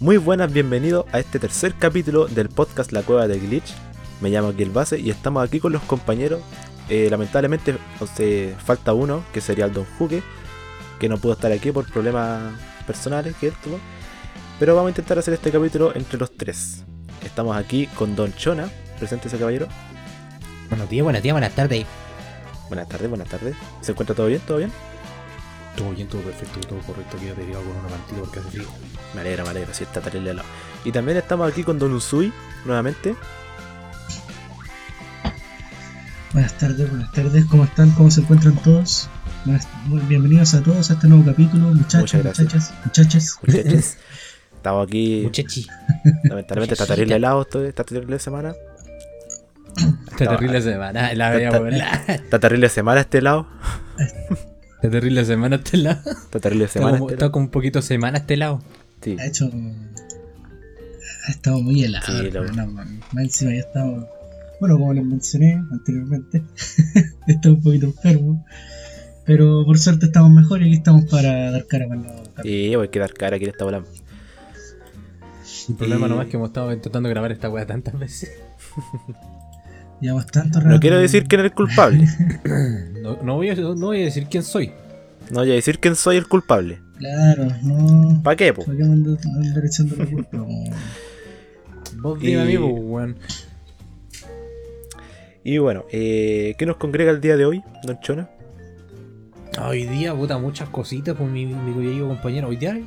Muy buenas, bienvenidos a este tercer capítulo del podcast La Cueva del Glitch. Me llamo Gil Base y estamos aquí con los compañeros. Eh, lamentablemente falta uno, que sería el Don Juque, que no pudo estar aquí por problemas personales que él tuvo. Pero vamos a intentar hacer este capítulo entre los tres. Estamos aquí con Don Chona, presente ese caballero. Buenos días, buenas días, buenas tardes. Buenas tardes, buenas tardes. ¿Se encuentra todo bien? ¿Todo bien? Todo bien, todo perfecto, todo correcto. Aquí te con una mantita porque hace frío. Me alegra, me alegra, sí está terrible helado. Y también estamos aquí con Don Usui, nuevamente. Buenas tardes, buenas tardes, ¿cómo están? ¿Cómo se encuentran todos? Buenas- bienvenidos a todos a este nuevo capítulo, muchachos, muchachas, muchachas. Muchachos. Estamos aquí. Muchachi. Lamentablemente está terrible helado esta terrible semana. Está terrible semana. La Está- veía volar. Está terrible semana este helado. Está terrible semana este lado. Está terrible semana este está helado. como un poquito semana este lado. Sí. Ha hecho. Ha estado muy helado. Sí, lo-. Más encima ya estamos. Bueno, como les mencioné anteriormente, estoy un poquito enfermo. Pero por suerte estamos mejor y aquí estamos para dar cara para los capítulos. Y voy a quedar cara aquí en esta bola. El problema Y- nomás es que hemos estado intentando grabar esta weá tantas veces. Llevamos tanto rato. No quiero decir quién es el culpable. No, no voy a, no voy a decir quién soy. No voy a decir quién soy el culpable. Claro, no. ¿Para qué, po? ¿Para qué mandar andar echando la culpa? Vos Y- dime a mí, pues, weón. Y bueno, eh, ¿qué nos congrega el día de hoy, Don Chona? Hoy día, puta, muchas cositas por mi, mi querido compañero. Hoy día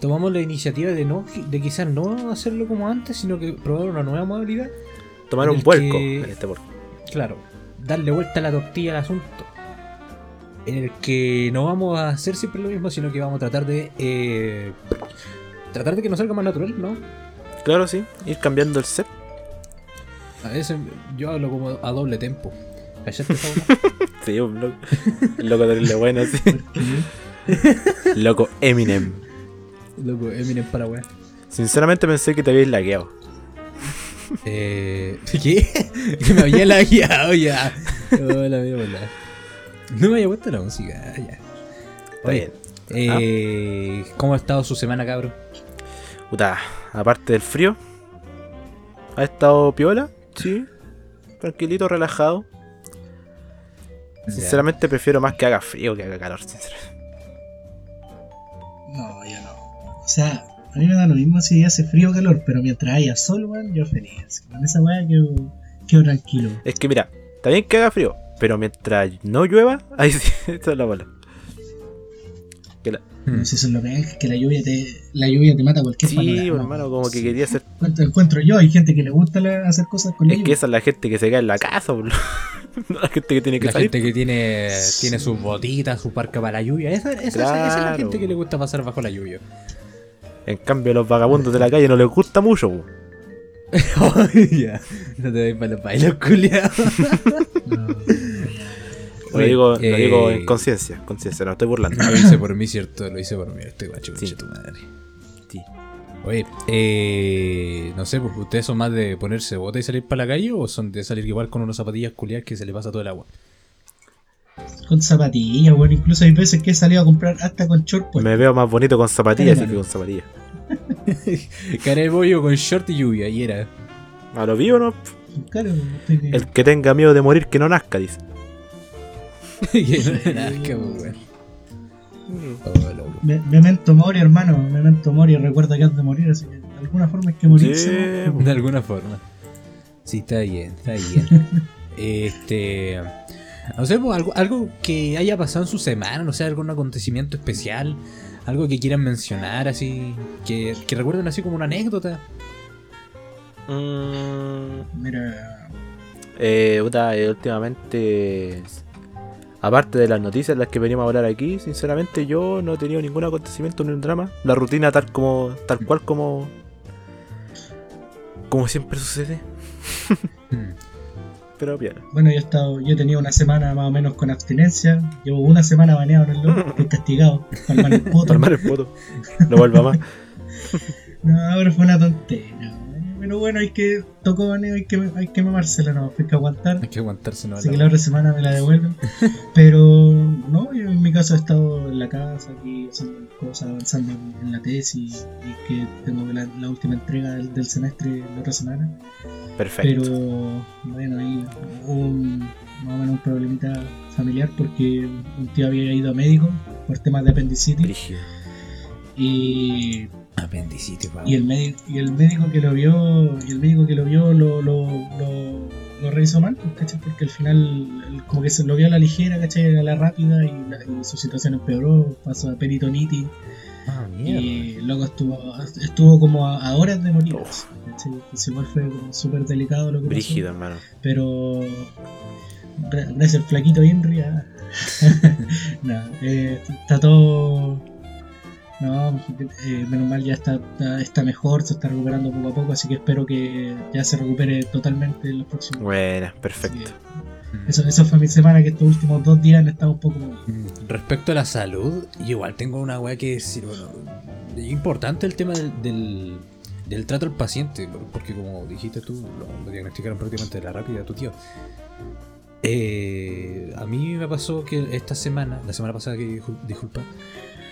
tomamos la iniciativa de no de quizás no hacerlo como antes, sino que probar una nueva modalidad. Tomar un El vuelco que- en este podcast. Claro, darle vuelta a la tortilla al asunto. En el que no vamos a hacer siempre lo mismo, sino que vamos a tratar de. eh, tratar de que nos salga más natural, ¿no? Claro, sí. Ir cambiando el set. A veces yo hablo como a doble tempo. Sí, un loco. Loco terrible bueno, sí. Loco Eminem. Loco, Eminem para weá. Sinceramente pensé que te habías lagueado. Eh, ¿Qué? Que me había lagueado ya. Hola, mi hola. No me había puesto la música, ya. Está Oye, bien. eh, ¿Cómo ha estado su semana, cabrón? Puta, aparte del frío, ha estado piola, sí. Tranquilito, relajado. Sinceramente prefiero más que haga frío que haga calor, sinceramente. No, yo no. O sea, a mí me da lo mismo si hace frío o calor, pero mientras haya sol, weón, yo feliz. Con esa weá quedo, quedo tranquilo. Es que mira, está bien que haga frío, pero mientras no llueva, ahí sí, esta es la bola. Que la- Hmm. Si eso es lo que es, que la lluvia te, la lluvia te mata cualquier Sí, panorama. hermano, como que quería hacer. Encuentro, encuentro yo, hay gente que le gusta la- hacer cosas con la Es que lluvia. esa es la gente que se queda en la casa, boludo. No la gente que tiene que La salir. gente que tiene, tiene sus botitas, su parca para la lluvia. Esa, esa- esa- esa es la gente que le gusta pasar bajo la lluvia. En cambio, a los vagabundos de la calle no les gusta mucho, ya. No te doy para los bailos, culiao. No, Lo digo, lo eh, digo en conciencia, conciencia, no estoy burlando. Lo hice por mí, ¿cierto? Lo hice por mí. Este guacho, Sí. tu madre. Sí. Oye, eh, no sé, pues ustedes son más de ponerse bota y salir para la calle o son de salir igual con unas zapatillas culiadas que se le pasa todo el agua. Con zapatillas, bueno, incluso hay veces que he salido a comprar hasta con short, pues. Me veo más bonito con zapatillas así que con zapatillas. De bollo con short y lluvia, y era. A lo vivo, ¿no? Claro, El que tenga miedo de morir que no nazca, dice. que no que weón. Oh. Me- Memento mori, hermano. Memento mori, recuerda que has de morir, así que de alguna forma hay que morirse. Sí, ¿no? De alguna forma. Sí, está bien, está bien. este. No sé, pues, algo, algo que haya pasado en su semana, no sé, algún acontecimiento especial, algo que quieran mencionar, así, que, que recuerden así como una anécdota. Mm, Mira, eh, puta, eh, últimamente, aparte de las noticias de las que venimos a hablar aquí, sinceramente yo no he tenido ningún acontecimiento ni un drama. La rutina tal como, tal cual como, como siempre sucede. Pero bien. bueno, yo he estado, yo he tenido una semana más o menos con abstinencia. Llevo una semana baneado en el LOL, estoy castigado. Palmar el poto. Palmar el poto. No vuelva más. No, pero fue una tontería. Pero bueno, hay que, tocó baneo, hay que, hay que mamársela, no, hay que aguantar. Hay que aguantarse, ¿no? Así que la otra semana me la devuelven. Pero no, yo en mi caso he estado en la casa, aquí haciendo cosas, avanzando en, en la tesis y que tengo la, la última entrega del, del semestre la otra semana. Perfecto. Pero bueno, ahí hubo un, más o menos un problemita familiar porque un tío había ido a médico por temas de apendicitis y Apendicitis, y el médico y el médico que lo vio y el médico que lo vio lo, lo, lo, lo revisó mal pues, ¿cachai? porque al final como que se lo vio a la ligera ¿cachai? a la rápida y, la- y su situación empeoró pasó a peritonitis Ah, y luego estuvo estuvo como a, a horas de morir. Entonces igual fue súper delicado lo que Brígido, hermano. pasó pero gra- gracias al flaquito Henry ah. Nada, eh, está todo no, eh, menos mal ya está, está, está mejor, se está recuperando poco a poco, así que espero que ya se recupere totalmente en los próximos Buena, perfecto. Mm. Eso, eso fue mi semana, que estos últimos dos días han estado un poco... Mm, Respecto a la salud, igual tengo una weá que decir, bueno, es importante el tema del, del, del trato al paciente, porque como dijiste tú, lo, lo diagnosticaron prácticamente de la rápida a tu tío. Eh, a mí me pasó que esta semana, la semana pasada que discul- disculpa,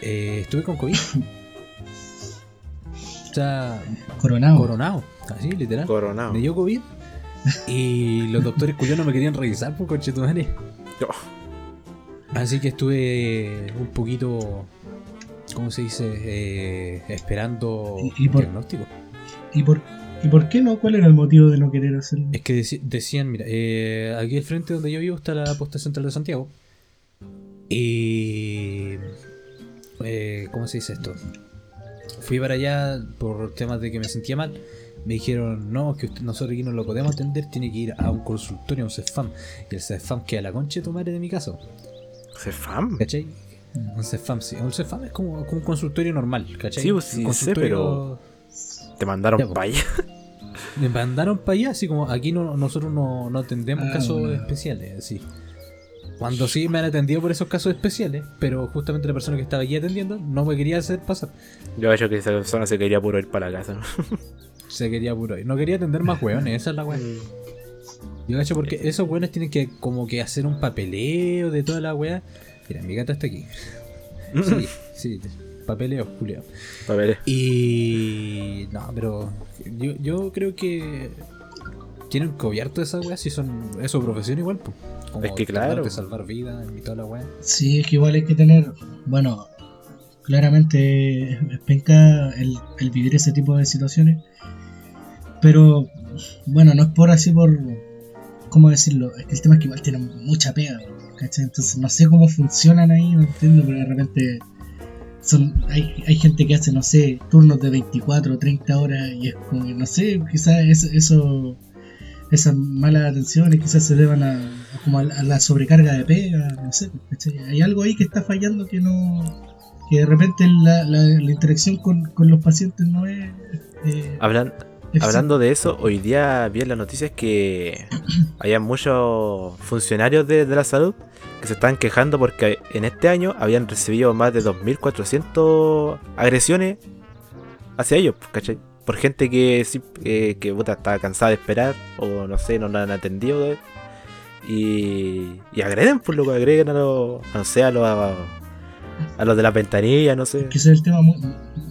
eh, estuve con COVID. O sea, Coronado. coronado, así, literal. Coronado. Me dio COVID y los doctores culiados no me querían revisar por coche tu madre. Oh, Así que estuve un poquito, ¿cómo se dice? Eh, esperando ¿Y- y por- diagnóstico. ¿Y por, ¿Y por qué no? ¿Cuál era el motivo de no querer hacerlo? Es que decían, mira, eh, aquí al frente donde yo vivo está la posta central de Santiago. Y... eh, ¿Cómo se dice esto? Fui para allá por temas de que me sentía mal. Me dijeron, no, que usted- nosotros aquí no lo podemos atender, tiene que ir a un consultorio, a un CEFAM. Y el CEFAM queda a la concha de tu madre de mi casa. ¿Cefam? ¿Cachai? Un CEFAM, sí. Un CEFAM es como, como un consultorio normal, ¿cachai? Sí, pues, sí Un sé, pero- Te mandaron pues. para allá. Me mandaron para allá, así como aquí no, nosotros no, no atendemos Ah, casos especiales, así. Cuando sí me han atendido por esos casos especiales, pero justamente la persona que estaba allí atendiendo no me quería hacer pasar. Yo creo que esa persona se quería puro ir para la casa. ¿no? Se quería puro ir. No quería atender más hueones, esa es la Mm. wea. Yo cacho porque esos hueones tienen que como que hacer un papeleo de toda la wea. Mira, mi gata está aquí. Sí, sí, papeleo, Julio. Ver, Y. No, pero. Yo, yo creo que. Tienen cubierto esa wea si son. Es su profesión igual, pues. Como Es que claro. De salvar vidas y toda la wea. Sí, es que igual hay que tener, bueno, claramente es penca el, el vivir ese tipo de situaciones, pero bueno, no es por así por, ¿cómo decirlo? Es que el tema es que igual tienen mucha pega, ¿cachai? Entonces no sé cómo funcionan ahí, no entiendo, pero de repente son, hay, hay gente que hace, no sé, turnos de 24 o 30 horas y es como, que, no sé, quizás eso... eso esas malas atenciones quizás se deban a, a como a, la- a la sobrecarga de pega, no sé, ¿cachai? hay algo ahí que está fallando que no que de repente la, la, la interacción con, con los pacientes no es eh, hablan, hablando de eso, hoy día vi en las noticias que había muchos funcionarios de, de la salud que se estaban quejando porque en este año habían recibido más de 2.400 agresiones hacia ellos, pues, ¿cachai? Por gente que, sí, eh, que puta, estaba cansada de esperar o no sé, no la han atendido. ¿eh? Y, y agreden, pues loco, agreden a los, a, no sé, a los, a, los de las ventanillas, no sé. que ese es el tema mu-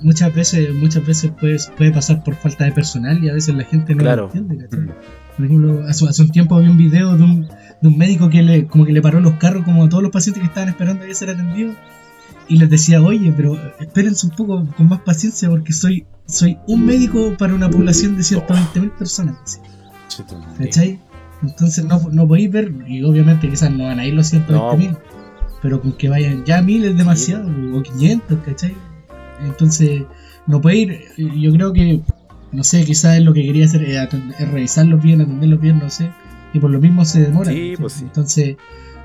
muchas veces muchas veces puede, puede pasar por falta de personal y a veces la gente no Claro. lo entiende ¿cachai? Mm. por ejemplo hace, hace un tiempo había un video de un, de un médico que le como que le paró los carros como a todos los pacientes que estaban esperando a ser atendidos y les decía oye pero espérense un poco con más paciencia porque soy soy un médico para una población de 120.000 personas. ¿Cachai? Entonces no, no podéis ver, y obviamente quizás no van a ir los 120.000, pero con que vayan ya mil es demasiado, o 500, ¿cachai? Entonces no puede ir, yo creo que, no sé, quizás lo que quería hacer es, es revisarlos bien, atenderlos bien, no sé, y por lo mismo se demora. Pues sí. Entonces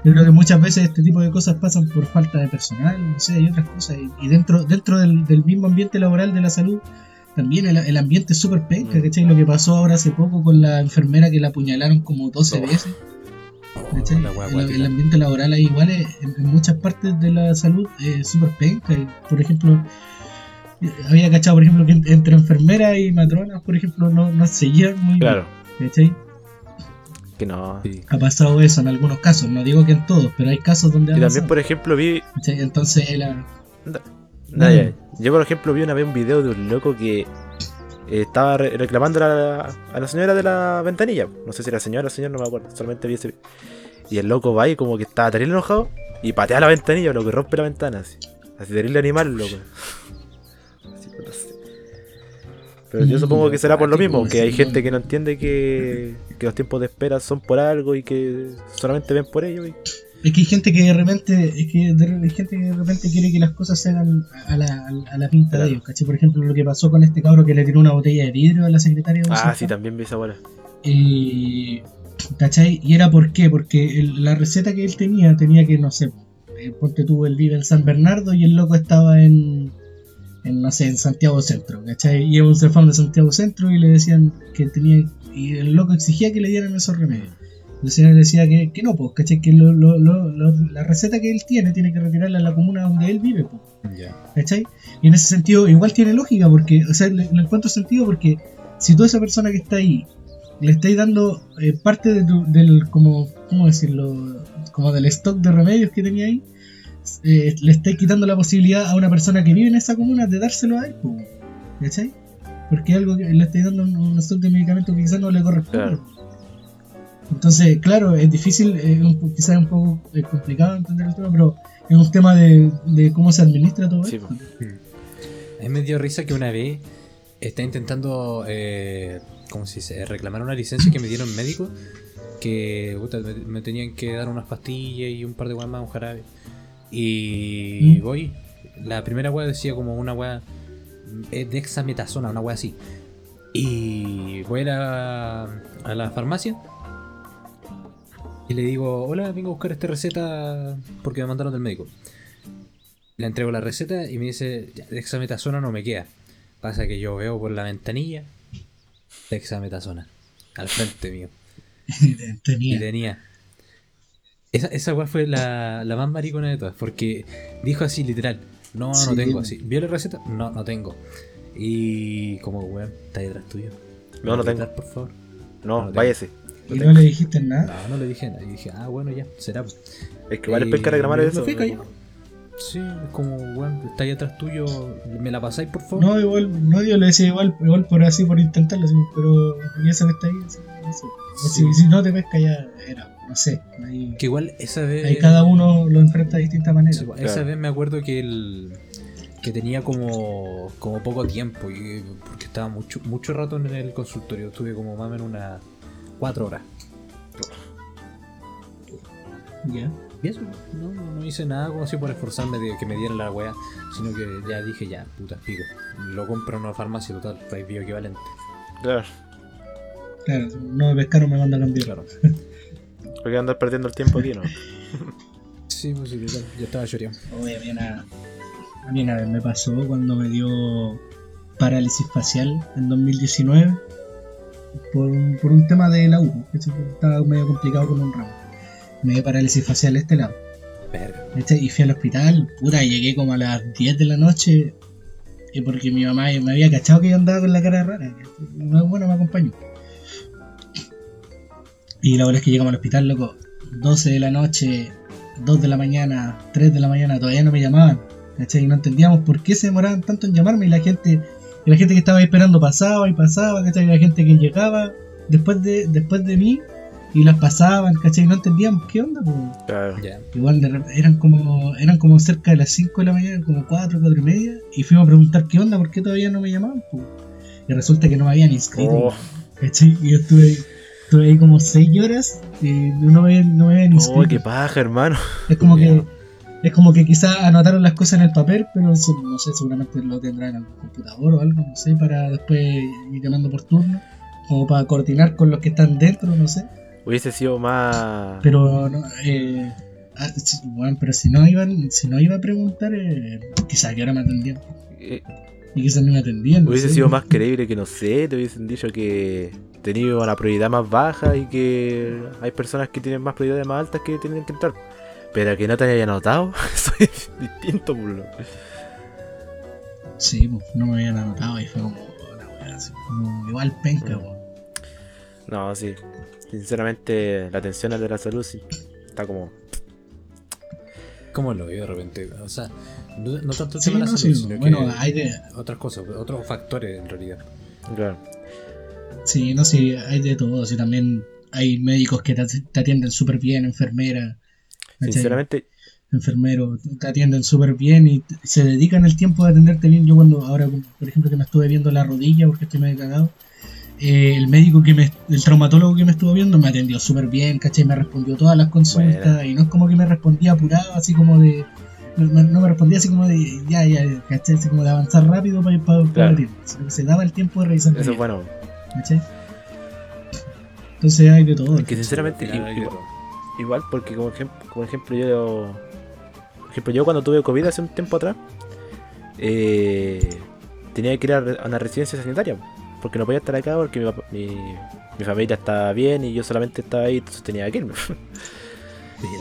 yo creo que muchas veces este tipo de cosas pasan por falta de personal, no sé, y otras cosas, y, y dentro, dentro del, del mismo ambiente laboral de la salud, también el, el ambiente es súper penca, Mm. ¿cachai? Lo que pasó ahora hace poco con la enfermera que la apuñalaron como 12 Oh. veces. ¿cachai? la el, ambiente laboral ahí igual es- en, en muchas partes de la salud es súper penca. Y, por ejemplo, había cachado, por ejemplo, que en- entre enfermeras y matronas, por ejemplo, no, no se llevan muy Claro, bien. ¿cachai? que no. Sí. Ha pasado eso en algunos casos, no digo que en todos, pero hay casos donde Y también, pasado, por ejemplo, vi. ¿cachai? Entonces, él Nah, ya. Yo, por ejemplo, vi una vez un video de un loco que eh, estaba re- reclamando a la, a la señora de la ventanilla. No sé si era señora o señor, no me acuerdo. Solamente vi ese. Y el loco va y como que estaba terrible enojado y patea la ventanilla, lo que rompe la ventana. Así, así terrible animal, loco. Así, no sé. Pero yo Mm, supongo que será por lo mismo, que hay gente que no entiende que, que los tiempos de espera son por algo y que solamente ven por ello. y- Es que hay gente que de repente, es que de, hay gente que de repente quiere que las cosas se hagan a la, a la pinta Claro. de ellos, ¿cachai? Por ejemplo, lo que pasó con este cabro que le tiró una botella de vidrio a la secretaria de Ah, sí, también vi esa bola. Y, ¿Cachai? Y era por qué, porque el- la receta que él tenía, tenía que, no sé, eh, ponte tú, él vive en San Bernardo y el loco estaba en, en no sé, en Santiago Centro, ¿cachai? Y un cefam de Santiago Centro y le decían que tenía, y el loco exigía que le dieran esos remedios. El señor decía que, que no, pues, ¿cachai? Que lo- lo- lo- lo- la receta que él tiene tiene que retirarla en la comuna donde él vive, pues. Ya. ¿Cachai? Y en ese sentido igual tiene lógica, porque, o sea, le, le encuentro sentido porque si tú a esa persona que está ahí le estáis dando eh, parte de tu- del, como, ¿cómo decirlo? Como del stock de remedios que tenía ahí, eh, le estáis quitando la posibilidad a una persona que vive en esa comuna de dárselo a él, po, ¿cachai? Porque algo que le estáis dando un, un stock de medicamentos que quizás no le corresponde. Claro. Entonces, claro, es difícil, eh, quizás es un poco eh, complicado entender el tema, pero es un tema de, de cómo se administra todo Sí, esto. A mí me dio risa que una vez está intentando, eh, ¿cómo se dice? Reclamar una licencia que me dieron médico. Que puta, me, me tenían que dar unas pastillas y un par de más, un jarabe. Y ¿Mm? voy. La primera wea decía como una eh, de dexametasona, una wea así. Y voy a la, a la farmacia. Y le digo, hola, vengo a buscar esta receta porque me mandaron del médico. Le entrego la receta y me dice, "Ya, dexametasona no me queda. Pasa que yo veo por la ventanilla dexametasona al frente mío. Y Tenía. tenía. Esa, esa weá fue la, la más maricona de todas, porque dijo así literal, no, no tengo así. ¿Vio la receta? No, no tengo. Y como weón, está detrás tuyo. No, no ¿Me tengo. por favor. No, No, no váyase. Y no le dijiste nada. No, no le dije nada. Y dije, ah, bueno, ya, será. pues. Es que igual es Y pesca reclamar me- eso. Me fui callado. Sí, es como, weón, está ahí atrás tuyo, ¿me la pasáis, por favor? No, igual, no, yo le decía igual, igual por así, por intentarlo, así, pero y eso que está ahí, así, sé. Sí. Si, si no te pesca ya era, no sé. Ahí, Que igual esa vez... ahí cada uno lo enfrenta de distinta manera. Sí, Esa vez me acuerdo que el que tenía como, como poco tiempo y porque estaba mucho mucho rato en el consultorio, estuve como más o menos unas cuatro horas. Ya. Y eso, no, no, hice nada como así por esforzarme de que me dieran la weá, sino que ya dije ya, puta, pico. Lo compro en una farmacia total, país bioequivalente. Claro. Claro, no me pescaron, me manda a cambiar. Claro. Porque andar perdiendo el tiempo aquí, ¿no? Sí, pues sí, total, ya estaba choreando. Oye, a mí una, a mí una vez me pasó cuando me dio parálisis facial en 2019 por un, por un tema de la U, que estaba medio complicado con un ramo. Me dio parálisis facial de este lado. ¿cachai? Y fui al hospital, puta, llegué como a las 10 de la noche, y porque mi mamá me había cachado que yo andaba con la cara rara. ¿cachai? Bueno, me acompañó. Y la verdad es que llegamos al hospital, loco, 12 de la noche, 2 de la mañana, 3 de la mañana, todavía no me llamaban, ¿cachai? Y no entendíamos por qué se demoraban tanto en llamarme, y la gente, y la gente que estaba ahí esperando pasaba y pasaba, ¿cachai? Y la gente que llegaba después de, después de mí, y las pasaban, ¿cachai? Y no entendíamos qué onda, pues. Claro. Igual de eran como eran como cerca de las 5 de la mañana, como 4, 4 y media, y fuimos a preguntar qué onda, por qué todavía no me llamaban. po? Y resulta que no me habían inscrito. Oh, ¿cachai? Y yo estuve, ahí- estuve ahí como 6 horas y no me, habían- no me habían inscrito. oh, qué paja, hermano. es como que. Es como que quizás anotaron las cosas en el papel, pero no sé, seguramente lo tendrán en el computador o algo, no sé, para después ir llamando por turno, como para coordinar con los que están dentro, no sé. Hubiese sido más. Pero no, eh, ah, bueno, pero si no iban, si no iba a preguntar, eh, quizás que ahora me atendían. eh, Y quizás no me atendían. no hubiese sé. sido más creíble que no sé, te hubiesen dicho que tenía una prioridad más baja y que hay personas que tienen más prioridades más altas que tienen que entrar. Pero que no te haya notado, es distinto, por lo. Sí, pues, no me habían anotado y fue como, la weá, así, como igual penca, Mm. No, sí. Sinceramente, la atención al de la salud sí está como. ¿Cómo lo veo de repente? O sea, no, no tanto el Sí, tema de la no, salud, sí, sino bueno, que hay de, otras cosas, otros factores en realidad. Claro. sí, no, sí, hay de todo, sí, también hay médicos que te, te atienden súper bien, enfermeras, ¿cachai? Sinceramente, enfermeros, te atienden súper bien y se dedican el tiempo de atenderte bien. Yo cuando ahora, por ejemplo, que me estuve viendo la rodilla porque estoy medio cagado, eh, el médico que me, el traumatólogo que me estuvo viendo me atendió súper bien, ¿cachai? Me respondió todas las consultas y no es como que me respondía apurado, así como de... No, me respondía así como de, ya, ya, ¿cachai? Así como de avanzar rápido para, para, para Claro. abrir, sino que se daba el tiempo de revisar. eso es bueno. ¿cachai? Entonces hay de todo. Es que sinceramente, igual. Igual porque como ejemplo, como ejemplo yo. Por ejemplo, yo cuando tuve COVID hace un tiempo atrás, eh, tenía que ir a, a una residencia sanitaria. Porque no podía estar acá porque mi, mi, mi familia estaba bien y yo solamente estaba ahí, entonces tenía que irme.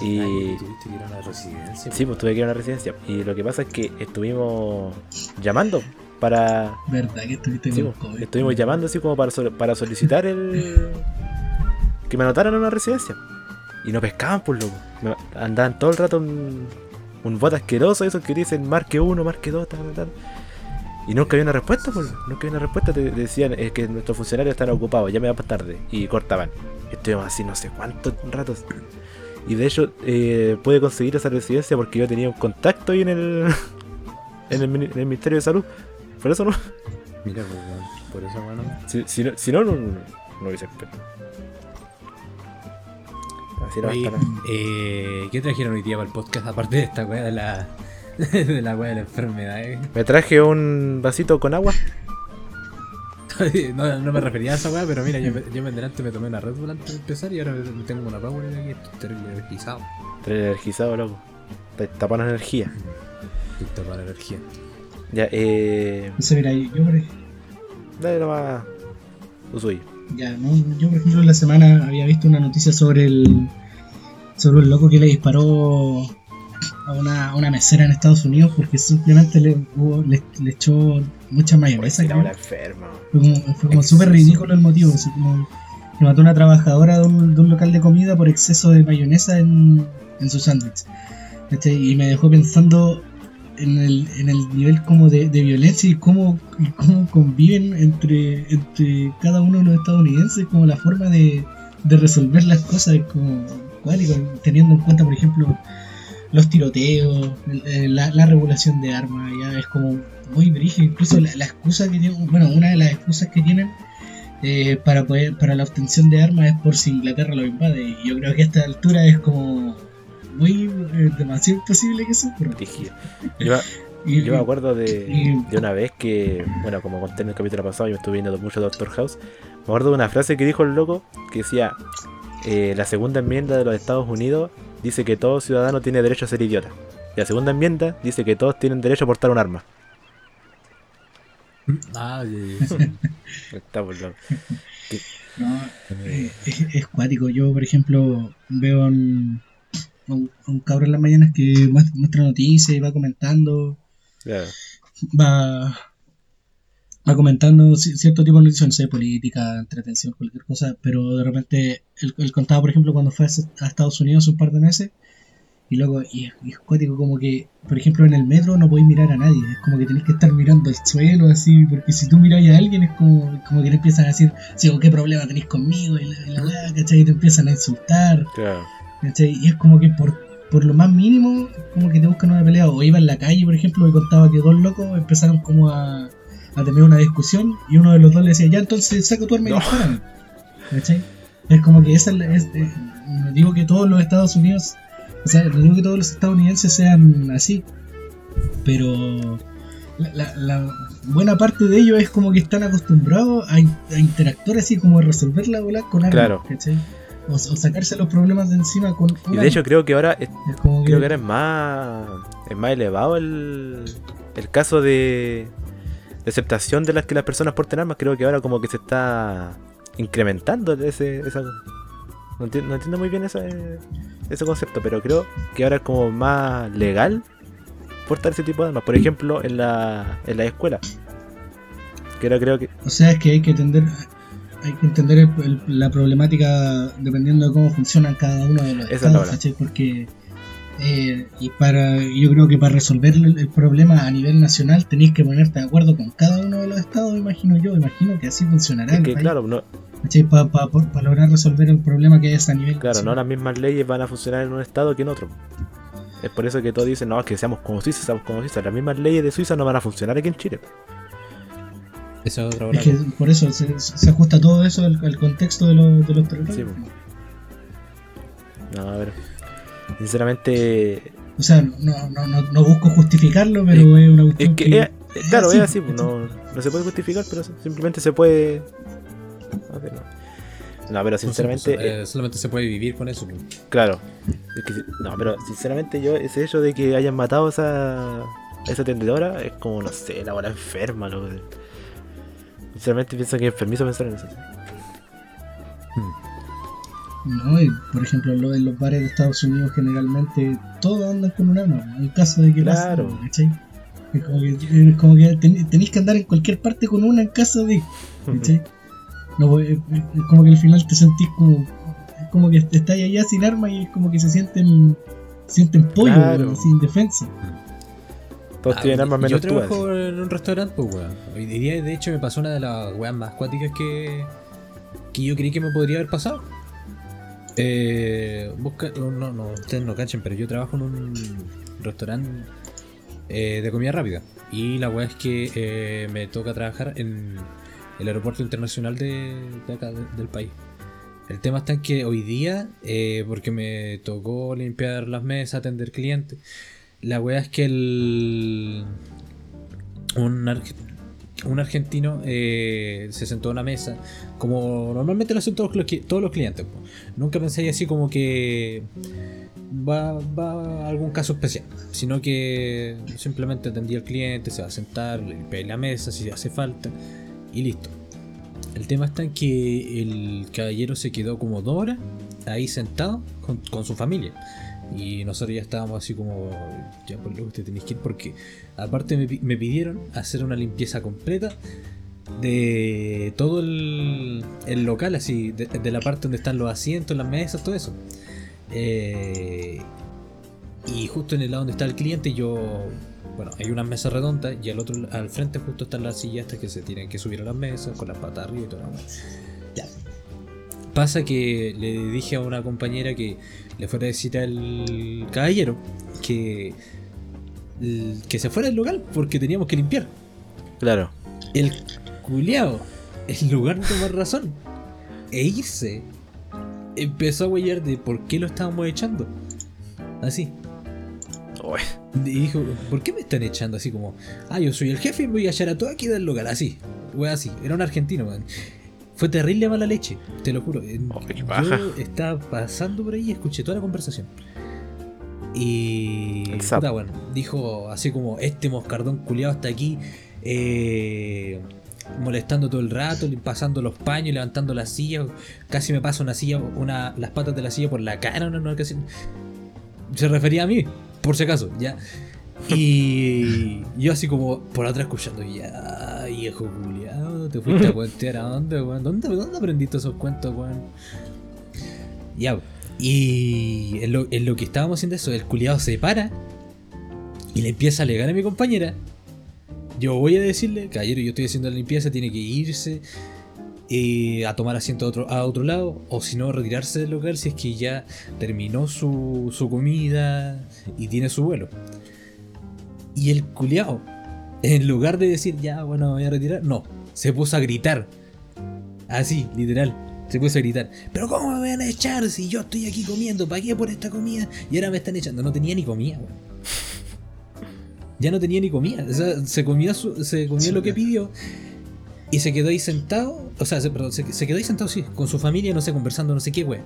Y- tuviste que ir a una residencia. sí, pues tuve que ir a una residencia. Y lo que pasa es que estuvimos llamando para. ¿Verdad que estuviste Sí, con pues, COVID? estuvimos llamando así como para, para solicitar el. que me anotaran en una residencia. Y no pescaban, por loco. Me- andaban todo el rato un, un bot asqueroso, esos que dicen marque uno, marque dos, tal, tal. Y nunca había una respuesta, pues. Nunca había una respuesta. Te decían es que nuestros funcionarios están ocupados, ya me va para tarde. Y cortaban. Estuvimos así no sé cuántos ratos. Y de hecho, eh, pude conseguir esa residencia porque yo tenía un contacto ahí en el. en el, en el Ministerio de Salud. Por eso no. Mira, pues, por eso, bueno. Si, si no, si no, no, no, no hubiese esperado. Así no Oye, eh, ¿Qué trajeron hoy día para el podcast aparte de esta weá de la, de la weá de la enfermedad? eh? Me traje un vasito con agua. No, no me refería a esa weá, pero mira, yo, me- yo me delante me tomé una Red Bull antes de empezar y ahora me tengo una Power aquí, estoy terrible energizado. Trae energizado, loco. Te tapan energía. Estoy para energía. Ya, eh. Entonces, mira, yo por. Dale nomás. Usui. Ya, ¿no? Yo, por ejemplo, en la semana había visto una noticia sobre el sobre un loco que le disparó a una, a una mesera en Estados Unidos porque simplemente le, hubo- le, le echó mucha mayonesa. Enferma. Fue como, fue como súper ridículo el motivo. Así como que mató a una trabajadora de un, de un local de comida por exceso de mayonesa en, en su sándwich. Y me dejó pensando en el, en el nivel como de, de violencia y cómo, y cómo conviven entre, entre cada uno de los estadounidenses, como la forma de, de resolver las cosas, como, ¿cuál? Teniendo en cuenta, por ejemplo, los tiroteos, la, la regulación de armas, ya es como muy brígido, incluso la, la excusa que tienen, bueno, una de las excusas que tienen eh, para poder, para la obtención de armas es por si Inglaterra lo invade, y yo creo que a esta altura es como muy eh, demasiado imposible que eso ocurra. Yo, Y- yo me acuerdo de, y- de una vez que, bueno, como conté en el capítulo pasado, yo estuve viendo mucho Doctor House. Me acuerdo de una frase que dijo el loco que decía: eh, La segunda enmienda de los Estados Unidos dice que todo ciudadano tiene derecho a ser idiota. Y la segunda enmienda dice que todos tienen derecho a portar un arma. Ah. Está por loco. No, eh, es, es cuático. Yo, por ejemplo, veo un, cabrón en las mañanas que muest- muestra noticias y va comentando, va, va comentando ci- cierto tipo de noticias, no sé, política, entretención, cualquier cosa, pero de repente él, él contaba, por ejemplo, cuando fue a, a Estados Unidos un par de meses, y luego, y, es- y es cuático como que, por ejemplo, en el metro no podéis mirar a nadie, es como que tenés que estar mirando al suelo, así, porque si tú miráis a alguien es como, como que te empiezan a decir, sí, o qué problema tenéis conmigo, y la, y la ¿cachai? Y te empiezan a insultar, Claro. ¿Cachai? Y es como que por, por lo más mínimo, como que te buscan una pelea. O iba en la calle, por ejemplo, y contaba que dos locos empezaron como a, a tener una discusión y uno de los dos le decía, ya entonces saca tu arma y No. ¿Cachai? Es como que esa es, es- eh, no digo que todos los Estados Unidos, o sea, no digo que todos los estadounidenses sean así, pero la, la- la buena parte de ellos es como que están acostumbrados a, a interactuar así, como a resolver la bola con armas, Claro. ¿cachai? O, o sacarse los problemas de encima con Y de hecho creo que ahora es- es como creo que ahora es más es más elevado el, el caso de, de aceptación de las que las personas porten armas creo que ahora como que se está incrementando ese esa no entiendo, no entiendo muy bien ese, ese concepto pero creo que ahora es como más legal portar ese tipo de armas. Por ejemplo, en la, en la escuela. Que era creo que. O sea, es que hay que entender, hay que entender el- el- la problemática dependiendo de cómo funcionan cada uno de los Esa es estados. ¿cachai? Porque eh, y para, yo creo que para resolver el, el problema a nivel nacional tenéis que ponerte de acuerdo con cada uno de los estados, imagino yo, imagino que así funcionará. es el que país, claro, no. Para lograr resolver el problema que es a nivel claro, no las mismas leyes van a funcionar en un estado que en otro. Es por eso que todos dicen, no, que seamos como Suiza, seamos como Suiza. Las mismas leyes de Suiza no van a funcionar aquí en Chile. Eso es otra Es que por eso se, se ajusta todo eso al, al contexto de, los de los territorios. Sí, pues. No, a ver. Sinceramente, O sea, no, no, no, no busco justificarlo, pero es una es cuestión que, que- es- es- claro, así, es así, pues, no, no se puede justificar, pero simplemente se puede. a ver, no. No, pero sinceramente, eh, Eh, solamente se puede vivir con eso. pues. claro. Es que, no, pero sinceramente yo, ese hecho de que hayan matado a esa, a esa tendedora es como, no sé, la bola enferma, loco. Sinceramente pienso que es enfermizo pensar en eso. No, y por ejemplo, los, en los bares de Estados Unidos generalmente todos andan con un arma, en caso de que Claro. ¿cachai? Es como que, es como que ten- tenéis que andar en cualquier parte con una en caso de, ¿cachai? No, es, como que al final te sentís como, es como que estáis allá sin arma y es como que se sienten, sienten pollo, Claro. sin defensa. Todos Ah, tienen armas yo menos tú. trabajo en un restaurante, pues, weón. Hoy día, de hecho, me pasó una de las weas más cuáticas que, que yo creí que me podría haber pasado. Eh, busca, no, no, no, ustedes no cachen, pero yo trabajo en un restaurante eh, de comida rápida. Y la wea es que eh, me toca trabajar en el aeropuerto internacional de, de acá, de- del país. El tema está en que hoy día, eh, porque me tocó limpiar las mesas, atender clientes, la wea es que el. Un, un argentino eh, se sentó a una mesa, como normalmente lo hacen todos los, clientes. Nunca pensé así como que va, va a algún caso especial, sino que simplemente atendía al cliente, se va a sentar, limpia la mesa si hace falta y listo. El tema está en que el caballero se quedó como dos horas ahí sentado con su familia. Y nosotros ya estábamos así como, ya por lo usted tenéis que ir porque aparte me, me pidieron hacer una limpieza completa de todo el, el local, así, de, la parte donde están los asientos, las mesas, todo eso. Eh, y justo en el lado donde está el cliente, yo, bueno, hay unas mesas redondas y al otro, al frente justo están las sillas estas que se tienen que subir a las mesas con las patas arriba y wea. Ya. Pasa que le dije a una compañera que le fuera a decir al caballero que, que se fuera del local porque teníamos que limpiar. Claro. El culiao, en lugar de tomar razón e irse, empezó a huellar de por qué lo estábamos echando. Así. Uy, Y dijo, ¿por qué me están echando así como, ah, yo soy el jefe y voy a echar a todo aquí del local? Así, wea así. Era un argentino, weón. Fue terrible mala leche, te lo juro. Oh, qué yo estaba pasando por ahí y escuché toda la conversación. Y. Puta, bueno, dijo así como: Este moscardón culiado está aquí. eh, molestando todo el rato, pasando los paños, levantando la silla. Casi me pasa una silla, una, las patas de la silla por la cara. Una, una ocasión. Se refería a mí, por si acaso, ya. Y yo así como por atrás escuchando, ya, viejo culiado, te fuiste a cuentear a dónde, weón. ¿Dónde, ¿Dónde aprendiste esos cuentos, weón? Ya, y en lo, en lo que estábamos haciendo eso, el culiado se para y le empieza a alegar a mi compañera. Yo voy a decirle, caballero, yo estoy haciendo la limpieza, tiene que irse eh, a tomar asiento a otro, a otro lado, o si no, retirarse del local si es que ya terminó su, su comida y tiene su vuelo. Y el culiao, en lugar de decir, ya, bueno, me voy a retirar, no, se puso a gritar. Así, literal. Se puso a gritar. Pero ¿cómo me van a echar si yo estoy aquí comiendo? ¿Pagué por esta comida? Y ahora me están echando. No tenía ni comida, weón. Ya no tenía ni comida. O sea, se comió, su- se comió lo que pidió. Y se quedó ahí sentado. O sea, se, perdón, se, se quedó ahí sentado, sí, con su familia, no sé, conversando, no sé qué, weón.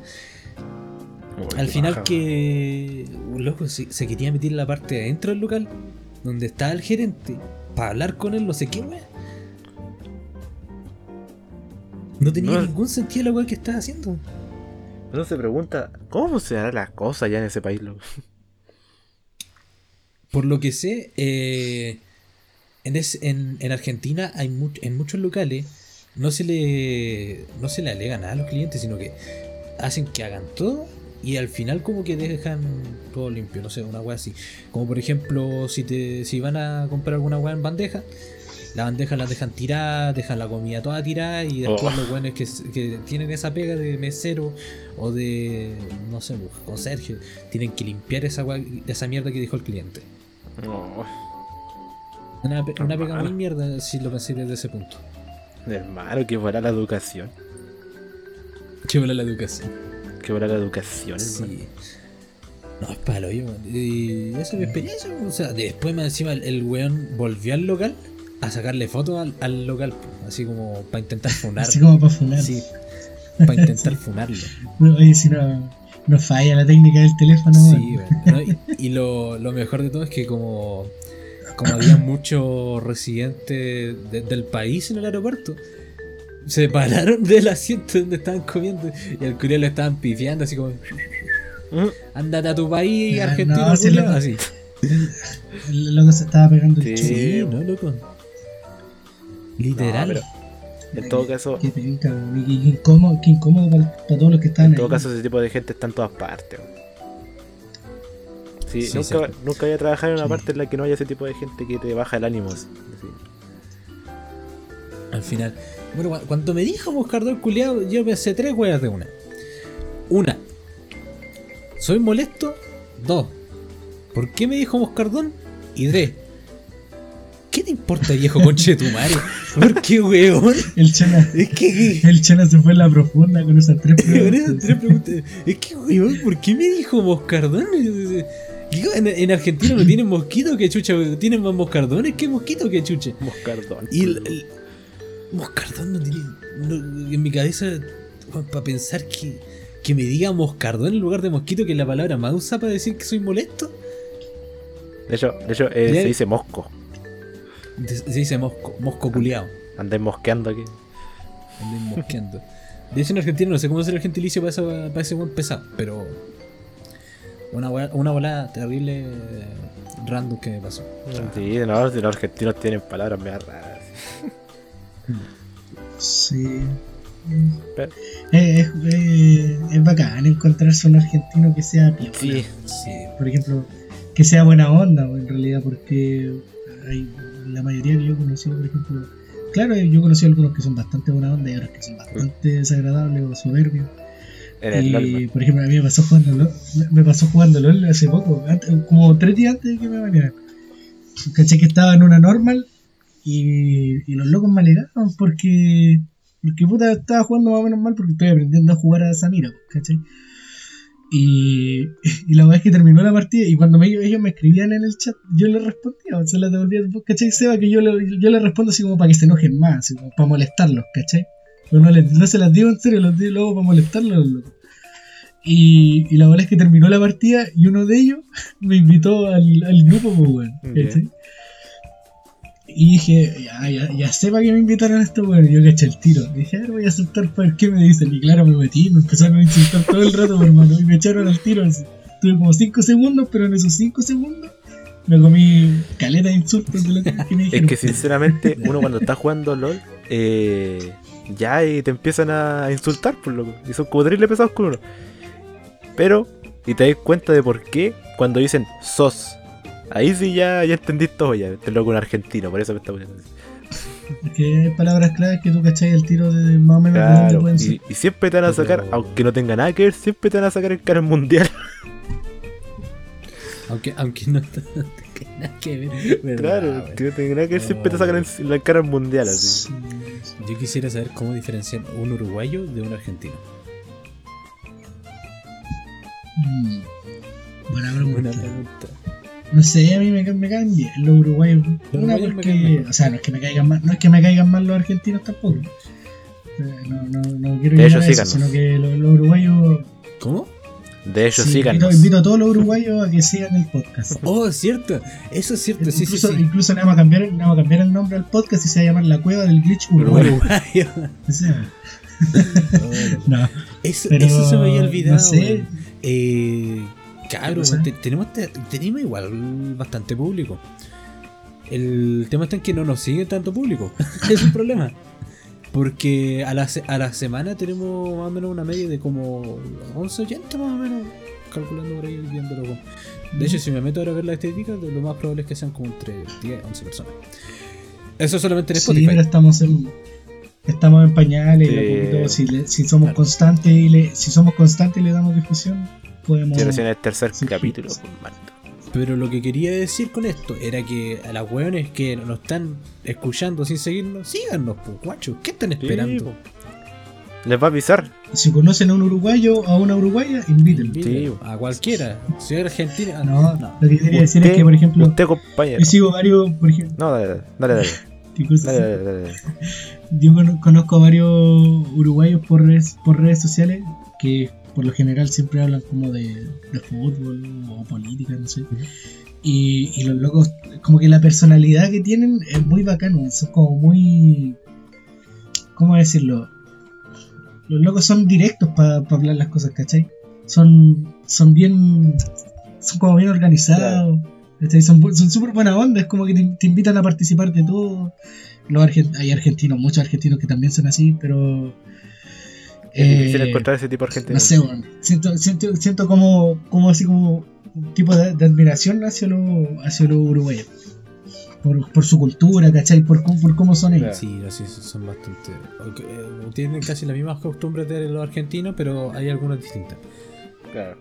Al final baja, que un loco se, se quería meter en la parte de adentro del local donde está el gerente para hablar con él, no sé qué, weón. No tenía No. ningún sentido la weá que estaba haciendo. Uno se pregunta, ¿cómo funcionarán las cosas ya en ese país, loco? por lo que sé, eh, en, es- en, en Argentina hay en muchos locales no se le no se le alega nada a los clientes, sino que hacen que hagan todo y al final como que dejan todo limpio, no sé, una weá así. Como por ejemplo, si te si van a comprar alguna weá en bandeja, la bandeja la dejan tirada, dejan la comida toda tirada y después Oh. los weones que, que tienen esa pega de mesero o de, no sé, conserje, tienen que limpiar esa, weá- esa mierda que dejó el cliente. No, Una, pe- una pega muy mierda si lo pensé desde ese punto. hermano, que fuera la educación. Qué buena la educación. Que fuera la educación. Sí. No, es palo, yo. Y esa es mi experiencia. O sea, después más encima el, el weón volvió al local a sacarle fotos al, al local. Así como para intentar funar. Así como para funar. Sí, para intentar funarlo. Oye, si no, no falla la técnica del teléfono. Sí, ¿no? Y lo, lo mejor de todo es que como, como había muchos residentes de- del país en el aeropuerto, se pararon del asiento donde estaban comiendo y al culiao le estaban pifiando así como, Mm. ándate a tu país, Ah, argentino, no, sí, culiao", loco. así. El loco se estaba pegando el Sí. chulo. Sí, no, loco. Literal. No, pero en todo caso, Qué penca, incómodo, qué incómodo para, para todos los que estaban en todo ahí. caso ese tipo de gente está en todas partes. Sí, Sí, nunca, nunca voy a trabajar en una Sí. parte en la que no haya ese tipo de gente que te baja el ánimo. así. Al final. Bueno, cu- cuando me dijo Moscardón culiado, yo pensé tres weas de una. Una. ¿Soy molesto? Dos. ¿Por qué me dijo Moscardón? Y tres. ¿Qué te importa, viejo conche de tu madre? ¿Por qué, weón? El Chana, Es que. el Chana se fue en la profunda con esas tres esas preguntas. tres preguntas, Es que, weón, ¿por qué me dijo Moscardón? Digo, en, en Argentina no tienen mosquitos que chucha, weón. Tienen más moscardones que mosquitos que chucha. Moscardón. Y el, el- Moscardón no tiene. no- en mi cabeza, para pensar que, que me diga Moscardón en lugar de mosquito, que es la palabra más usada para decir que soy molesto, De hecho, de hecho eh, se dice mosco. de- se dice mosco, mosco culiao. Andáis mosqueando aquí. Anden mosqueando. De hecho, en Argentina no sé cómo hacer el gentilicio para, esa- para ese buen pesado, pero. Una, una volada terrible eh, random que me pasó. Sí, no, si los argentinos tienen palabras medio raras. Sí. Pero- Eh, Es, eh, es bacán encontrarse un argentino que sea piola. Sí, Sí. Por ejemplo, que sea buena onda, en realidad, porque hay la mayoría que yo he conocido, por ejemplo, claro, yo he conocido algunos que son bastante buena onda y otros que son bastante desagradables o soberbios. Y, LOL. por ejemplo, a mí me pasó jugando LOL, me- pasó jugando LOL hace poco, antes- como tres días antes de que me bañara. Caché que estaba en una normal y, y los locos me alegaban porque, porque puta estaba jugando más o menos mal porque estoy aprendiendo a jugar a Samira, ¿cachai? Y, y la verdad es que terminó la partida y cuando me, ellos me escribían en el chat, yo les respondía, o sea, les devolvía, ¿cachai? Seba, que yo, le- yo les respondo así como para que se enojen más, así como para molestarlos, ¿cachai? Pero no, les- no se las digo en serio, los digo luego para molestarlos. los locos. Y, y la verdad es que terminó la partida y uno de ellos me invitó al, al grupo, pues, Ya. ¿cachai? Y dije, ya, ya, ya sepa que me invitaron a esto. Y yo caché el tiro. Y dije, a ver, voy a aceptar para qué me dicen. Y claro, me metí, me empezaron a insultar todo el rato, hermano. Y me echaron al tiro. así. Tuve como 5 segundos, pero en esos 5 segundos me comí caleta de insultos de lo que, me Es que sinceramente, uno cuando está jugando LOL, eh, ya y te empiezan a insultar, por loco. Y son como pesados con uno. Pero, y te das cuenta de por qué cuando dicen sos. Ahí sí ya, ya entendís todo ya. Este loco un argentino, por eso me está poniendo así. Es que hay palabras claves que tú cachai el tiro de más o menos Claro, pueden y, ser. y siempre te van a sacar, Pero- aunque no tenga nada que ver, siempre te van a sacar en cara mundial. Aunque, aunque no tenga nada que ver. ¿verdad, claro, weón? que no tenga nada que ver, siempre te sacan en la cara mundial así. Sí, sí. Yo quisiera saber cómo diferenciar un uruguayo de un argentino. Mm. Buena pregunta. Buena pregunta. No sé, a mí me, me caen bien los uruguayos. Los porque, o sea, no es que me caigan mal, no es que me caigan mal los argentinos tampoco. Eh, No, no, no quiero De a eso, sino que los, los uruguayos. ¿Cómo? De hecho, sí, síganos. invito, invito a todos los uruguayos a que sigan el podcast. Oh, cierto. Eso es cierto. Sí, sí, incluso, sí. incluso le vamos, a cambiar, le vamos a cambiar el nombre al podcast y se va a llamar La Cueva del Glitch Uruguayo. Uruguayo. Así se llama. No, Eso, pero eso se me había olvidado. No sé. Eh, Te- tenemos, te- tenemos igual bastante público. El tema está en que no nos sigue tanto público. es un problema. Porque a la, se- a la semana tenemos más o menos una media de como 11 oyentes más o menos. Calculando por ahí, viéndolo. con- De hecho, si me meto ahora a ver las estadísticas, lo más probable es que sean como entre 10 11 personas. Eso solamente en Sí, Spotify. pero estamos en, estamos en pañales. y Sí. a poquito, si, le- si somos Claro. constantes y le, si somos constantes y le damos difusión, podemos. Si recién es el tercer Sí, capítulo, sí. Pero lo que quería decir con esto era que a las weones que nos están escuchando sin seguirnos, síganos, pues, guachos. ¿Qué están esperando? Les va a avisar. Si conocen a un uruguayo o a una uruguaya, invítenlo. A cualquiera. Si es argentina, No, no. lo que quería decir es que, por ejemplo, Usted, compañero. yo sigo varios, por ejemplo, No, dale, dale, dale, dale, yo cono- conozco a varios uruguayos por redes, por redes sociales que por lo general siempre hablan como de, de fútbol o política, no sé. Y, y los locos, como que la personalidad que tienen es muy bacano, son como muy... ¿Cómo decirlo? Los locos son directos para hablar las cosas, ¿cachai? Son, son bien... Son como bien organizados. Son súper buena onda, es como que te, te invitan a participar de todo. Los argen- hay argentinos, muchos argentinos que también son así, pero... Es difícil eh, encontrar ese tipo de gente. no sé, weón. Siento, siento, siento como, como así como un tipo de, de admiración hacia los hacia los uruguayos. Por, por su cultura, ¿cachai? Por, por cómo son ellos. Sí, así son bastante. eh, tienen casi las mismas costumbres de los argentinos, pero hay algunas distintas. Claro.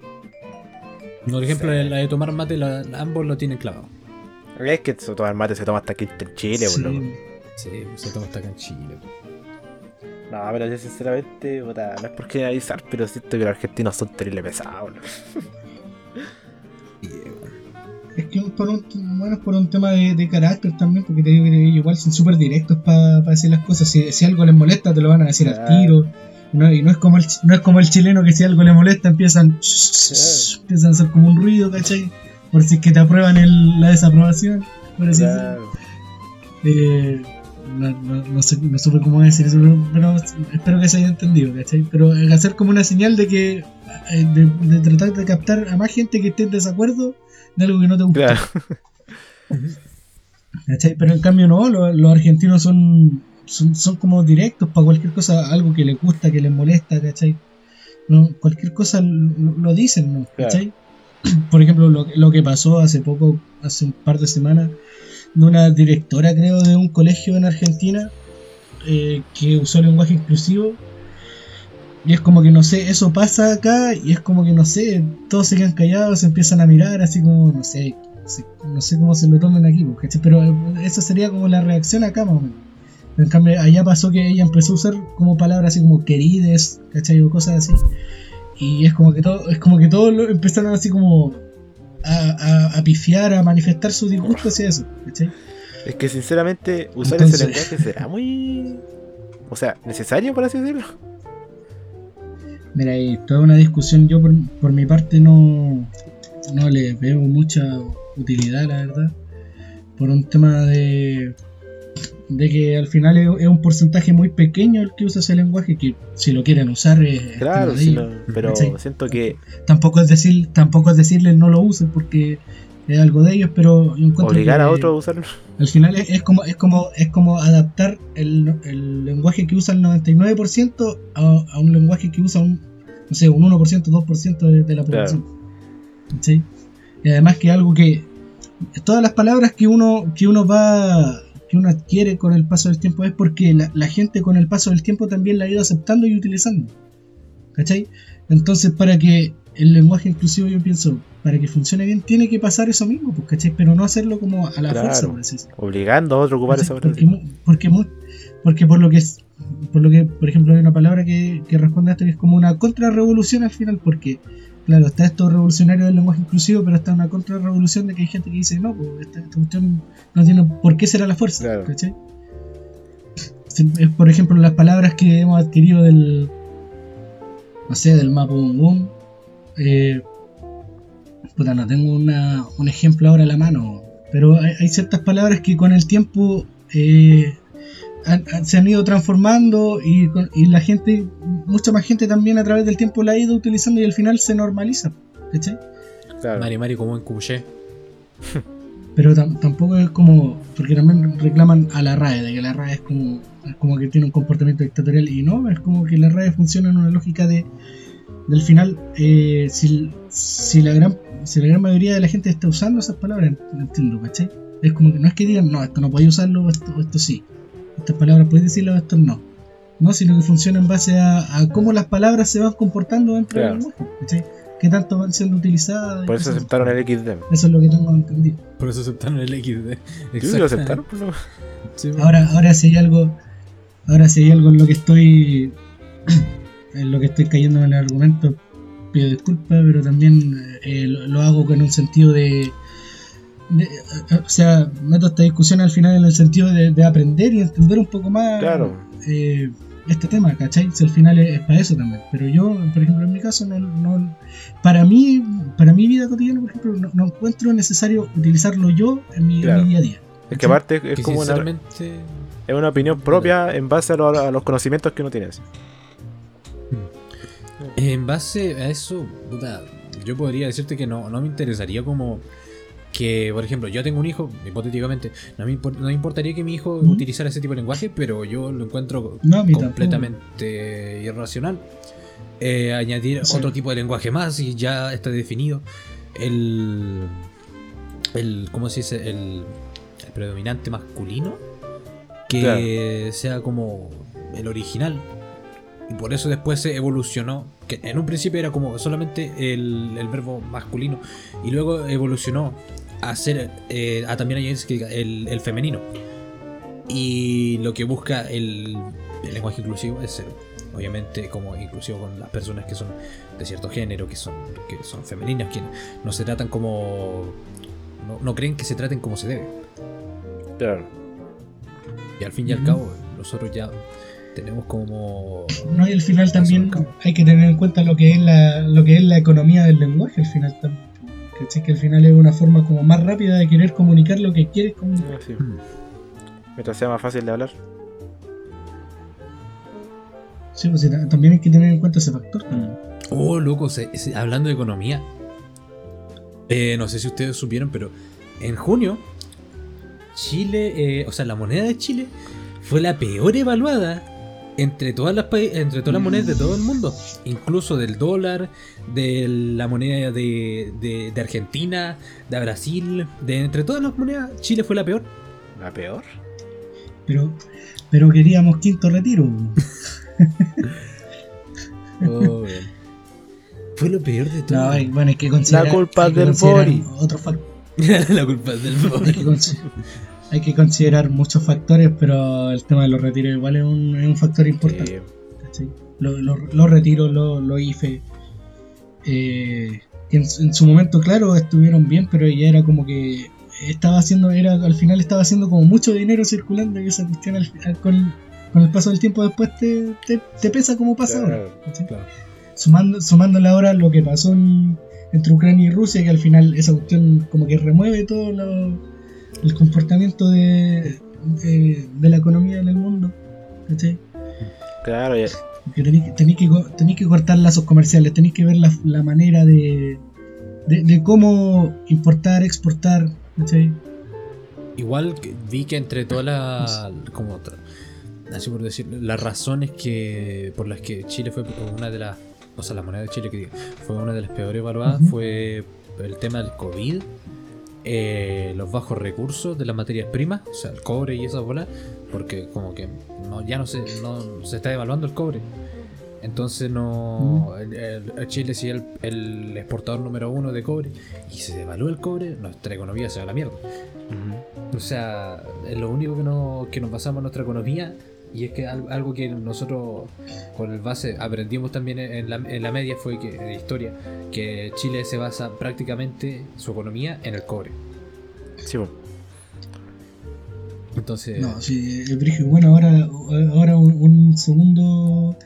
Por ejemplo, Sí. la de tomar mate, la- ambos lo tienen clavado. Es que tomar mate se toma hasta aquí en Chile, Sí. boludo. Sí, se toma hasta acá en Chile. No, pero yo sinceramente, puta, no es por generalizar, pero siento que los argentinos son terrible pesados, boludo. Y, bueno, Es que por un, bueno, es por un tema de, de carácter también, porque te digo que ellos igual son súper directos para decir las cosas. Si, si algo les molesta, te lo van a decir al Claro. tiro. No, y no es como el, ch- no es como el chileno que si algo le molesta empiezan, empiezan a hacer como un ruido, ¿cachai? Por si es que te aprueban el- la desaprobación. Por así decirlo. Claro. Eh, no, no, no sé, no supe cómo decir eso, pero, pero espero que se haya entendido, ¿cachai? Pero hacer como una señal de que eh, de, de tratar de captar a más gente que esté en desacuerdo de algo que no te gusta, Claro. ¿cachai? Pero en cambio no, los, los argentinos son, son, son como directos para cualquier cosa, algo que les gusta, que les molesta, ¿cachai? No, cualquier cosa lo, lo dicen, ¿no? ¿cachai? Por ejemplo, lo, lo que pasó hace poco, hace un par de semanas, de una directora, creo, de un colegio en Argentina eh, que usó lenguaje inclusivo. Y es como que no sé, eso pasa acá y es como que no sé, todos se quedan callados, se empiezan a mirar así como, no sé, no sé cómo se lo tomen aquí, pues, ¿cachai? pero eh, esa sería como la reacción acá más o menos. En cambio, allá pasó que ella empezó a usar como palabras así como querides, ¿cachai? O cosas así. Y es como que todo, es como que todos empezaron así como a, a, a pifiar, a manifestar su disgusto hacia eso, ¿cachai? Es que sinceramente, usar Entonces- ese lenguaje será muy. O sea, necesario, por así decirlo. Mira, hay toda una discusión. Yo, por, por mi parte, no, no le veo mucha utilidad, la verdad. Por un tema de, de que al final es, un porcentaje muy pequeño el que usa ese lenguaje. Que si lo quieren usar, es es Claro, sí, no, pero siento que Tampoco es decir, tampoco es decirles no lo usen porque es algo de ellos, pero obligar a otro a usarlo. al final es, es como es como es como adaptar el, el lenguaje que usa el 99% a, a un lenguaje que usa un no sé, un 1%, 2% de, de la población. ¿Cachai? Y además que algo que todas las palabras que uno que uno va que uno adquiere con el paso del tiempo es porque la, la gente con el paso del tiempo también la ha ido aceptando y utilizando. ¿Cachai? Entonces para que el lenguaje inclusivo yo pienso, para que funcione bien tiene que pasar eso mismo, pues, ¿cachai? Pero no hacerlo como a la Claro. fuerza, por así. Obligando a otro a ocupar esa porque, porque, porque por lo que es, por lo que, por ejemplo, hay una palabra que, que responde a esto que es como una contrarrevolución al final, porque, claro, está esto revolucionario del lenguaje inclusivo, pero está una contrarrevolución de que hay gente que dice, no, pues esta, esta cuestión no tiene por qué ser a la fuerza, Claro. ¿cachai? Por ejemplo, las palabras que hemos adquirido del, no sé, del Mapudungun, eh, puta, no tengo una, un ejemplo ahora a la mano, pero hay, hay ciertas palabras que con el tiempo eh, han- han- se han ido transformando y, y la gente, mucha más gente también a través del tiempo la ha ido utilizando y al final se normaliza, ¿cachai? Claro. Mari Mari como en Cuché. Pero tam- tampoco es como. Porque también reclaman a la RAE, de que la RAE es como, es como que tiene un comportamiento dictatorial. Y no, es como que la RAE funciona en una lógica de. Del final, eh, si, si, la gran, si la gran mayoría de la gente está usando esas palabras, entiendo, ¿cachai? Es como que no es que digan, no, esto no puede usarlo, esto sí. Estas palabras puedes decirlo, o esto no. No, sino que funciona en base a, a cómo las palabras se van comportando dentro Claro. del lenguaje. Qué tanto van siendo utilizadas. Por eso aceptaron el XD. Eso es lo que tengo entendido. Por eso aceptaron el XD. Sí, sí, lo aceptaron. pues. Sí, bueno. Ahora, ahora si hay algo, ahora si hay algo en lo que estoy, en lo que estoy cayendo en el argumento, pido disculpas, pero también eh, lo, lo hago con un sentido de, de- eh, o sea, meto esta discusión al final en el sentido de, de aprender y entender un poco más Claro. eh, este tema, ¿cachai? Si al final es, es para eso también. Pero yo, por ejemplo, en mi caso, no, no- para mí, para mi vida cotidiana, por ejemplo, no, no encuentro necesario utilizarlo yo en mi, en Claro. mi día a día. Es que aparte es Que como una, es una opinión propia en base a, lo- a los conocimientos que uno tiene. así. En base a eso, puta, yo podría decirte que no, no me interesaría como que, por ejemplo, yo tengo un hijo, hipotéticamente, no me, no me importaría que mi hijo Ujú. utilizara ese tipo de lenguaje, pero yo lo encuentro No, tampoco. completamente irracional. Eh, añadir Sí. otro tipo de lenguaje más y ya está definido el, el ¿cómo se dice? El, el predominante masculino que sea como el original y por eso después se evolucionó que en un principio era como solamente el, el verbo masculino y luego evolucionó a ser eh, a también diga el, el femenino y lo que busca el, el lenguaje inclusivo es ser obviamente como inclusivo con las personas que son de cierto género que son que son femeninas que no se tratan como no, no creen que se traten como se debe Claro. y al fin y al cabo nosotros ya tenemos como No, y al final también hay que tener en cuenta lo que es la, lo que es la economía del lenguaje al final también. ¿Cachai? Que al final es una forma como más rápida de querer comunicar lo que quieres comunicar. Ah, sí. Mientras sea más fácil de hablar. Sí, pues, también hay que tener en cuenta ese factor también. Oh, loco, se- se- hablando de economía. eh, no sé si ustedes supieron, pero en junio, Chile, eh, o sea, la moneda de Chile fue la peor evaluada entre todas las, entre todas las monedas de todo el mundo. Incluso del dólar, de la moneda de, de- de Argentina, de Brasil, de entre todas las monedas, Chile fue la peor. ¿La peor? Pero, pero queríamos quinto retiro. Oh, fue lo peor de todo. No, bueno, hay que considerar. La culpa hay que del Bori. Otros fac- la culpa es del consi- hay que considerar muchos factores, pero el tema de los retiros igual es un, es un factor importante. Lo- lo- Los retiros, los los IFE, eh, que en, su- en su momento, claro, estuvieron bien, pero ya era como que estaba haciendo, era al final estaba haciendo como mucho dinero circulando y esa cuestión al final, con, con el paso del tiempo después te, te, te pesa como pasa ahora. Claro. Claro. Sumando, sumándole ahora lo que pasó en- entre Ucrania y Rusia, que al final esa cuestión como que remueve todo lo- el comportamiento de, de, de la economía en el mundo. ¿cachai? Claro, ya- tenéis, que- tenéis que, co- tenéis que cortar lazos comerciales, tenéis que ver la, la manera de, de, de cómo importar, exportar. ¿cachai? Igual vi que entre todas las. como otra- así por decir, las razones que por las que Chile fue una de las. O sea, la moneda de Chile que fue una de las peores evaluadas fue el tema del COVID, eh, los bajos recursos de las materias primas, o sea, el cobre y esas bolas, porque como que no, ya no se, no se está devaluando el cobre. Entonces no. el- el- Chile es el, el exportador número uno de cobre. Y se devalúa el cobre, nuestra economía se va a la mierda. O sea, es lo único que, no, que nos basamos en nuestra economía y es que al- algo que nosotros con el base aprendimos también en la, en la media fue que en historia que Chile se basa prácticamente su economía en el cobre. Sí, bueno. Entonces, No, sí. Bueno, ahora, ahora un, un segundo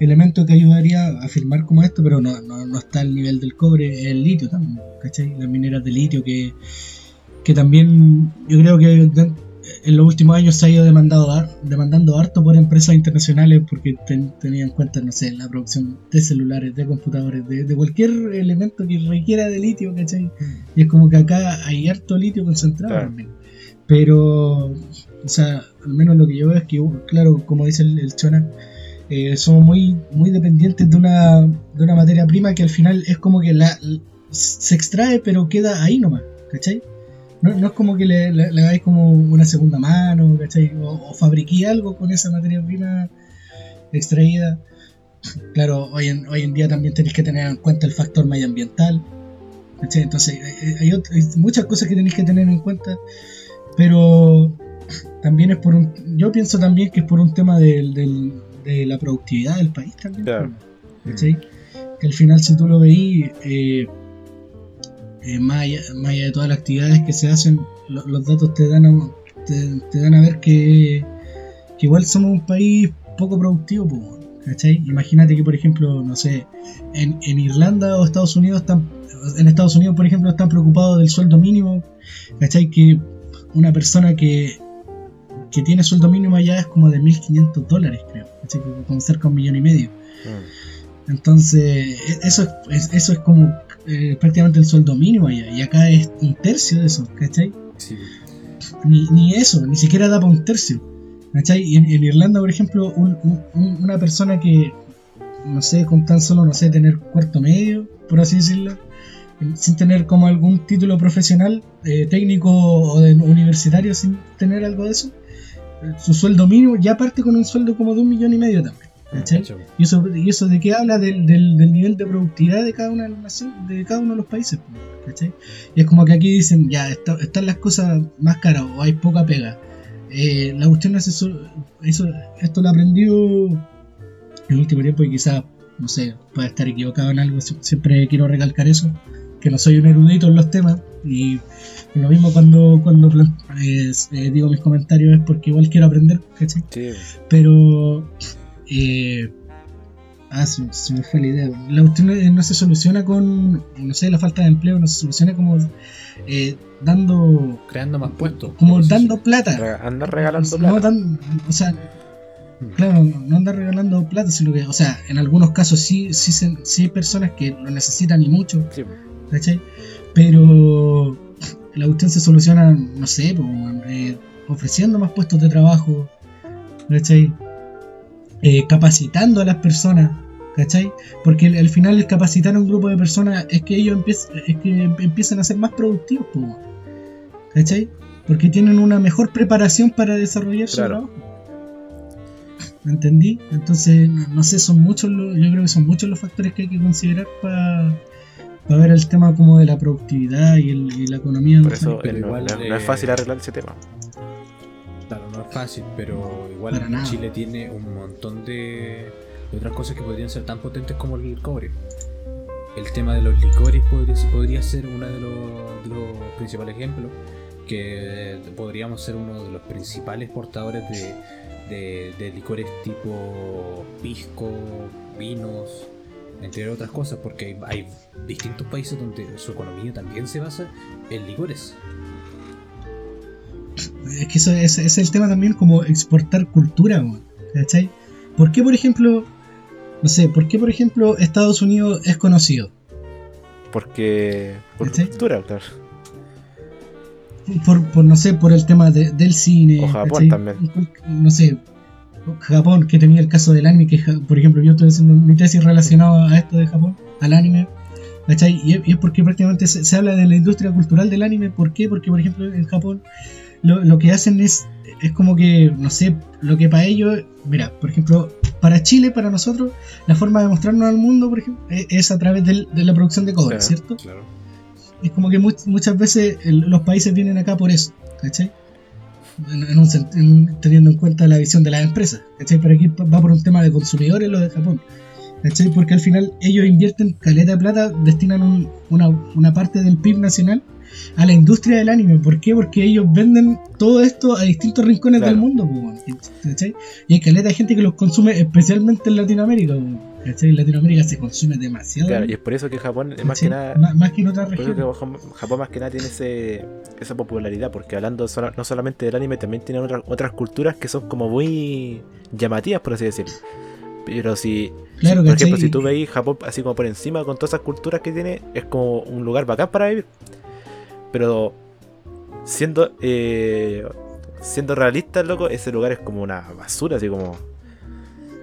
elemento que ayudaría a afirmar como esto, pero no, no, no está al nivel del cobre, es el litio también, ¿cachai? Las mineras de litio que, que también yo creo que de- en los últimos años se ha ido demandado, demandando harto por empresas internacionales porque ten- tenían en cuenta, no sé, la producción de celulares, de computadores, de, de cualquier elemento que requiera de litio, ¿cachai? Y es como que acá hay harto litio concentrado Claro. también. Pero, o sea, al menos lo que yo veo es que, claro, como dice el, el Chona, eh, somos muy, muy dependientes de una, de una materia prima que al final es como que la, se extrae pero queda ahí nomás, ¿cachai? No, no es como que le, le, le hagáis como una segunda mano, ¿cachai? O, o fabriqué algo con esa materia prima extraída. Claro, hoy en, hoy en día también tenéis que tener en cuenta el factor medioambiental. ¿cachai? Entonces, hay, hay ot- hay muchas cosas que tenéis que tener en cuenta, pero también es por un. Yo pienso también que es por un tema del, del- de la productividad del país también. Claro. ¿cachai? Que al final, si tú lo veís, eh, eh, más, allá, más allá de todas las actividades que se hacen, lo- los datos te dan a, te, te dan a ver que, que igual somos un país poco productivo, po, ¿cachai? Imagínate que, por ejemplo, no sé, en, en Irlanda o Estados Unidos están, en Estados Unidos, por ejemplo, están preocupados del sueldo mínimo, ¿cachai? Que una persona que, que tiene sueldo mínimo allá es como de 1.500 dólares, creo, ¿cachai? Como cerca de un millón y medio. Mm. Entonces, e- eso es, es- eso es como eh, prácticamente el sueldo mínimo allá. Y acá es un tercio de eso, ¿cachai? Sí. Ni, ni eso, ni siquiera da para un tercio. ¿Cachai? Y en, en Irlanda, por ejemplo, un- un- un- una persona que, no sé, con tan solo, no sé, tener cuarto medio, por así decirlo, sin tener como algún título profesional, eh, técnico o de universitario, sin tener algo de eso, eh, su sueldo mínimo ya parte con un sueldo como de un millón y medio también. ¿Cachai? ¿Y eso, y eso de qué habla del, del, del nivel de productividad de cada una de las naciones, de cada uno de los países. ¿cachai? Y es como que aquí dicen, ya, está- están las cosas más caras o hay poca pega. Eh, la cuestión es eso, eso, esto lo aprendió en el último tiempo y quizás, no sé, pueda estar equivocado en algo, sie- siempre quiero recalcar eso, que no soy un erudito en los temas y lo mismo cuando, cuando eh, eh, digo mis comentarios es porque igual quiero aprender, ¿cachai? Sí, Pero. Eh, ah, se, se me fue la idea. La cuestión no se soluciona con. No sé, la falta de empleo, no se soluciona como. eh, dando. Creando más puestos. Como dando plata. Re- anda regalando No plata. dan- o sea, claro, no andar regalando plata, sino que. O sea, en algunos casos sí, sí, hay personas que lo necesitan y mucho. Sí, ¿cachai? Pero la cuestión se soluciona, no sé, eh, ofreciendo más puestos de trabajo, ¿cachai? Eh, capacitando a las personas, ¿cachai? Porque al al final el capacitar a un grupo de personas es que ellos empiezan, es que em- empiezan a ser más productivos, po, ¿cachai? Porque tienen una mejor preparación para desarrollar su Claro. trabajo. ¿Me entendí? Entonces, no, no sé, son muchos los, yo creo que son muchos los factores que hay que considerar para ver el tema como de la productividad y, el- y la economía. por eso pero no, igual, no- no es eh, fácil arreglar ese tema. Fácil, pero igual. Chile tiene un montón de, de otras cosas que podrían ser tan potentes como el cobre. El tema de los licores podría, podría ser uno de los, de los principales ejemplos, que podríamos ser uno de los principales portadores de, de- de licores tipo pisco, vinos, entre otras cosas, porque hay, hay distintos países donde su economía también se basa en licores. Es que eso es, es el tema también como exportar cultura, ¿cachai? ¿Por qué, por ejemplo, no sé, por qué, por ejemplo, Estados Unidos es conocido? Porque. Por ¿Cachai? cultura, claro. Por, por, no sé, por el tema de- del cine. O Japón ¿cachai? también. No sé, Japón, que tenía el caso del anime, que por ejemplo yo estoy haciendo mi tesis relacionada a esto de Japón, al anime, ¿cachai? Y es, y es porque prácticamente se, se habla de la industria cultural del anime, ¿por qué? Porque por ejemplo en Japón lo, lo que hacen es, es como que, no sé, lo que para ellos, mira, por ejemplo, para Chile, para nosotros, la forma de mostrarnos al mundo, por ejemplo, es, es a través del- de la producción de cobre, Claro. ¿cierto? Claro. Es como que much- muchas veces los países vienen acá por eso, ¿cachai? En, en un sent- en un- teniendo en cuenta la visión de las empresas, ¿cachai? Pero aquí va por un tema de consumidores lo de Japón, ¿cachai? Porque al final ellos invierten caleta de plata, destinan un- una, una parte del PIB nacional a la industria del anime. ¿Por qué? Porque ellos venden todo esto a distintos rincones Claro. del mundo, ¿cachai? Y hay caleta de gente que los consume especialmente en Latinoamérica, ¿cachai? En Latinoamérica se consume demasiado. Claro, y es por eso que Japón es más que ¿cachai? nada. Má- más que en otras Por eso que regiones. Japón, más que nada tiene ese, esa popularidad, porque hablando no solamente del anime, también tiene otras, otras culturas que son como muy llamativas, por así decirlo. Pero si, Claro, por ¿cachai? ejemplo, si tú veis Japón así como por encima con todas esas culturas que tiene, es como un lugar bacán para vivir. Pero siendo eh, siendo realistas, loco, ese lugar es como una basura, así como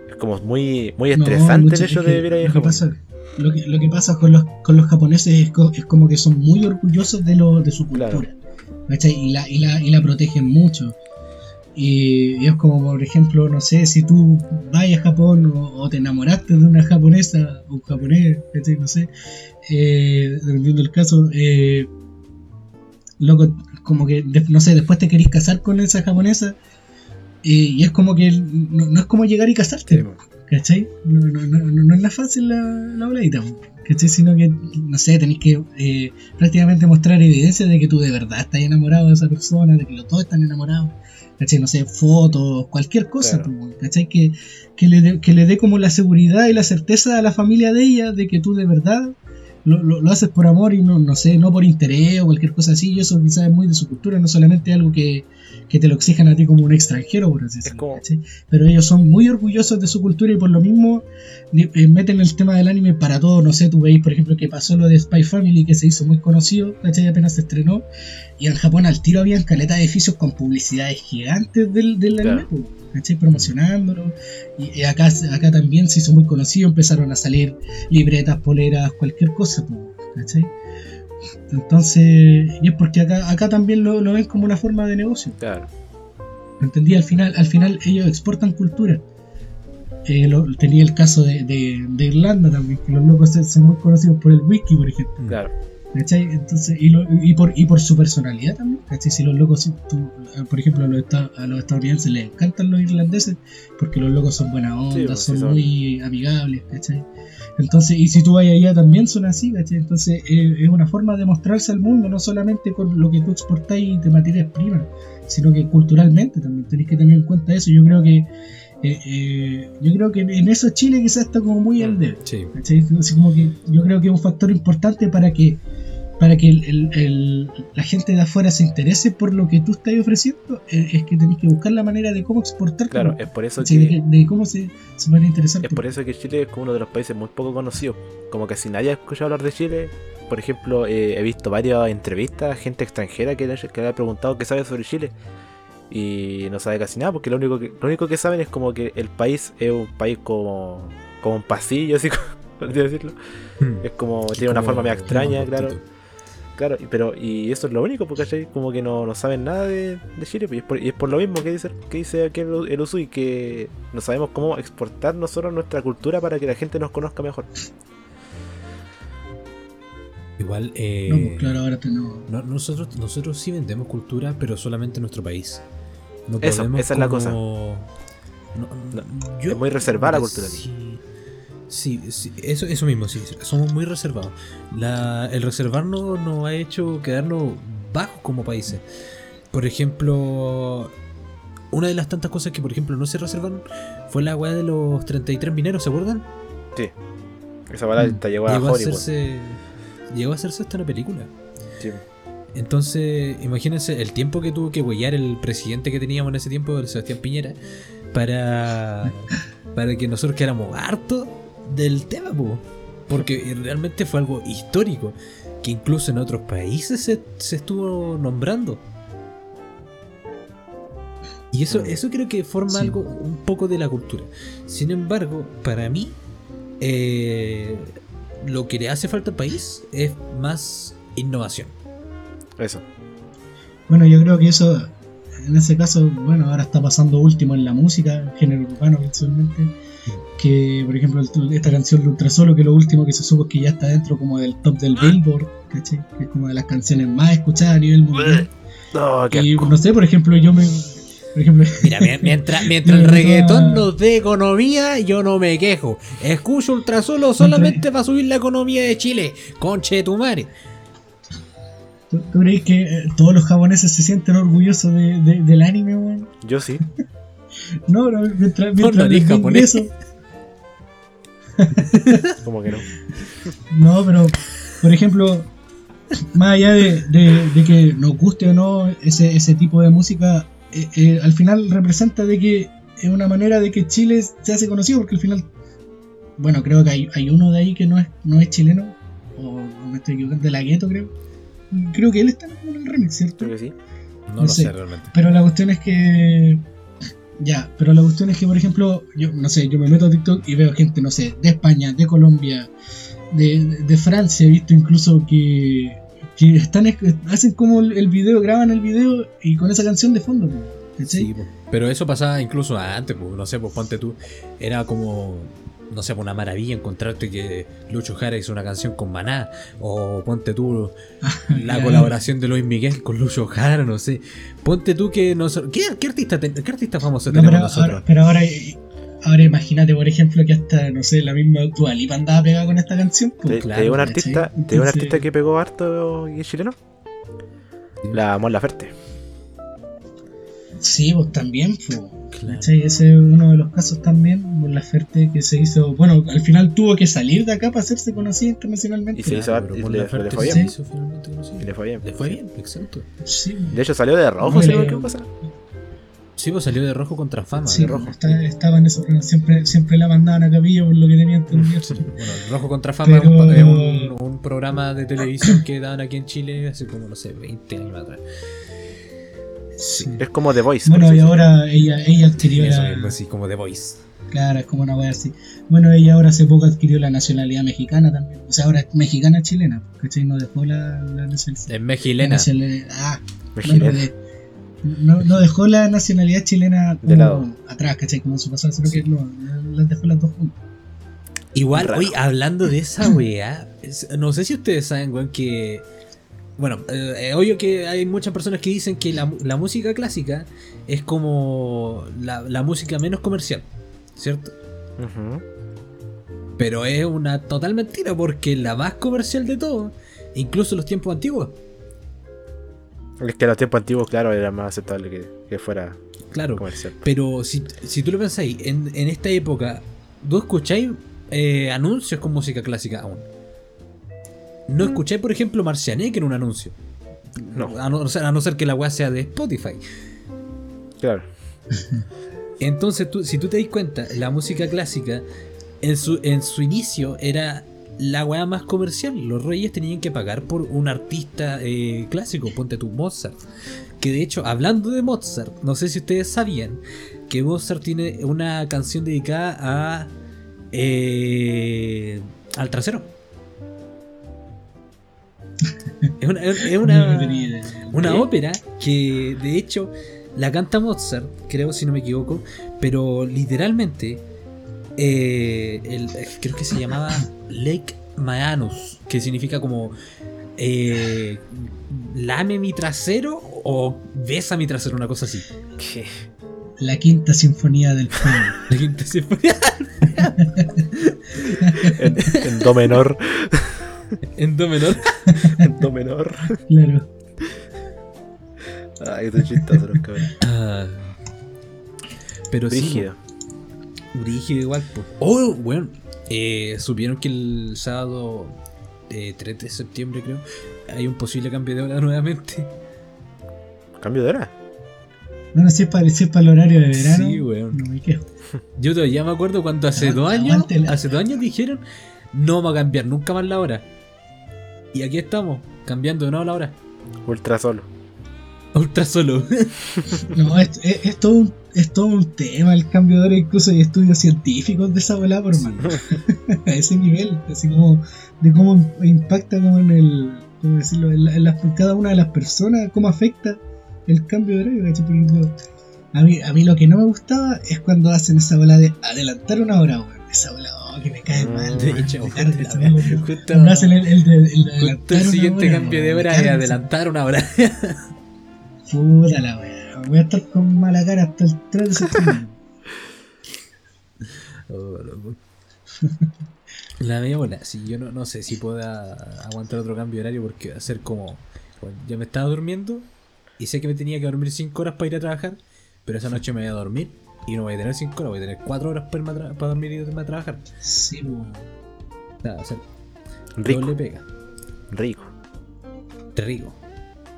es como muy muy estresante el hecho de vivir ahí en lo que Japón. pasa- Lo que, lo que pasa con los, con los japoneses es, co- es como que son muy orgullosos de, lo, de su cultura. Y, la, y, la, y la protegen mucho. Y, es como, por ejemplo, no sé, si tú vas a Japón o, o te enamoraste de una japonesa o un japonés, no sé, eh, dependiendo del caso, eh, loco, como que, no sé, después te querís casar con esa japonesa eh, y es como que no, no es como llegar y casarte. Sí, ¿Cachai? No, no, no, no, no es nada fácil la, la ¿cachai? Sino que, no sé, tenéis que eh, prácticamente mostrar evidencia de que tú de verdad estás enamorado de esa persona, de que los dos están enamorados, ¿cachai? No sé, fotos, cualquier cosa, Claro. ¿cachai? Que, que le dé como la seguridad y la certeza a la familia de ella de que tú de verdad lo, lo, haces por amor y no, no sé, no por interés o cualquier cosa así, y eso quizás es muy de su cultura, no solamente algo que, que te lo exijan a ti como un extranjero, por así decirlo, como- ¿cachai? pero ellos son muy orgullosos de su cultura y por lo mismo eh, meten el tema del anime para todo, no sé, tú veis por ejemplo que pasó lo de Spy Family que se hizo muy conocido, ¿cachai? apenas se estrenó y en Japón al tiro habían caleta de edificios con publicidades gigantes del, del Claro. anime, po, ¿cachai? promocionándolo y, y acá, acá también se hizo muy conocido, empezaron a salir libretas, poleras, cualquier cosa, ¿cachai? Entonces, y es porque acá, acá también lo, lo ven como una forma de negocio. Claro. ¿Entendí? Al final, al final ellos exportan cultura. Eh, lo- tenía el caso de, de- de Irlanda también, que los locos son muy conocidos por el whisky, por ejemplo. Claro. ¿Cachai? Entonces, y, lo- y, por, y por su personalidad también. ¿Cachai? Si los locos, si tú- por ejemplo, a los, a los estadounidenses les encantan los irlandeses porque los locos son buena onda, Sí, pues, sí son son. muy amigables, ¿cachai? Entonces, y si tú vas allá también son así, ¿cachai? Entonces, eh, es una forma de mostrarse al mundo, no solamente con lo que tú exportáis de materias primas, sino que culturalmente también tenéis que tener en cuenta eso. Yo creo que eh, eh, yo creo que en eso Chile quizás está como muy al debe. Sí. ¿cachai? Así como que yo creo que es un factor importante para que para que el- el- el- la gente de afuera se interese por lo que tú estás ofreciendo, eh, es que tenés que buscar la manera de cómo exportar. Claro, es por eso que de cómo se, se van a interesar. Es por eso que Chile es como uno de los países muy poco conocidos. Como que si nadie ha escuchado hablar de Chile, por ejemplo, eh, he visto varias entrevistas, gente extranjera que le, que le ha preguntado qué sabe sobre Chile. Y no sabe casi nada, porque lo único que, lo único que saben es como que el país es un país como, como un pasillo, así decirlo. Es como, tiene una forma medio extraña, claro. Claro, y- pero y eso es lo único, porque ¿cachai? como que no, no saben nada de, de Chile, pues, y es, por, y es por lo mismo que dice, que dice aquí el, el Usui, que no sabemos cómo exportar nosotros nuestra cultura para que la gente nos conozca mejor. Igual, eh, No, pues claro, ahora tenemos. no- nosotros, nosotros sí vendemos cultura, pero solamente en nuestro país. No Eso, esa es la como- cosa. no- No, yo- es muy reservada la cultura aquí. Sí, sí, sí, eso, eso mismo, sí, somos muy reservados. La, el reservarnos nos ha hecho quedarnos bajos como países. Por ejemplo, una de las tantas cosas que, por ejemplo, no se reservaron fue la weá de los 33 mineros, ¿se acuerdan? Sí. Esa bala Mm. llegó a llegó a hacerse llegó a hacerse hasta una película. Sí. Entonces, imagínense el tiempo que tuvo que huellar el presidente que teníamos en ese tiempo, el Sebastián Piñera, para, para que nosotros quedáramos hartos del tema, po. porque realmente fue algo histórico, que incluso en otros países se, se estuvo nombrando. Y eso, eso creo que forma Sí. algo un poco de la cultura. Sin embargo, para mí, eh, lo que le hace falta al país es más innovación. Eso. Bueno, yo creo que eso, en ese caso, bueno, ahora está pasando último en la música, género urbano principalmente. Que, por ejemplo, esta canción de Ultrasolo, que lo último que se supo es que ya está dentro como del top del Billboard, ¿cachai? Que es como de las canciones más escuchadas a nivel mundial. No, qué Y no sé, por ejemplo, yo me. Por ejemplo, Mira, mi- mientras, mientras el No, no. reggaetón nos dé economía, yo no me quejo. Escucho Ultrasolo solamente para subir la economía de Chile. Conche de tu madre. ¿Tú, tú crees que eh, todos los japoneses se sienten orgullosos de, de- del anime, weón? Yo sí. No, pero mientras, no mientras eres les den japonés. eso- Como que no. No, pero, por ejemplo, más allá de, de- de que nos guste o no ese, ese tipo de música, eh, eh, al final representa de que es una manera de que Chile se hace conocido, porque al final, bueno, creo que hay, hay uno de ahí que no es, no es chileno, o no me estoy equivocando, de la gueto creo. Creo que él está en el remix, ¿cierto? Creo que sí. No No lo sé. sé realmente. Pero la cuestión es que. Ya, pero la cuestión es que, por ejemplo, yo no sé, yo me meto a TikTok y veo gente, no sé, de España, de Colombia, de, de- Francia, he visto incluso que, que están hacen como el, video, graban el video y con esa canción de fondo. Sí, po. pero eso pasaba incluso antes, pues, no sé, pues ponte tú, era como, no sé, pues, una maravilla encontrarte que Lucho Jara hizo una canción con Maná, o ponte tú la colaboración de Luis Miguel con Lucho Jara, no sé, ponte tú que nosotros, ¿qué, qué artista, qué artista famoso No, tenemos pero, nosotros? ahora, pero ahora, ahora imagínate, por ejemplo, que hasta, no sé, la misma Dua Lipa andaba pegada con esta canción. po. ¿Te, claro, te digo un artista, te digo un Entonces- artista que pegó harto y es chileno? La Mon Laferte. Sí, pues también, pues. Claro. Ese es uno de los casos también, Mon Laferte que se hizo, bueno, al final tuvo que salir de acá para hacerse conocida internacionalmente. Y se hizo Claro, y le- le fue se bien. hizo finalmente. Y le fue bien. Le fue bien, exacto. Sí, De hecho salió de rojo, No, ¿sí? ¿Qué pasa? Sí, pues salió de rojo contra fama. sí, de rojo. está- estaba en eso, siempre, siempre la mandaban a capilla por lo que tenía entendido. Bueno, Rojo contra Fama Pero- es un, es un- un programa de televisión que daban aquí en Chile hace como, no sé, 20 años atrás. Sí. Es como The Voice. Bueno, y ahora ella, ella adquirió Eso la. mismo, así como The Voice. Claro, es como una wea así. Bueno, ella ahora hace poco adquirió la nacionalidad mexicana también. O sea, ahora es mexicana chilena, ¿cachai? No dejó la, la nacionalidad. Es mexilena. nacionalidad- Ah, de- no, no dejó la nacionalidad chilena De lado. atrás, ¿cachai? Como en su pasado, sino que no, las dejó las dos juntas. Igual, oye, hablando de esa weá, es- no sé si ustedes saben, weón, que. Bueno, eh, es obvio que hay muchas personas que dicen que la, la música clásica es como la, la música menos comercial, ¿cierto? Pero es una total mentira porque la más comercial de todo, incluso en los tiempos antiguos, Es que en los tiempos antiguos, claro, era más aceptable que, que fuera claro. comercial. Pero si, si tú lo pensáis, en, en esta época, ¿tú escucháis eh, anuncios con música clásica aún? No escucháis, por ejemplo, Marcianek en un anuncio. No. A no, a ser que la weá sea de Spotify. Claro. Entonces, tú, si tú te das cuenta, la música clásica en su, en su inicio era la weá más comercial. Los reyes tenían que pagar por un artista eh, clásico, ponte tú Mozart. Que de hecho, hablando de Mozart, no sé si ustedes sabían que Mozart tiene una canción dedicada a. eh, al trasero. Es una, es una- una ópera que de hecho la canta Mozart, creo si no me equivoco, pero literalmente eh, el- creo que se llamaba Lake Maanus, que significa como eh, lame mi trasero o besa mi trasero, una cosa así. ¿Qué? La quinta sinfonía del fuego. La quinta sinfonía En, en do menor. En do menor. En do menor. claro. Ay, estoy chistoso, los cabrones. Ah, pero sí, Brígido. Brígido igual. Oh, bueno. eh, Supieron que el sábado eh, 3 de septiembre, creo, hay un posible cambio de hora nuevamente. ¿Cambio de hora? Bueno, si es para, si es para el horario de verano, Sí, weón. no me quejo. Yo todavía me acuerdo cuando hace Aguante- dos años, aguante la- hace dos años dijeron no va a cambiar nunca más la hora. Y aquí estamos, cambiando de nuevo la hora. Ultra solo. Ultra solo. No, es, es- es todo un, es todo un tema el cambio de hora, incluso hay estudios científicos de esa bola, por mano. a ese nivel, así como de cómo impacta como en el, cómo decirlo, en, la- en las- en cada una de las personas, cómo afecta el cambio de horario. Por ejemplo, a mí, a mí lo que no me gustaba es cuando hacen esa bola de adelantar una hora, weón. Esa bola, que me cae mal. De hecho, justo, el, siguiente cambio de hora es adelantar una hora. Puta la voy a estar con mala cara hasta el 3 de septiembre. Oh, loco. La media bola, sí, yo no, no sé si pueda aguantar otro cambio de horario porque va a ser como Bueno, yo me estaba durmiendo y sé que me tenía que dormir 5 horas para ir a trabajar, pero esa noche me voy a dormir y no voy a tener 5 horas, voy a tener 4 horas para, irme a tra- para dormir y irme a trabajar. Sí, po. Nada, o sea, Rico, doble pega. rico. Rico.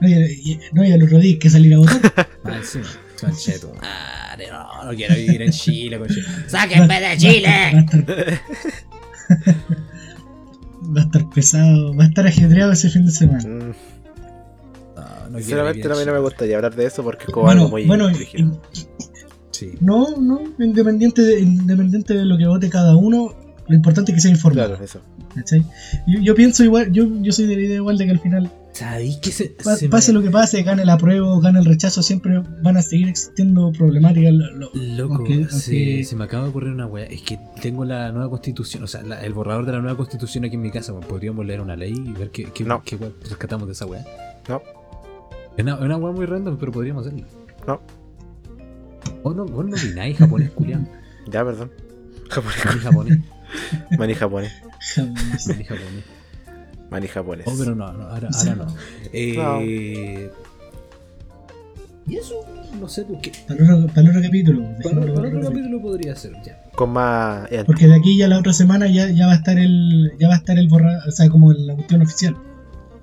No, y, no, y al otro día hay que salir a votar. Ah, encima. Concheto. Ah, no, no quiero vivir en Chile, concheto. ¡Sáquenme de Chile! va a estar pesado, va a estar ajetreado ese fin de semana. Mm, No, no quiero Sinceramente a mí no me gustaría hablar de eso porque es como Bueno, algo muy bueno. Sí. no, no, independiente de, independiente de lo que vote cada uno, lo importante es que sea informado. Claro, eso. ¿cachai? Yo, yo pienso igual, yo, yo soy de la idea igual de que al final, ¿Sabéis que se, pa- se me- pase lo que pase, gane el apruebo, gane el rechazo, siempre van a seguir existiendo problemáticas. lo- lo- Loco, aunque- se, aunque- se me acaba de ocurrir una wea. Es que tengo la nueva constitución, o sea, la- el borrador de la nueva constitución aquí en mi casa. Podríamos leer una ley y ver qué, qué, No. qué wea rescatamos de esa wea. No. Es una, es una wea muy random, pero podríamos hacerlo. No. Vos no, vos no opináis japonés, culián. Ya, perdón. Japonés. Maní japonés. Maní japonés. Maní japonés. Maní japonés. Oh, pero no, no ahora, Sí. ahora no. Eh, Y eso, no sé, porque. Para el otro, para el otro capítulo. Para, para para otro otro capítulo podría ser, ya. Con más. Porque de aquí ya la otra semana ya, ya va a estar el ya va a estar el borra, o sea, como la cuestión oficial.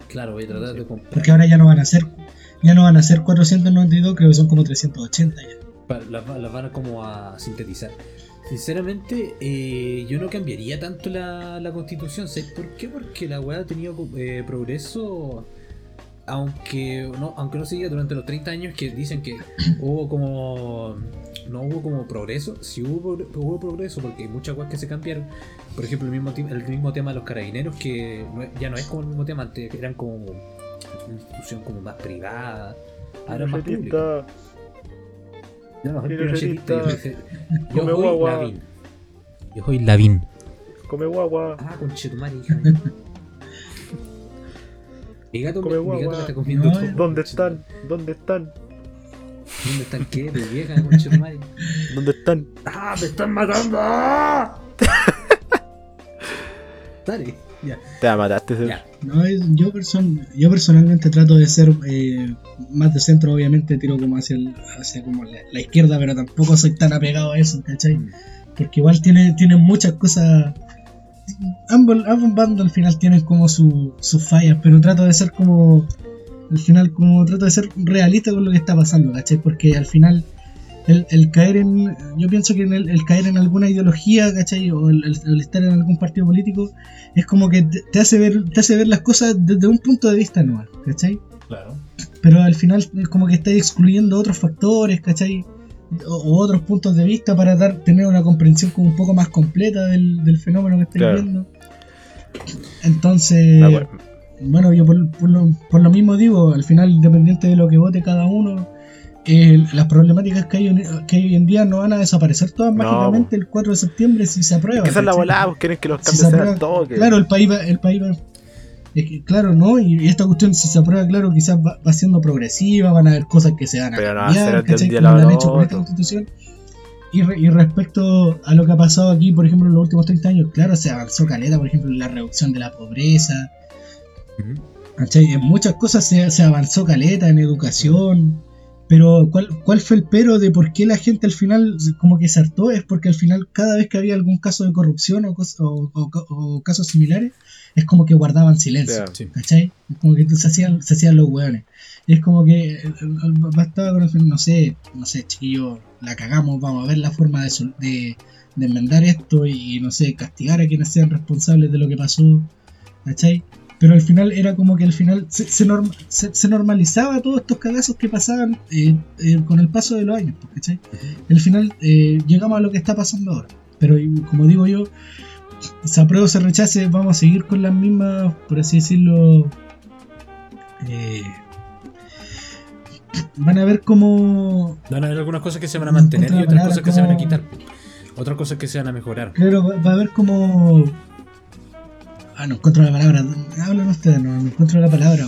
Claro, voy a tratar de comprar. Porque ahora ya no van a ser ya no van a ser 492, creo que son como 380 ya. Las, las van a como a sintetizar. Sinceramente, eh, yo no cambiaría tanto la, la constitución. ¿Sabes por qué? Porque la weá ha tenido eh, progreso. Aunque no, aunque no se diga durante los 30 años que dicen que hubo como. No hubo como progreso. Sí hubo, hubo progreso porque hay muchas cosas que se cambiaron. Por ejemplo, el mismo, el mismo tema de los carabineros, que no ya no es como el mismo tema. Antes eran como una institución como más privada. Ahora más pública. Yo no pinochetista, yo soy- yo Come guagua. Lavín. Yo soy Lavín. Come guagua. Ah, conchetumare, hija mía. Mi gato, Come me, mi gato me está comiendo No, todo. ¿Dónde están? ¿Dónde están? ¿Dónde están qué? De vieja, conchetumare. ¿Dónde están? ¡Ah, me están matando! Dale, ya. Te la mataste. Ya. No, es- yo, person- yo personalmente trato de ser eh, más de centro, obviamente tiro como hacia, el- hacia como la, la izquierda, pero tampoco soy tan apegado a eso, ¿cachai? Mm. Porque igual tiene, tiene muchas cosas. Ambos, ambos bandos al final tienen como su- sus fallas, pero trato de ser como. Al final, como trato de ser realista con lo que está pasando, ¿cachai? Porque al final, el, el caer en. Yo pienso que en el, el caer en alguna ideología, ¿cachai? O el, estar en algún partido político, es como que te, hace ver te hace ver las cosas desde un punto de vista nuevo, ¿cachai? Claro. pero al final es como que está excluyendo otros factores, ¿cachai? O, o otros puntos de vista para dar, tener una comprensión como un poco más completa del, del fenómeno que Claro. viendo. Entonces, acuerdo. bueno, yo por, por lo, por lo mismo digo, al final, independiente de lo que vote cada uno, eh, las problemáticas que hay, en- que hay hoy en día no van a desaparecer todas No, mágicamente el 4 de septiembre si se aprueba. Esa es la volada, pues, quieren que los cambios se sean toque. Claro, el país va, el país va. es que, claro, ¿no? Y, y esta cuestión, si se aprueba, claro, quizás va, va siendo progresiva, van a haber cosas que se van a Pero no día lo han hecho con esta constitución. Y, re- y respecto a lo que ha pasado aquí, por ejemplo, en los últimos 30 años, claro, se avanzó caleta, por ejemplo, en la reducción de la pobreza. ¿cachai? En muchas cosas se, se avanzó caleta, en educación. Pero, ¿cuál, ¿cuál fue el pero de por qué la gente al final como que se hartó? Es porque al final, cada vez que había algún caso de corrupción o, o- o- o casos similares, es como que guardaban silencio. Sí. ¿Cachai? Es como que se hacían, se hacían los hueones. Es como que eh, eh, bastaba con no sé, no sé, chiquillo, la cagamos, vamos a ver la forma de, de, de enmendar esto y, no sé, castigar a quienes sean responsables de lo que pasó. ¿Cachai? Pero al final era como que al final se, se, norm- se- se normalizaba todos estos cagazos que pasaban eh, eh, con el paso de los años, pues, ¿cachai? Al final eh, llegamos a lo que está pasando ahora. Pero como digo yo, se apruebe o se rechace, vamos a seguir con las mismas, por así decirlo. eh, van a ver cómo. Van a haber algunas cosas que se van a mantener y otras cosas que se van a quitar. Otras cosas que se van a mejorar. Claro, va, va a haber como. Ah, no encuentro la palabra. Hablan ustedes, no, no encuentro la palabra.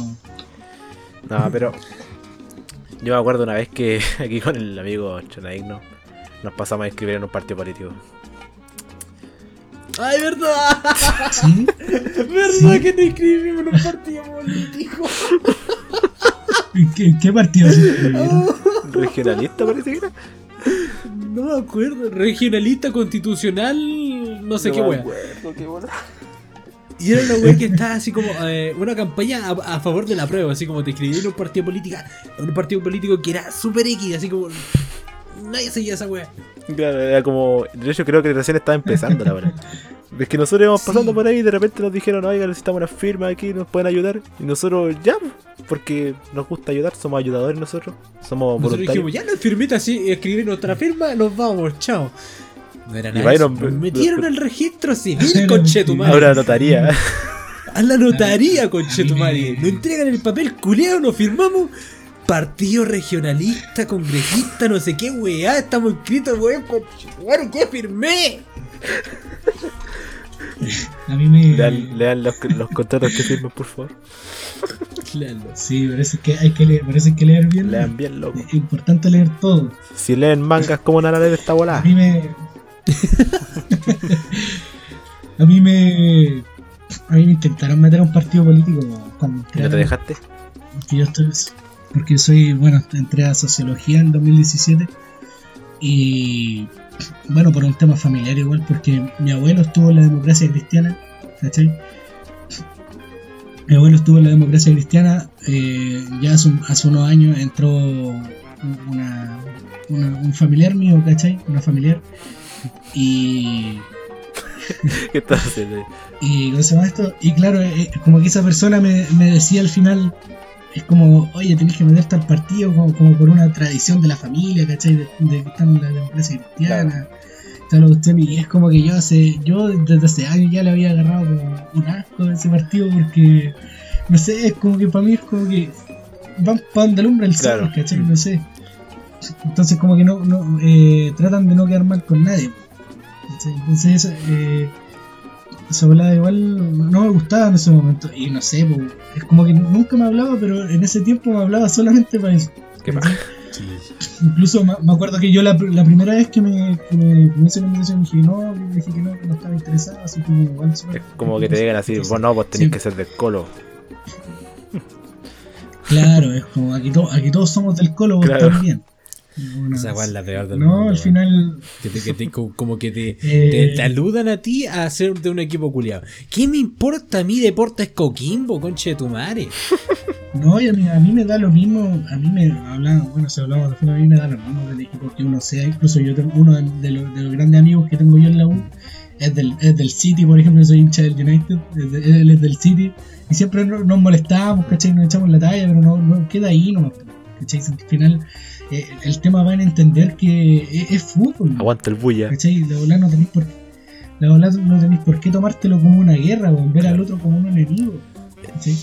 No, pero. Yo me acuerdo una vez que aquí con el amigo Chonaigno nos pasamos a inscribir en un partido político. ¡Ay, verdad! ¿Sí? ¿Verdad Sí. que te inscribimos en un partido político? ¿En qué, en qué partido se inscribieron? Regionalista parece que era. No me acuerdo. Regionalista constitucional. No sé qué me wea. acuerdo, qué bola. Y era una wea que estaba así como eh, una campaña a, a favor de la prueba, así como te escribí en un partido político, un partido político que era super X, así como nadie seguía esa wea. Claro, era como. De hecho, creo que recién estaba empezando la verdad. Es que nosotros íbamos Sí. pasando por ahí y de repente nos dijeron, oiga, necesitamos una firma aquí, nos pueden ayudar. Y nosotros, ya, porque nos gusta ayudar, somos ayudadores nosotros, somos Nosotros dijimos, ya la firmita así, escribí nuestra firma, nos vamos, chao. No era Y nada. vayan, eso. Metieron al registro civil, conchetumare. Ahora notaría. A la notaría, conchetumare. A Nos entregan el papel culeado, nos firmamos. Partido regionalista, congresista, no sé qué weá, estamos inscritos, weón, conchetumare, ¿qué firmé? A mí me. lean, lean los, los contratos que firman, por favor. Claro. Sí, parece que hay que leer, parece que leer bien. Lean bien, loco. Es importante leer todo. Si leen mangas, ¿cómo no van a leer esta A volada? mí me. a mí me. A mí me intentaron meter a un partido político cuando ¿Y no entré te dejaste? Porque yo estoy. Porque soy. Bueno, entré a sociología en 2017. Y. Bueno, por un tema familiar igual, porque mi abuelo estuvo en la democracia cristiana. ¿Cachai? Mi abuelo estuvo en la democracia cristiana. eh, ya hace, un- hace unos años entró una, una- un familiar mío, ¿cachai? Una familiar. Y. ¿Qué estás haciendo? Y ¿cómo se llama esto? Y claro, eh, como que esa persona me, me decía al final, es como, oye, tenés que meterte al partido como, como por una tradición de la familia, ¿cachai? De, de que están en la democracia cristiana. la cuestión, y es como que yo hace, yo desde hace años ya le había agarrado como un asco a ese partido porque, no sé, es como que para mí es como que van para donde alumbra el sol, Claro. ¿cachai? No sé. Entonces como que no, no eh, tratan de no quedar mal con nadie. Entonces eh, esa volada igual no me gustaba en ese momento. Y no sé, es como que nunca me hablaba, pero en ese tiempo me hablaba solamente para eso. ¿Qué. Sí. Incluso me, acuerdo que yo la, la primera vez que me, que me, que me hice la invitación dije no, dije que no, que no estaba interesado, así como igual Es como que te digan así, vos no, vos tenés Sí. que ser del colo. Claro, es como aquí, to- aquí todos somos del colo, vos Claro. también. Una Esa vez. weá es la peor del No, mundo, al final. Que te- que te- como que te, eh, te, aludan a ti a ser de un equipo culiado. ¿Qué me importa a mí Deportes Coquimbo, conche de tu madre? No, y a mí, a mí me da lo mismo, a mí me hablan, bueno, si hablamos de fútbol, a mí me da lo mismo del equipo que uno sea, incluso yo tengo uno de, de los, de los grandes amigos que tengo yo en la U, es del, es del City, por ejemplo, soy hincha del United, es de- él es del City, y siempre no- nos molestábamos, ¿cachai? Nos echamos la talla, pero no, no queda ahí, no, ¿cachai? Al final eh, el tema va en entender que es, es fútbol, Aguanta el bulla. ¿cachai? La no tenéis por la no tenéis por qué tomártelo como una guerra o ver al otro como un enemigo. ¿cachai?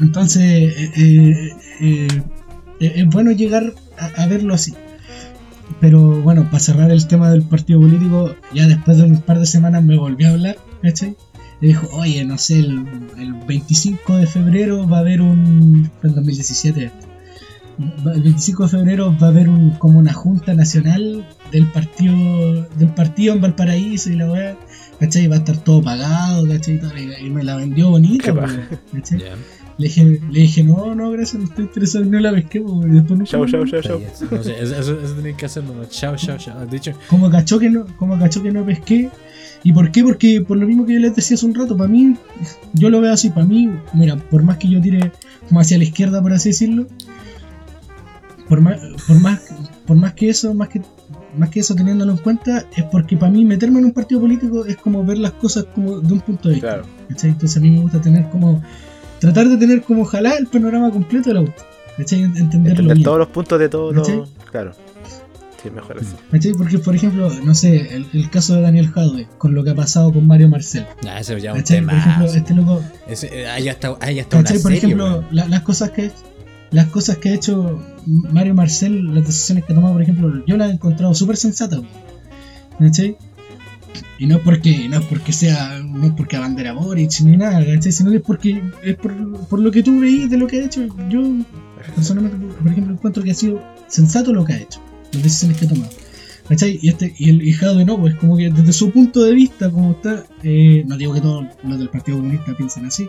Entonces, eh, eh, eh, eh, es bueno llegar a, a verlo así. Pero bueno, para cerrar el tema del partido político, ya después de un par de semanas me volvió a hablar, ¿cachai? Y dijo, oye, no sé, el, el 25 de febrero va a haber un... en 2017 esto. Va- El 25 de febrero va a haber un, como una junta nacional del partido del partido en Valparaíso y la weá, ¿cachai? Va a estar todo pagado, ¿cachai? Y me la vendió bonita, ¿cachai? Ya. Le dije, le dije, no, no, gracias, no estoy interesado, no la pesqué, po, y después nunca Chau, más- chau, chau, chau. No sé, eso, eso, eso tenés que hacerlo. ¿no? Chao, chao, chao. De hecho, Como cachó que no, como cachó que no pesqué. ¿Y por qué? Porque por lo mismo que yo les decía hace un rato, para mí, yo lo veo así, para mí, mira, por más que yo tire como hacia la izquierda, por así decirlo, por más, por más, por más que eso, más que, más que eso teniéndolo en cuenta, es porque para mí meterme en un partido político es como ver las cosas como de un punto de vista. Claro. ¿cachai? Entonces a mí me gusta tener como, tratar de tener como ojalá el panorama completo del auto, ¿cachai? Entenderlo Entender bien. todos los puntos de todo. Claro. Sí, mejor así. ¿Cachai? Porque, por ejemplo, no sé, el, el caso de Daniel Jadwe, con lo que ha pasado con Mario Marcel. nah, ese ya un ¿Cachai? Por tema. ejemplo, este loco, Ese, eh, ahí está, ahí está una ¿cachai? Por serie, ejemplo, la- las cosas que las cosas que ha hecho Mario Marcel, las decisiones que ha tomado, por ejemplo, yo las he encontrado súper sensatas. ¿Cachai? Y no porque, no porque sea, no es porque abandera Boric ni nada, ¿cachai? Sino que es porque es por, por lo que tú veís de lo que ha hecho. Yo personalmente, por ejemplo, encuentro que ha sido sensato lo que ha hecho, las decisiones que ha tomado. ¿Cachai? Y, este, y el hijado de no, pues como que desde su punto de vista, como está, eh, no digo que todos los del Partido Comunista piensen así,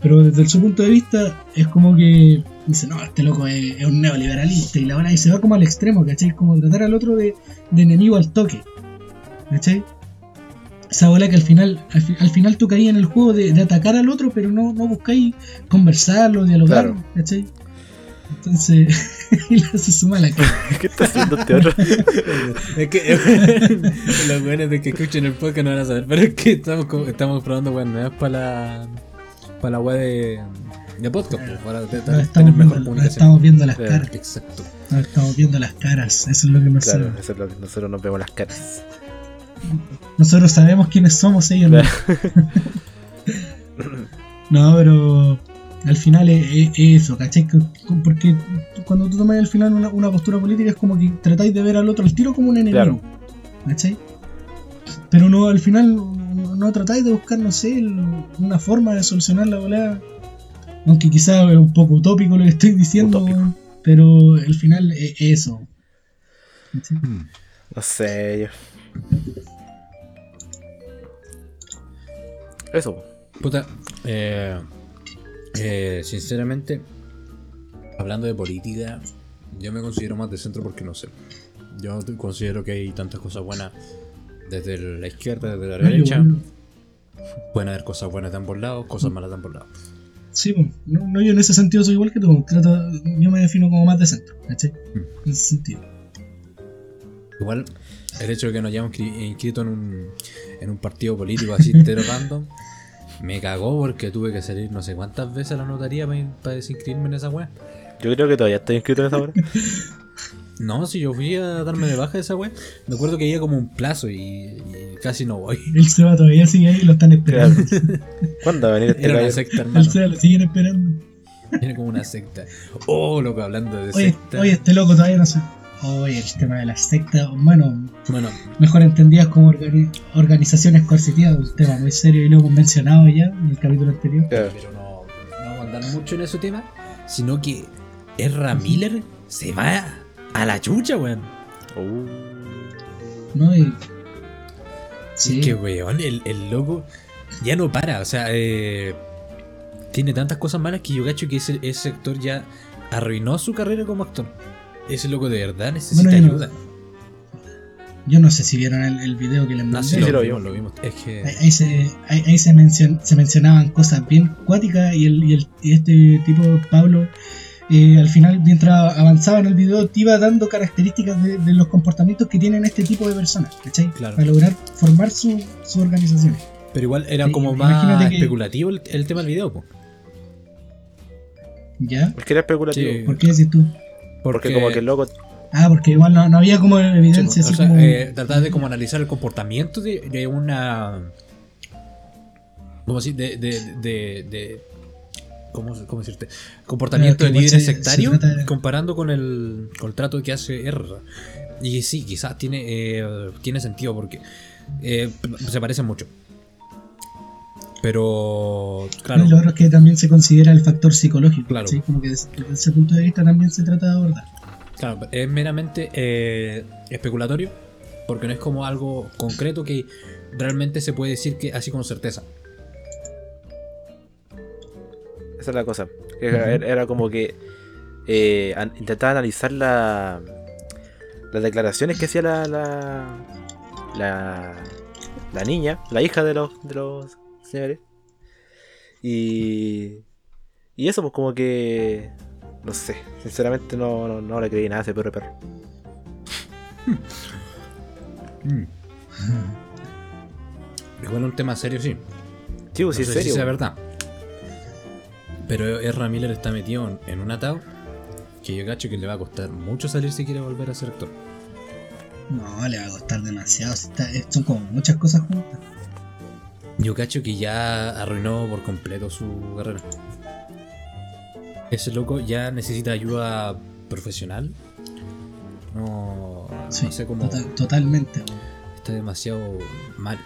pero desde su punto de vista es como que dice, no, este loco es, es un neoliberalista y la van y se va como al extremo, ¿cachai? Como tratar al otro de, de enemigo al toque, ¿cachai? Esa bola que al final, al, fi- al final tú caías en el juego de, de atacar al otro, pero no, no buscáis conversarlo, dialogar, Claro. ¿cachai? Entonces, y se suma la cara. ¿Qué está haciendo este otro? Es que los buenos de que escuchen el podcast no van a saber, pero es que estamos, estamos probando weas nuevas para la para la web de, de podcast, pues, para de- de- Nos tener estamos, mejor viendo, estamos las Eh, caras. Exacto. Nos estamos viendo las caras. Eso es lo que nos Claro, eso es lo que nosotros nos vemos las caras. Nosotros sabemos quiénes somos ellos. No, No, pero al final es, es- es eso, ¿cachai? Que- Porque cuando tú tomas al final una, una postura política es como que tratáis de ver al otro al tiro como un enemigo. ¿Cachai? Pero no, al final no, tratáis de buscar, no sé, el- una forma de solucionar la volada. Aunque quizás es un poco utópico lo que estoy diciendo, Utópico. pero al final es eso. ¿Cachai? No sé, yo. Eso. Puta, eh, eh, sinceramente, hablando de política, yo me considero más de centro porque no sé. Yo considero que hay tantas cosas buenas desde la izquierda, desde la No, derecha. Pueden haber cosas buenas de ambos lados, cosas malas de ambos lados. Sí, pues, no, no, yo en ese sentido soy igual que tú. Trato, yo me defino como más de centro, ¿cachai? En ese sentido. Igual, el hecho de que nos hayamos cri- inscrito en un, en un partido político así entero random, me cagó porque tuve que salir no sé cuántas veces a la notaría para, desinscribirme en esa wea. Yo creo que todavía estoy inscrito en esa hora. No, si yo fui a darme de baja de esa wea, me acuerdo que había como un plazo y, y casi no voy. El Seba todavía sigue ahí y lo están esperando. ¿Cuándo va a venir este Era una secta, El. Seba lo siguen esperando. Era como una secta. Oh, loco, hablando de Oye, secta. oye, este loco todavía no sé. Oye, el tema de la secta, bueno, Bueno, mejor entendidas como organi- organizaciones coercitivas, un tema muy serio y lo hemos mencionado ya en el capítulo anterior. Pero no, no vamos a andar mucho en ese tema, sino que Ezra Miller se va a la chucha, weón. Uh, ¿No? Y, sí, Es que, weón, el, el loco ya no para. O sea, eh, tiene tantas cosas malas que yo cacho que ese, ese actor ya arruinó su carrera como actor. Ese loco de verdad necesita Bueno, yo no- ayuda. yo no sé si vieron el, el video que les Ah, mandé. sí, sí, lo, vimos, lo vimos. Es que. Ahí, ahí se, ahí, ahí se, mencion- se mencionaban cosas bien cuáticas y, el, y, el, y este tipo, Pablo, eh, al final, mientras avanzaba en el video, te iba dando características de, de los comportamientos que tienen este tipo de personas, ¿cachai? Claro. Para lograr formar su, su organización. Pero igual era Sí, como más que- especulativo el, el tema del video, po. ¿Ya? porque era especulativo. Sí. ¿Por qué decís tú? Porque como que el loco. Ah, porque igual no, no había como Sí, evidencia po, así o sea, como... eh, tratar de como analizar el comportamiento de, de una. ¿Cómo decir? De. de, de, de- ¿cómo, cómo decirte? Comportamiento de igual líderes se- se sectarios trata de- comparando con el, con el trato que hace R. Y sí, quizás tiene, eh, tiene sentido porque eh, se parecen mucho. Pero, claro, Y lo otro es que también se considera el factor psicológico. Claro. ¿sí? Como que desde, desde ese punto de vista también se trata de abordar. claro, es meramente eh, especulatorio porque no es como algo concreto que realmente se puede decir que así con certeza. Esa es la cosa. Era, como que eh, an- intentaba analizar la, las declaraciones que hacía la, la, la, la niña, la hija de los, de los señores. Y, y eso, pues como que... No sé, sinceramente no, no, no le creí nada a ese perro perro. Igual un tema serio, sí. Sí, pues, No sí, sé es serio. si sea pues. verdad. Pero Ezra Miller está metido en, un atado que yo cacho que le va a costar mucho salir si quiere volver a ser actor. No, le va a costar demasiado. si está- son como muchas cosas juntas. Yo cacho que ya arruinó por completo su carrera. Ese loco ya necesita ayuda profesional. No, Sí, no sé cómo. total- totalmente. Está demasiado mal.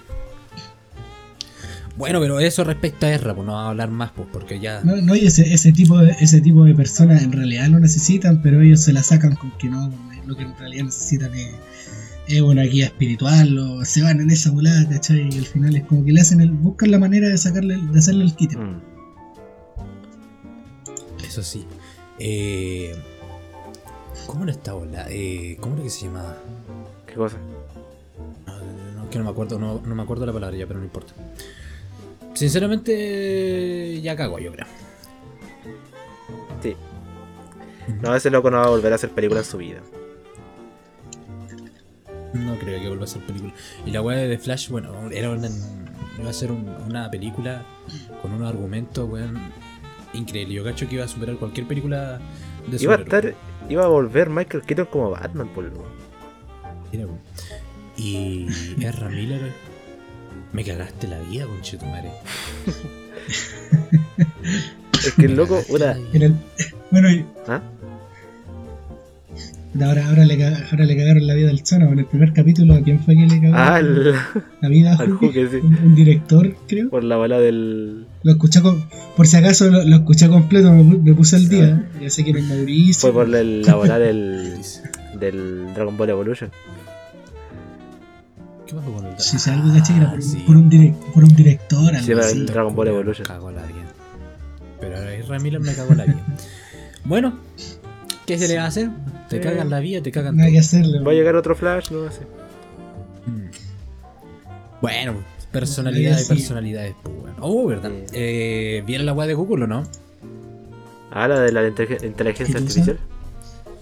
Bueno, pero eso respecto a Ezra, pues no vamos a hablar más, pues, porque ya. No, no, y ese, ese, tipo de, ese tipo de personas en realidad lo necesitan, pero ellos se la sacan con que no, lo que en realidad necesitan es, es una guía espiritual o se van en esa volada, ¿cachai? Y al final es como que le hacen el, buscan la manera de sacarle, de hacerle el quite. Mm. Eso sí. Eh, ¿Cómo era esta bola? Eh, ¿Cómo era que se llamaba? ¿Qué cosa? No, no, que no me acuerdo, no, no me acuerdo la palabra ya, pero no importa. Sinceramente, ya cago, yo creo. Sí. No, ese loco no va a volver a hacer películas en su vida. No creo que vuelva a ser película. Y la weá de The Flash, bueno, era una, iba a ser un- una película con unos argumentos, weón, increíble. Yo cacho que iba a superar cualquier película de Iba a estar. Iba a volver Michael Keaton como Batman, por lo. Mira, weón. Y Ezra Miller, me cagaste la vida, conchetumare. Es que el loco, el- bueno, y ¿Ah? Ahora, ahora, le, ca- ahora le cagaron la vida al Zona. En el primer capítulo, ¿a quién fue que le cagó Ah, la vida? a al Juque? Sí. Un, un director, creo. por la bala del. Lo escuché con, por si acaso lo, lo escuché completo, me, pu- me puse al día. Ya sé que era Mauricio. Fue por la, la bala del. del Dragon Ball Evolution. ¿Qué pasó con el Si sí, algo caché que era por, Ah, sí. por un, direc- por un director, algo Sí, era así. el Dragon Ball Evolution. Cagó la vida. Pero ahora Miller me cagó la vida. bueno, ¿qué se le va a hacer? Te Sí. cagan la vida, te cagan Nada todo. que hacerle. Va a llegar otro Flash, no sé. Mm. Bueno, personalidades, Sí. personalidades, pues bueno. Oh, ¿verdad? Sí. Eh, ¿Vieron la weá de Google o no? Ah, la de la inteligen- inteligencia artificial.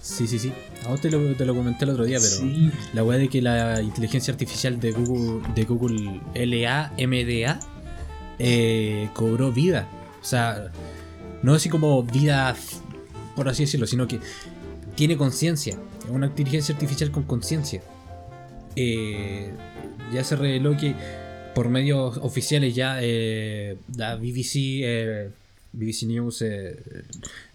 Sí, sí, sí. A vos te lo, te lo comenté el otro día, pero Sí. la weá de que la inteligencia artificial de Google, de Google LAMDA eh, cobró vida. O sea, no así como vida, por así decirlo, sino que tiene conciencia. Es una inteligencia artificial con conciencia. Eh, ya se reveló que por medios oficiales ya eh, la BBC, eh, BBC News, en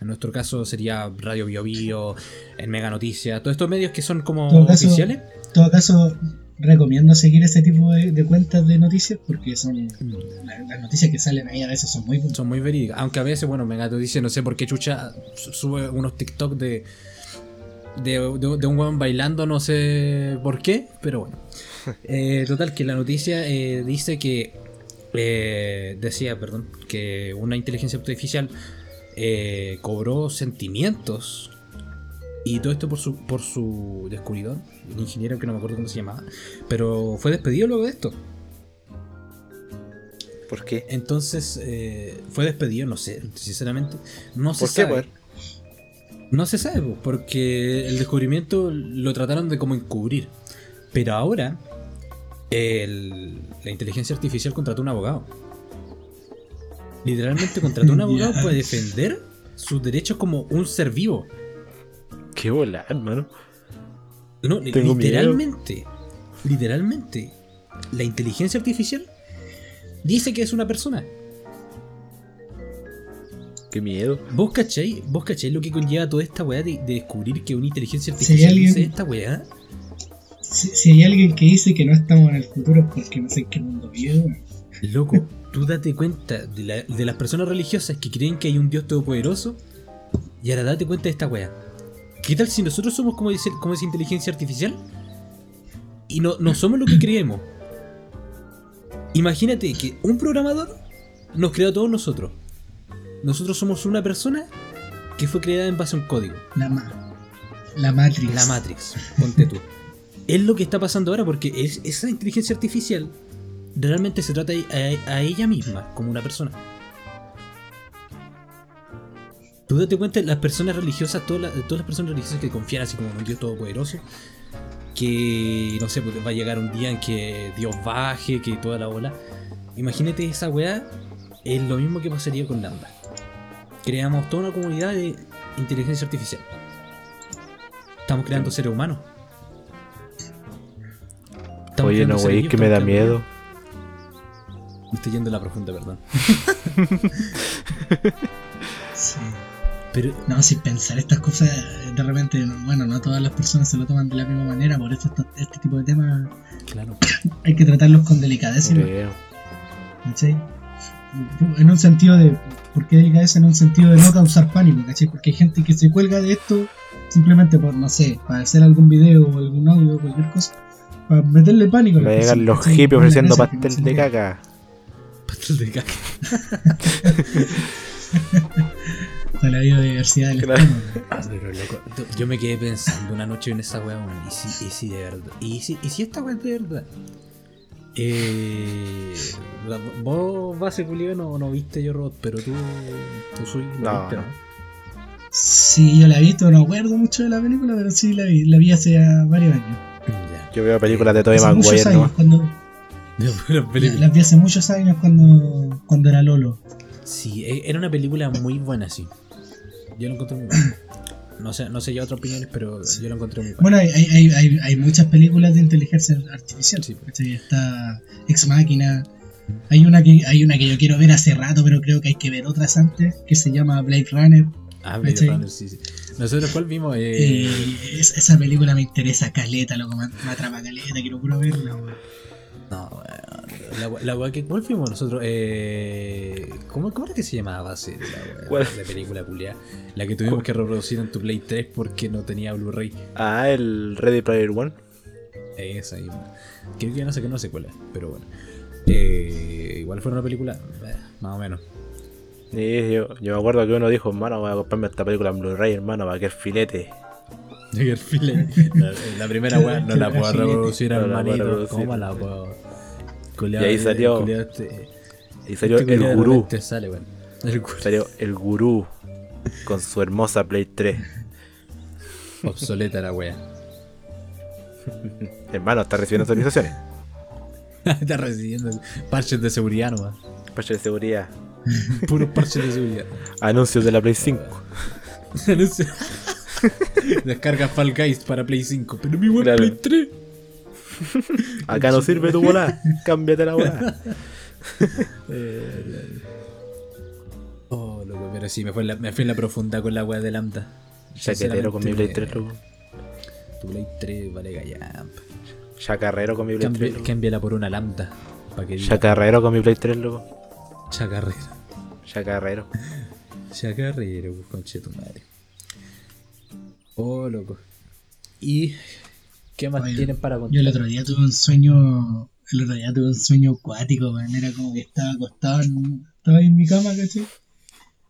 nuestro caso sería Radio Bio Bio, en Mega Noticias, todos estos medios que son como Todo oficiales. En todo caso, recomiendo seguir ese tipo de, de cuentas de noticias porque son la- las noticias que salen ahí a veces son muy buenas. Son muy verídicas. Aunque a veces, bueno, Mega Noticias, no sé por qué Chucha su- sube unos TikTok de, de, de- de un weón bailando, no sé por qué, pero bueno. Eh, total, que la noticia eh, dice que. eh, decía, perdón, que una inteligencia artificial eh, cobró sentimientos. Y todo esto por su, por su descubridor, el ingeniero que no me acuerdo cómo se llamaba. Pero fue despedido luego de esto. ¿Por qué? Entonces eh, fue despedido, no sé, sinceramente. No se ¿Por qué, sabe. weón? No se sabe, po, porque el descubrimiento lo trataron de como encubrir. Pero ahora el- la inteligencia artificial contrató un abogado. Literalmente contrató un abogado para defender sus derechos como un ser vivo. Qué volar, hermano. No, Tengo literalmente, literalmente, la inteligencia artificial dice que es una persona. Qué miedo. ¿Vos cachai? ¿Vos cachai lo que conlleva toda esta weá de, de descubrir que una inteligencia artificial alguien- dice esta weá? Si, si hay alguien que dice que no estamos en el futuro es porque no sé en qué mundo vive. Loco, tú date cuenta de, la- de las personas religiosas que creen que hay un Dios todopoderoso y ahora date cuenta de esta weá. ¿Qué tal si nosotros somos como, dice- como esa inteligencia artificial? Y no, no somos lo que creemos. Imagínate que un programador nos creó a todos nosotros. Nosotros somos una persona que fue creada en base a un código. La, ma- la Matrix. La Matrix, ponte tú. es lo que está pasando ahora porque es, esa inteligencia artificial realmente se trata a, a ella misma como una persona. Tú date cuenta, las personas religiosas, todas las, todas las personas religiosas que confían así como en un Dios todopoderoso, que no sé, pues va a llegar un día en que Dios baje, que toda la ola. Imagínate esa weá, es lo mismo que pasaría con Lambda. Creamos toda una comunidad de inteligencia artificial. Estamos creando seres humanos. Estamos Oye, no, wey, que me da miedo. Me estoy yendo a la profunda, perdón. Sí. Pero No, sin pensar estas cosas, de repente, bueno, no todas las personas se lo toman de la misma manera, por eso esto- este tipo de temas Claro. hay que tratarlos con delicadeza. ¿cachai? En un sentido de. ¿Por qué delicadeza? En un sentido de no causar pánico, ¿cachai? Porque hay gente que se cuelga de esto simplemente por, no sé, para hacer algún video o algún audio o cualquier cosa Para meterle pánico a Va la a llegar los ¿cachai? hippies ofreciendo que no pastel de caca. Pastel de caca. La biodiversidad del Claro. estómago. Ah, pero loco, yo me quedé pensando una noche en esa weá, y si, y si de verdad, y si, y si esta weá es de verdad. Eh, la- vos, base Julio, no, no viste yo robot, pero tú, tú soy, No, viste, no. Sí, yo la he visto, no acuerdo mucho de la película, pero sí la vi, la vi hace varios años. Ya. Yo veo películas de Tobey Maguire, años, ¿no? cuando, película. las vi hace muchos años cuando, cuando era Lolo. Sí, e- era una película muy buena, sí. Yo la encontré muy buena. No sé, no sé ya otras opiniones, pero yo la encontré muy buena. Bueno, hay, hay, hay, muchas películas de inteligencia artificial. Sí. ¿cachai? Está Ex Máquina. Hay una que hay una que yo quiero ver hace rato, pero creo que hay que ver otras antes, que se llama Blade Runner. Ah, Blade ¿cachai? Runner, sí, sí. Nosotros, ¿cuál vimos? Eh, Y es- esa película me interesa caleta, loco, me, me atrapa caleta, quiero puro verla. weón. No, la, la que. ¿Cuál fuimos nosotros? Eh, ¿cómo, ¿Cómo era que se llamaba de la, weá, ¿Cuál? la película culiada? La que tuvimos que reproducir en tu Play 3 porque no tenía Blu-ray. Ah, el Ready Player One. Esa ahí. Creo que ya no sé que no sé cuál es, pero bueno. Eh, igual fue una película, eh, más o menos. Y yo, yo me acuerdo que uno dijo, hermano, voy a comprarme esta película en Blu-ray, hermano, para que el filete. La, la primera weá no la puedo reproducir, hermanito. ¿Cómo la puedo? Y ahí salió- este- Y salió este el gurú. sale, weón. El gurú. Salió el gurú con su hermosa Play 3. Obsoleta la wea. Hermano, está recibiendo actualizaciones. Está recibiendo parches de seguridad nomás. Parche de seguridad. Puros parches de seguridad. Anuncios de la Play 5. Anuncio. Descarga Fall Guys para Play 5. Pero mi web Claro. Play 3. Acá no sirve tu bola. Cámbiate la bola. Oh, loco, pero sí, me fui en la, me fui en la profunda con la wea de Lambda. Chaquetero con mi Play 3, loco. Tu Play 3 vale gallamp. Chacarrero con mi Play 3, Cambia- loco. Cámbiala por una Lambda. Que Chacarrero con mi Play 3, loco. Chacarrero. Chacarrero. Chacarrero, pues, conche tu madre. Oh, loco. ¿Y qué más Oye, tienen para Yo contar? el otro día tuve un sueño, el otro día tuve un sueño acuático, weón. Era como que estaba acostado en, estaba ahí en mi cama, ¿cachai?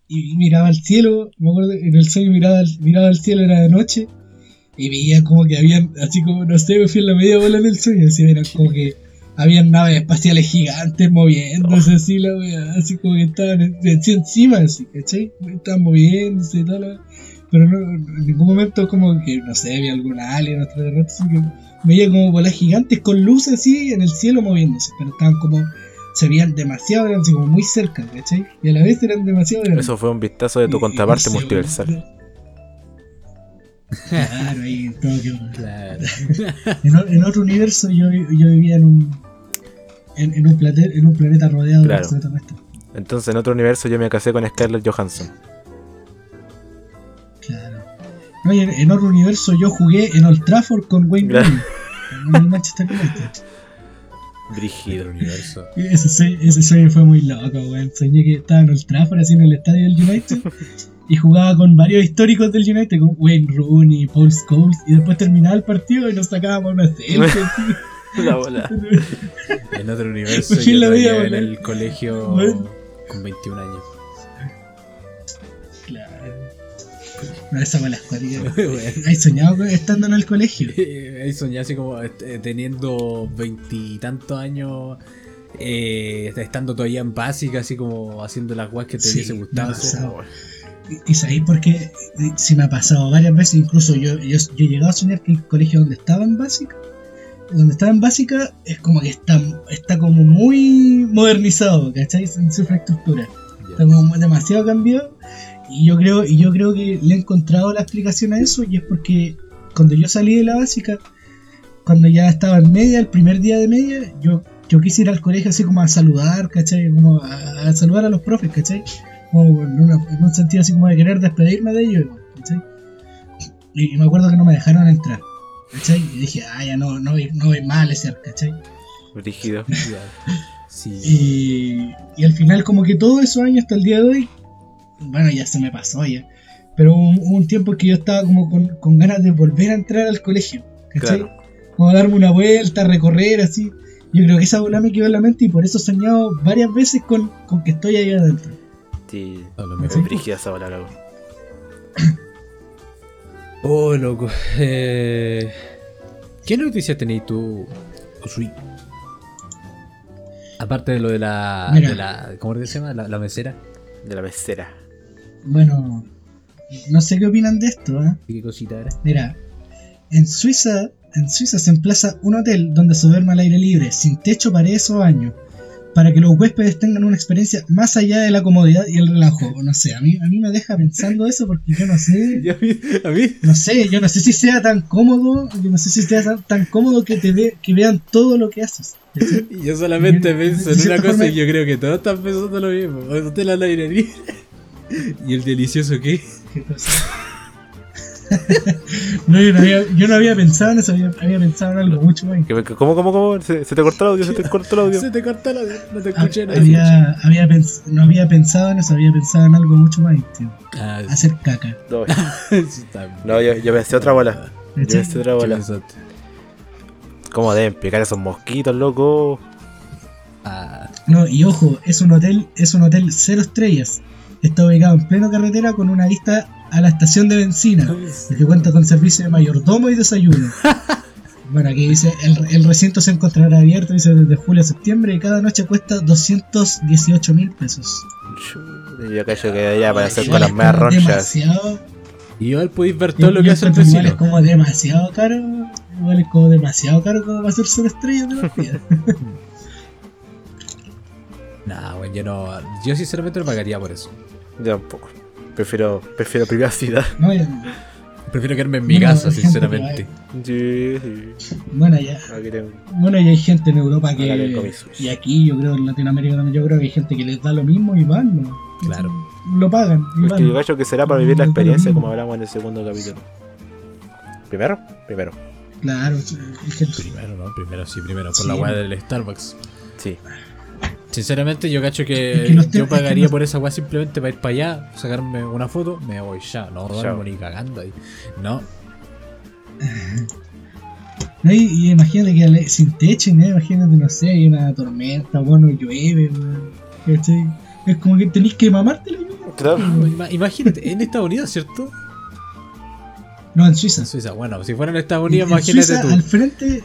Y miraba al cielo, me acuerdo, en el sueño miraba, al- miraba al cielo, era de noche, y veía como que habían, así como, no sé, me fui en la media bola en el sueño, así era como que habían naves espaciales gigantes moviéndose, así la wea, así como que estaban en- encima, así, ¿cachai? Estaban moviéndose y todo lo pero no, en ningún momento como que, no sé, había algún alien extraterrestre, así que veía como bolas gigantes con luces así en el cielo moviéndose, pero estaban como, se veían demasiado grandes, como muy cerca, ¿cachai? Y a la vez eran demasiado grandes. Eso fue un vistazo de tu Y- y contraparte no sé, multiversal. Claro, ahí todo que Claro. en, en otro universo yo, yo vivía en un en, en un plate- en un planeta rodeado Claro. de extraterrestres. Entonces en otro universo yo me casé con Scarlett Johansson. Y en, otro universo yo jugué en Old Trafford con Wayne. Rooney. En el Manchester United. Brígido. universo. Ese sueño, ese sueño fue muy loco, weón. Soñé que estaba en Old Trafford, así en el estadio del United, y jugaba con varios históricos del United, como Wayne Rooney, Paul Scholes, y después terminaba el partido y nos sacábamos una selfie. La bola. En otro universo, Pues yo en el colegio con 21 años. No, esa fue la. ¿Has soñado estando en el colegio? Ahí soñé así como eh, teniendo veintitantos años, eh, estando todavía en básica, así como haciendo las guas que te Sí, hubiese gustado. Y, y sabéis por qué se me ha pasado varias veces, incluso yo, yo, yo he llegado a soñar que el colegio donde estaba en básica, donde estaba en básica, es como que está, está como muy modernizado, ¿cachai? En su infraestructura. Ya. Está como demasiado cambiado. Y yo creo, y yo creo que le he encontrado la explicación a eso, y es porque cuando yo salí de la básica, cuando ya estaba en media, el primer día de media, yo, yo quise ir al colegio así como a saludar, ¿cachai? Como a, a saludar a los profes, ¿cachai? Como en, una- en un sentido así como de querer despedirme de ellos, ¿cachai? Y, y me acuerdo que no me dejaron entrar, ¿cachai? Y dije, ah, ya no, no, voy- no voy mal ese, ¿cachai? Brígido. Ya. Sí. Y, y al final como que todos esos años hasta el día de hoy, bueno, ya se me pasó ya. Pero hubo un, hubo un tiempo que yo estaba como con, con ganas de volver a entrar al colegio. ¿Cachai? Claro. como darme una vuelta, recorrer así. Yo creo que esa bola me quedó en la mente y por eso he soñado varias veces con, con que estoy ahí adentro. Sí. No, lo Me mismo. brígida esa bola, loco. Oh, loco. Eh, ¿Qué noticias tenéis tú, Usui? Aparte de lo de la. Mira. de la ¿Cómo se llama? La, la mesera. De la mesera. Bueno, no sé qué opinan de esto, ¿eh? ¿Qué cosita era? Mira, en Suiza, en Suiza se emplaza un hotel donde se duerme al aire libre, sin techo, paredes o baño, para que los huéspedes tengan una experiencia más allá de la comodidad y el relajo. No sé, a mí, a mí me deja pensando eso porque yo no sé, a mí, a mí. no sé, yo no sé si sea tan cómodo, yo no sé si sea tan, tan cómodo que te ve, que vean todo lo que haces. Yo solamente pienso en una cosa forma- y yo creo que todos están pensando lo mismo. Usted la aire libre. ¿Y el delicioso qué? ¿Qué cosa? no, yo no, había, yo no había pensado en eso, había, había pensado en algo mucho más. ¿Qué- qué- ¿Cómo, cómo, cómo? ¿Se, se te cortó el audio? ¿Se te cortó el audio? Se te cortó la no te Ah, escuché nada. Había, había no había pensado en eso, había pensado en algo mucho más íntimo. Ah, Hacer caca. No, no, yo, yo pensé otra bola. Yo pensé otra ¿Qué bola. ¿Cómo deben picar esos mosquitos, loco? Ah, No, y ojo, es un hotel, es un hotel cero estrellas. Está ubicado en pleno carretera con una vista a la estación de benzina, el que cuenta con servicio de mayordomo y desayuno. Bueno, aquí dice, el, el recinto se encontrará abierto, dice, desde julio a septiembre y cada noche cuesta 218 mil pesos. Yo cacho que ya para hacer con las demasiado, y igual podéis ver todo lo que hace el encuentro igual es vecino. como demasiado caro, igual es como demasiado caro como para hacer cero estrellas de la vida. Nah, bueno, yo no. Yo sinceramente no pagaría por eso. Yo tampoco. Prefiero, prefiero privacidad. No, ya- Prefiero quedarme en mi No, casa, sinceramente. Sí, sí. bueno, ya. Bueno, y hay gente en Europa que. Y aquí, yo creo, en Latinoamérica también, yo creo que hay gente que les da lo mismo y van, ¿no? Claro. Lo pagan y Es van. que yo cacho que será para vivir la No, experiencia como hablamos en el segundo capítulo. ¿Primero? Primero. Claro, gente- Primero, ¿no? Primero sí, primero. Por Sí. la weá del Starbucks. Sí. Sinceramente, yo cacho que, Es que los te- yo es que pagaría por esa weá simplemente para ir para allá, sacarme una foto, me voy ya. No Chao. duermo ni cagando ahí. No. No, y, y imagínate que sin techo, ¿no? imagínate, no sé, hay una tormenta, bueno, llueve, weón, ¿cachai? Es como que tenéis que mamártela. ¿no? Claro. Ima- Imagínate, en Estados Unidos, ¿cierto? No, en Suiza. En Suiza. Bueno, si fuera en Estados En, Unidos, en imagínate Suiza, tú. al frente.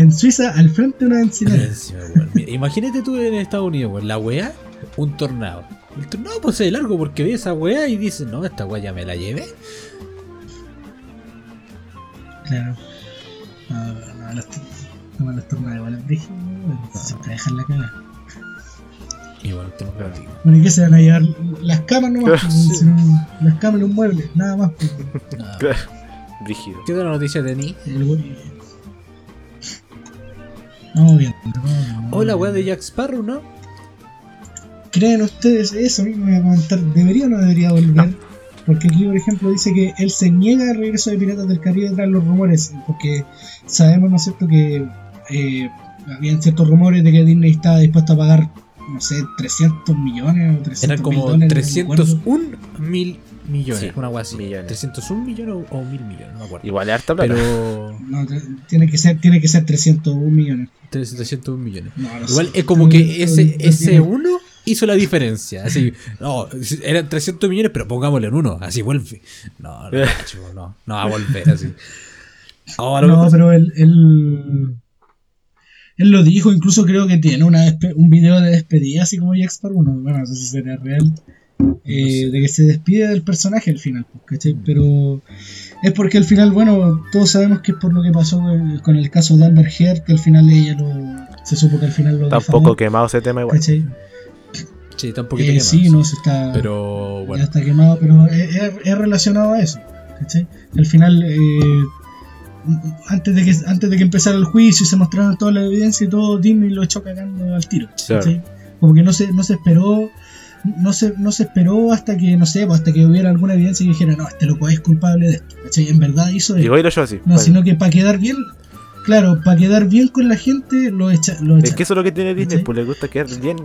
En Suiza, al frente de una. Mira, Imagínate tú en Estados Unidos. La weá, un tornado. El tornado pues es largo porque ve esa weá y dice, no, esta weá ya me la llevé. Claro. No, no, los, no, los tornados igual es brígido, siempre dejan la cagada. Y bueno, tengo que decir. Bueno, ¿y qué se van a llevar? Las camas nomás, Claro, sí. las camas y los muebles, nada más. pues. Nada. Claro. Brígido. ¿Qué otra noticia tení? El Vamos viendo. vamos viendo. Hola, weá de Jack Sparrow, ¿no? ¿Creen ustedes eso mismo? Voy a comentar. ¿Debería o no debería volver? Porque aquí, por ejemplo, dice que él se niega al regreso de Piratas del Caribe tras los rumores. Porque sabemos, ¿no es cierto?, que eh, habían ciertos rumores de que Disney estaba dispuesto a pagar, no sé, 300 millones o 300 Eran mil como dólares, no me acuerdo. 301 mil millones, Sí, una weá así. millones. 301 millones o, o mil millones, no me acuerdo. Igual es harta plata. Pero. No, tiene que ser, tiene que ser 301 millones. 301 millones. No, no Igual sé. es como que ese, ese uno hizo la diferencia. Así, no, eran 300 millones, pero pongámosle en uno, así vuelve. No, no, no, no va a volver así. Ahora, No, pero él, él, él lo dijo, incluso creo que tiene una un video de despedida, así como Jack Sparrow, no, bueno, no sé si será real, eh, de que se despide del personaje al final, pues, ¿cachai? Pero es porque al final, bueno, todos sabemos que es por lo que pasó con, el caso de Amber Heard, que al final ella lo, se supo que al final lo Está un difamó, poco quemado ese tema igual. ¿cachai? sí, está un poquito Eh, quemado, sí, no, se está... Pero ya bueno, está quemado, pero es, es- relacionado a eso. ¿cachai? Al final, eh, antes, de que, antes de que empezara el juicio y se mostraran toda la evidencia y todo, Disney lo echó cagando al tiro. ¿cachai? Como que no se, no se esperó. No se, no se esperó hasta que, no sé, pues, hasta que hubiera alguna evidencia que dijera, no, este loco es culpable de esto. ¿cachai? En verdad hizo esto. Y echó así. No, sino que para quedar bien, claro, para quedar bien con la gente, lo echa. Lo Es echa. que eso es lo que tiene Disney, ¿Cachai? pues le gusta quedar bien.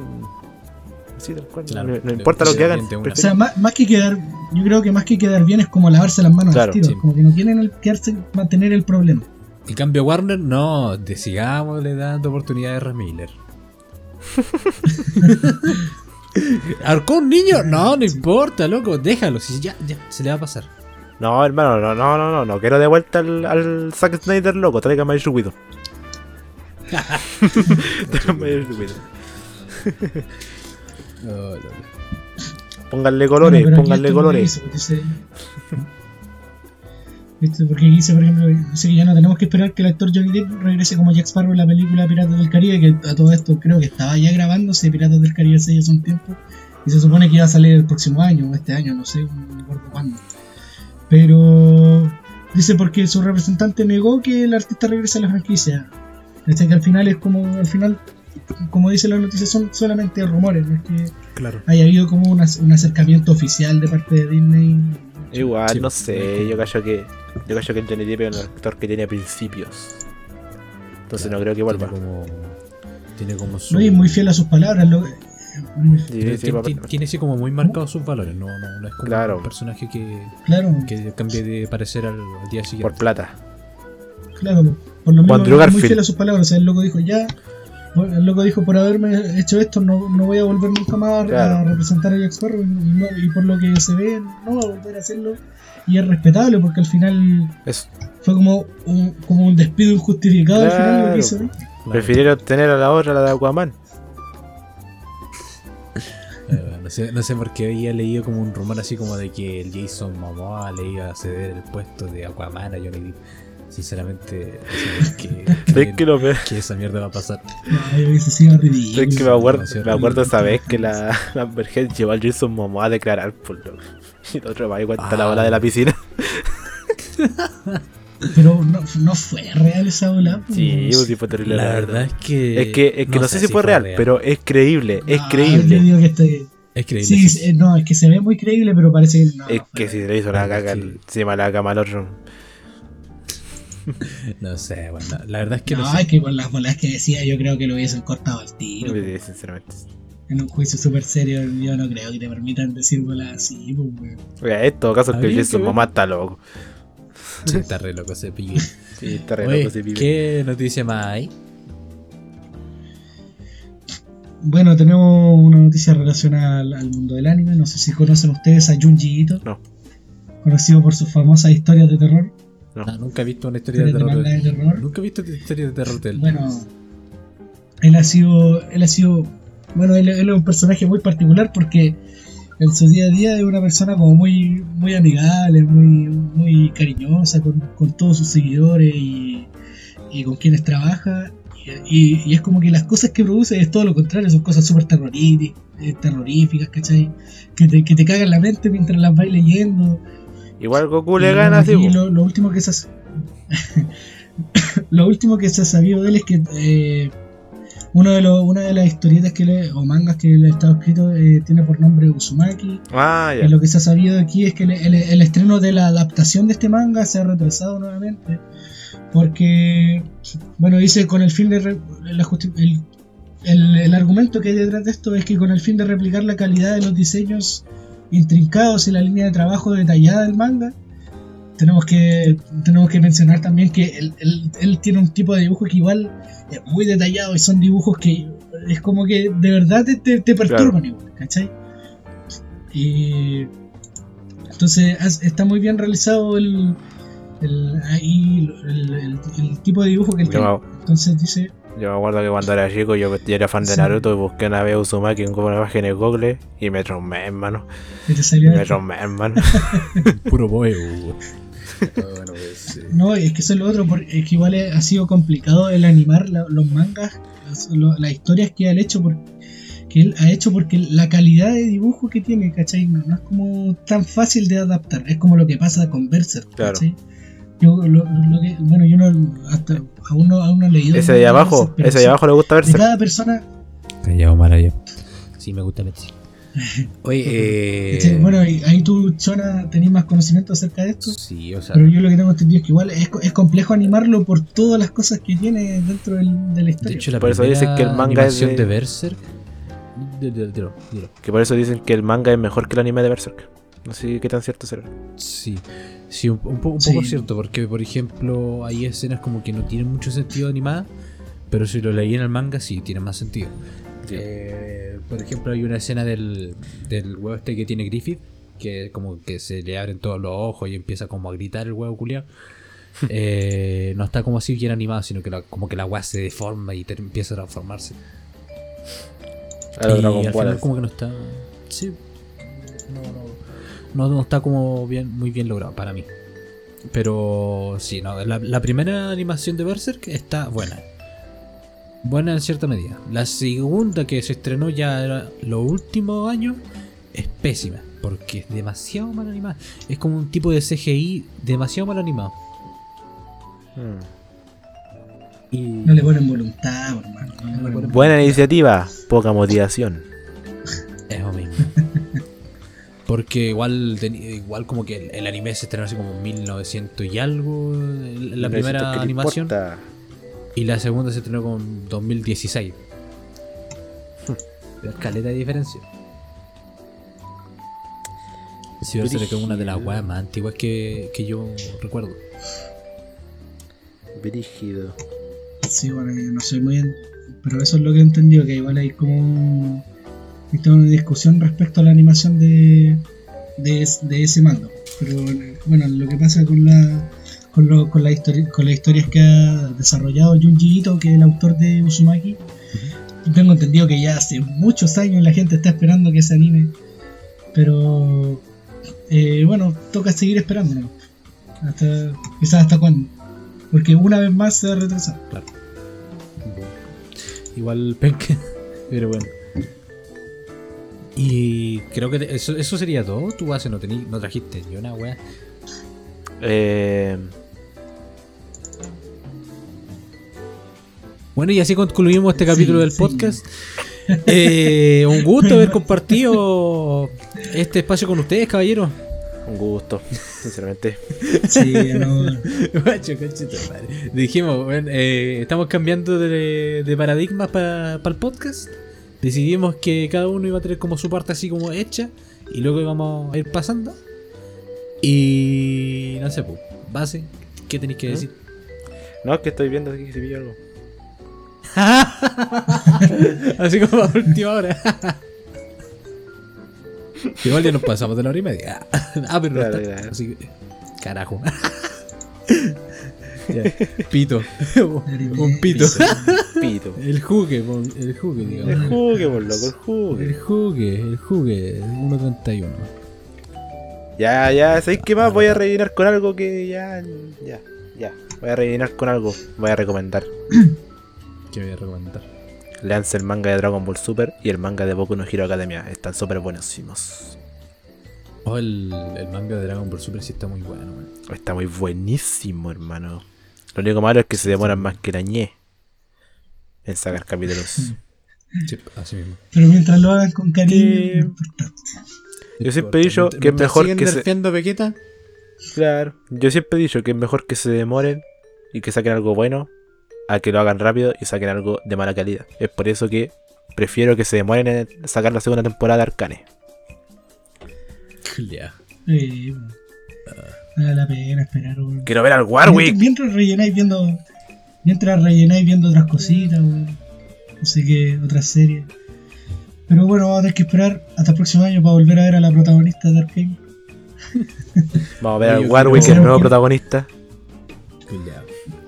Así tal cual. Claro, no, no le importa lo que hagan. O sea, más, más que quedar, yo creo que más que quedar bien es como lavarse las manos Claro, al tiro, sí. como que no quieren el, quedarse, mantener el problema. En cambio, Warner, no, de sigámosle dando oportunidades a Miller. ¿Arcón niño? No, no importa, loco, déjalo, si ya, ya, se le va a pasar. No, hermano, no, no, no, no, no quiero de vuelta al, al Zack Snyder loco, tráigame a Widow. Tráigame a Widow. Pónganle colores, pónganle colores. ¿Viste? Porque dice, por ejemplo, dice que ya no tenemos que esperar que el actor Johnny Depp regrese como Jack Sparrow en la película Piratas del Caribe, que a todo esto creo que estaba ya grabándose Piratas del Caribe hace ya hace un tiempo, y se supone que iba a salir el próximo año, o este año, no sé, no me acuerdo cuándo. Pero dice porque su representante negó que el artista regrese a la franquicia. Este que al final es como, al final, como dice la noticia, son solamente rumores, no es que Claro. haya habido como un acercamiento oficial de parte de Disney. Igual, Sí, no pues, sé, yo cacho que. Yo cacho que el Johnny Depp es un actor que tiene principios. Entonces no creo que vuelva. Tiene como, tiene como su. No, y es muy fiel a sus palabras. lo- Sí, tiene, sí, va- tiene- tiene así como muy marcados sus valores, no, no, no es como Claro. un personaje que, claro, que cambie de parecer al, al día siguiente. por plata. claro, por lo menos muy fiel a sus palabras. O sea, el loco dijo, ya, el loco dijo, por haberme hecho esto, no, no voy a volver nunca más a- representar a Jack Sparrow. Y, no- y por lo que se ve, no va a volver a hacerlo. Y es respetable porque al final Es, fue como un, como un despido injustificado al final lo que hizo. ¿no? Claro. Prefirieron tener a la otra, la de Aquaman. Eh, no, sé, no sé por qué había leído como un rumor así como de que el Jason Momoa le iba a ceder el puesto de Aquaman a Johnny Depp. Sinceramente, que, ¿Sabes que lo peor? que esa mierda va a pasar. ¿Sabes que me acuerdo, me acuerdo esa vez que la, la Heard llevó al Jason Momoa a declarar por loco. Y el otro va y cuenta la Ah. bola de la piscina. Pero no, no fue real esa ola. pues. Sí, pues sí fue terrible. La verdad es que. Es que, es que no, sé si fue real, pero es creíble, es Yo creíble. digo que este- Es creíble. sí, sí. no, es que se ve muy creíble, pero parece que no. Es que si le hizo la sí. encima la cama al otro. No sé, bueno, la verdad es que no, No, sé. es que con las bolas que decía, yo creo que lo hubiesen cortado al tiro. Sí, Sinceramente. En un juicio súper serio, yo no creo que te permitan decir bolas así, pues, weón. Oiga, en todo caso, el que ver. Momoa está loco. Sí, está re loco ese pibe. Sí, está re Oye, loco ese pibe. ¿Qué noticia más hay? Bueno, tenemos una noticia relacionada al, al mundo del anime. No sé si conocen ustedes a Junji Ito, No, conocido por sus famosas historias de terror. No. Ah, nunca he visto una historia de terror. de terror. Nunca he visto una historia de terror de él. Bueno, él ha sido, él ha sido, bueno, él, él es un personaje muy particular porque en su día a día es una persona como muy, muy amigable, muy, muy cariñosa con, con todos sus seguidores y, y con quienes trabaja. Y, y es como que las cosas que produce es todo lo contrario, son cosas súper terroriti- eh, terroríficas, ¿cachai? Que te, que te cagan la mente mientras las vais leyendo. Igual Goku le gana, aquí sí. po. lo, lo último que se ha- lo último que se ha sabido de él es que eh, uno de los, una de las historietas que le, o mangas que le ha estado escrito eh, tiene por nombre Uzumaki. Ah, Y lo que se ha sabido aquí es que el, el- el estreno de la adaptación de este manga se ha retrasado nuevamente. Porque, bueno, dice con el fin de. re- la el, el- el argumento que hay detrás de esto es que con el fin de replicar la calidad de los diseños intrincados y la línea de trabajo detallada del manga, tenemos que, tenemos que mencionar también que él, él- él tiene un tipo de dibujo que igual es muy detallado y son dibujos que es como que de verdad te, te, te perturban igual, ¿cachai? Y entonces está muy bien realizado el, el, ahí el, el- el tipo de dibujo que él tiene. Entonces dice, Yo me acuerdo que cuando era chico yo, yo era fan de Sí. Naruto y busqué una vez Uzumaki en una imagen en Google y me traumé, hermano. que te salió Me traumé, hermano. Puro boy. bueno, pues. No, es que eso es lo otro, porque es que igual ha sido complicado el animar la- los mangas, las, lo- las historias que él hecho por, que él ha hecho porque la calidad de dibujo que tiene, ¿cachai? No, no es como tan fácil de adaptar, es como lo que pasa con Berserk, Claro. ¿cachai? Yo, lo, lo que, bueno, yo no, hasta, aún no, aún no he leído. Ese de abajo, ese de abajo le gusta De verse. cada persona, Callado, Maraya. Sí, me gusta Betsy. Oye, eh. bueno, ahí tú, Chona, tenés más conocimiento acerca de esto. Sí, o sea. Pero yo lo que tengo entendido es que igual es, co- es complejo animarlo por todas las cosas que tiene dentro del, de la De hecho, la Por eso dicen que el manga es de- de Berserk. Que por eso dicen que el manga es mejor que el anime de Berserk. No sé qué tan cierto será. Sí, sí, un, un po- un Sí. poco cierto, porque por ejemplo hay escenas como que no tienen mucho sentido animadas, pero si lo leí en el manga sí tiene más sentido. Eh, por ejemplo hay una escena del, del huevo este que tiene Griffith, que como que se le abren todos los ojos y empieza como a gritar el huevo culiao. Eh, no está como así bien animado, sino que la- como que la weá se deforma y te- empieza a transformarse. A lo y al final como que no está. Sí. No, no, no, no está como bien, muy bien logrado para mí. Pero sí, no. La, la primera animación de Berserk está buena. Buena en cierta medida. La segunda que se estrenó ya era los últimos años es pésima. Porque es demasiado mal animada. Es como un tipo de CGI demasiado mal animado. Mm. Y No le ponen voluntad, hermano. no le ponen Buena iniciativa, poca motivación. Porque igual, igual como que el, el anime se estrenó así como en 1900 y algo, la primera animación, importa. y la segunda se estrenó con 2016. Pero es caleta de diferencia. Sí, va a ser que una de las weas más antiguas que, que yo recuerdo. Brígido. Sí, bueno, no soy muy. en- Pero eso es lo que he entendido, que igual hay como. Toda una discusión respecto a la animación de, de, es- de ese mando. Pero bueno, lo que pasa con la. Con, lo- con, la histori- con las historias que ha desarrollado Junji Ito, que es el autor de Uzumaki, tengo entendido que ya hace muchos años la gente está esperando que se anime. Pero eh, bueno, toca seguir esperando. ¿no? Hasta, quizás hasta cuándo. Porque una vez más se va a retrasar. Igual penca, pero bueno. Y creo que te- eso, eso sería todo. Tu base no, tení, no trajiste ni una wea. Eh, Bueno, y así concluimos este Sí, capítulo del sí. podcast. Eh, un gusto haber compartido este espacio con ustedes, caballeros. un gusto, sinceramente. Sí, no. Guacho, conchita madre. Dijimos, bueno, eh, estamos cambiando de, de paradigma para el podcast. Decidimos que cada uno iba a tener como su parte así como hecha. Y luego íbamos a ir pasando. Y no sé, pues, base, ¿qué tenéis que ¿Mm? decir? No, es que estoy viendo aquí si pillo algo. Así como a última hora. Igual ya nos pasamos de la hora y media. Ah, pero no Claro, está. claro. Así que. Carajo. Pito. Un pito. Pito. El jugue, el jugue, El digamos. jugue, por loco, el El jugue. jugue, el jugue. 1.31. Ya, ya, ¿sabéis qué más? Voy a rellenar con algo que ya, ya, ya. Voy a rellenar con algo. Voy a recomendar. Que voy a recomendar. Leanse el manga de Dragon Ball Super y el manga de Boku no Hero Academia. Están súper buenísimos. Oh, el, el manga de Dragon Ball Super sí está muy bueno, man. Está muy buenísimo, hermano. Lo único malo es que se demoran más que la ñe en sacar capítulos. Sí, así mismo. Pero mientras lo hagan con cariño. Yo siempre he dicho que es mejor que se- nerfeando a Vegeta, Claro. Yo siempre he dicho que es mejor que se demoren y que saquen algo bueno a que lo hagan rápido y saquen algo de mala calidad. Es por eso que prefiero que se demoren en sacar la segunda temporada de Arcane. Culeado. Eh, vale la pena esperar, weón. Quiero ver al Warwick. mientras rellenáis viendo. Mientras rellenáis viendo otras cositas, weón. No sé qué, otras series. Pero bueno, vamos a tener que esperar hasta el próximo año para volver a ver a la protagonista de Arkane. Vamos a ver al Warwick, quiero- el nuevo protagonista.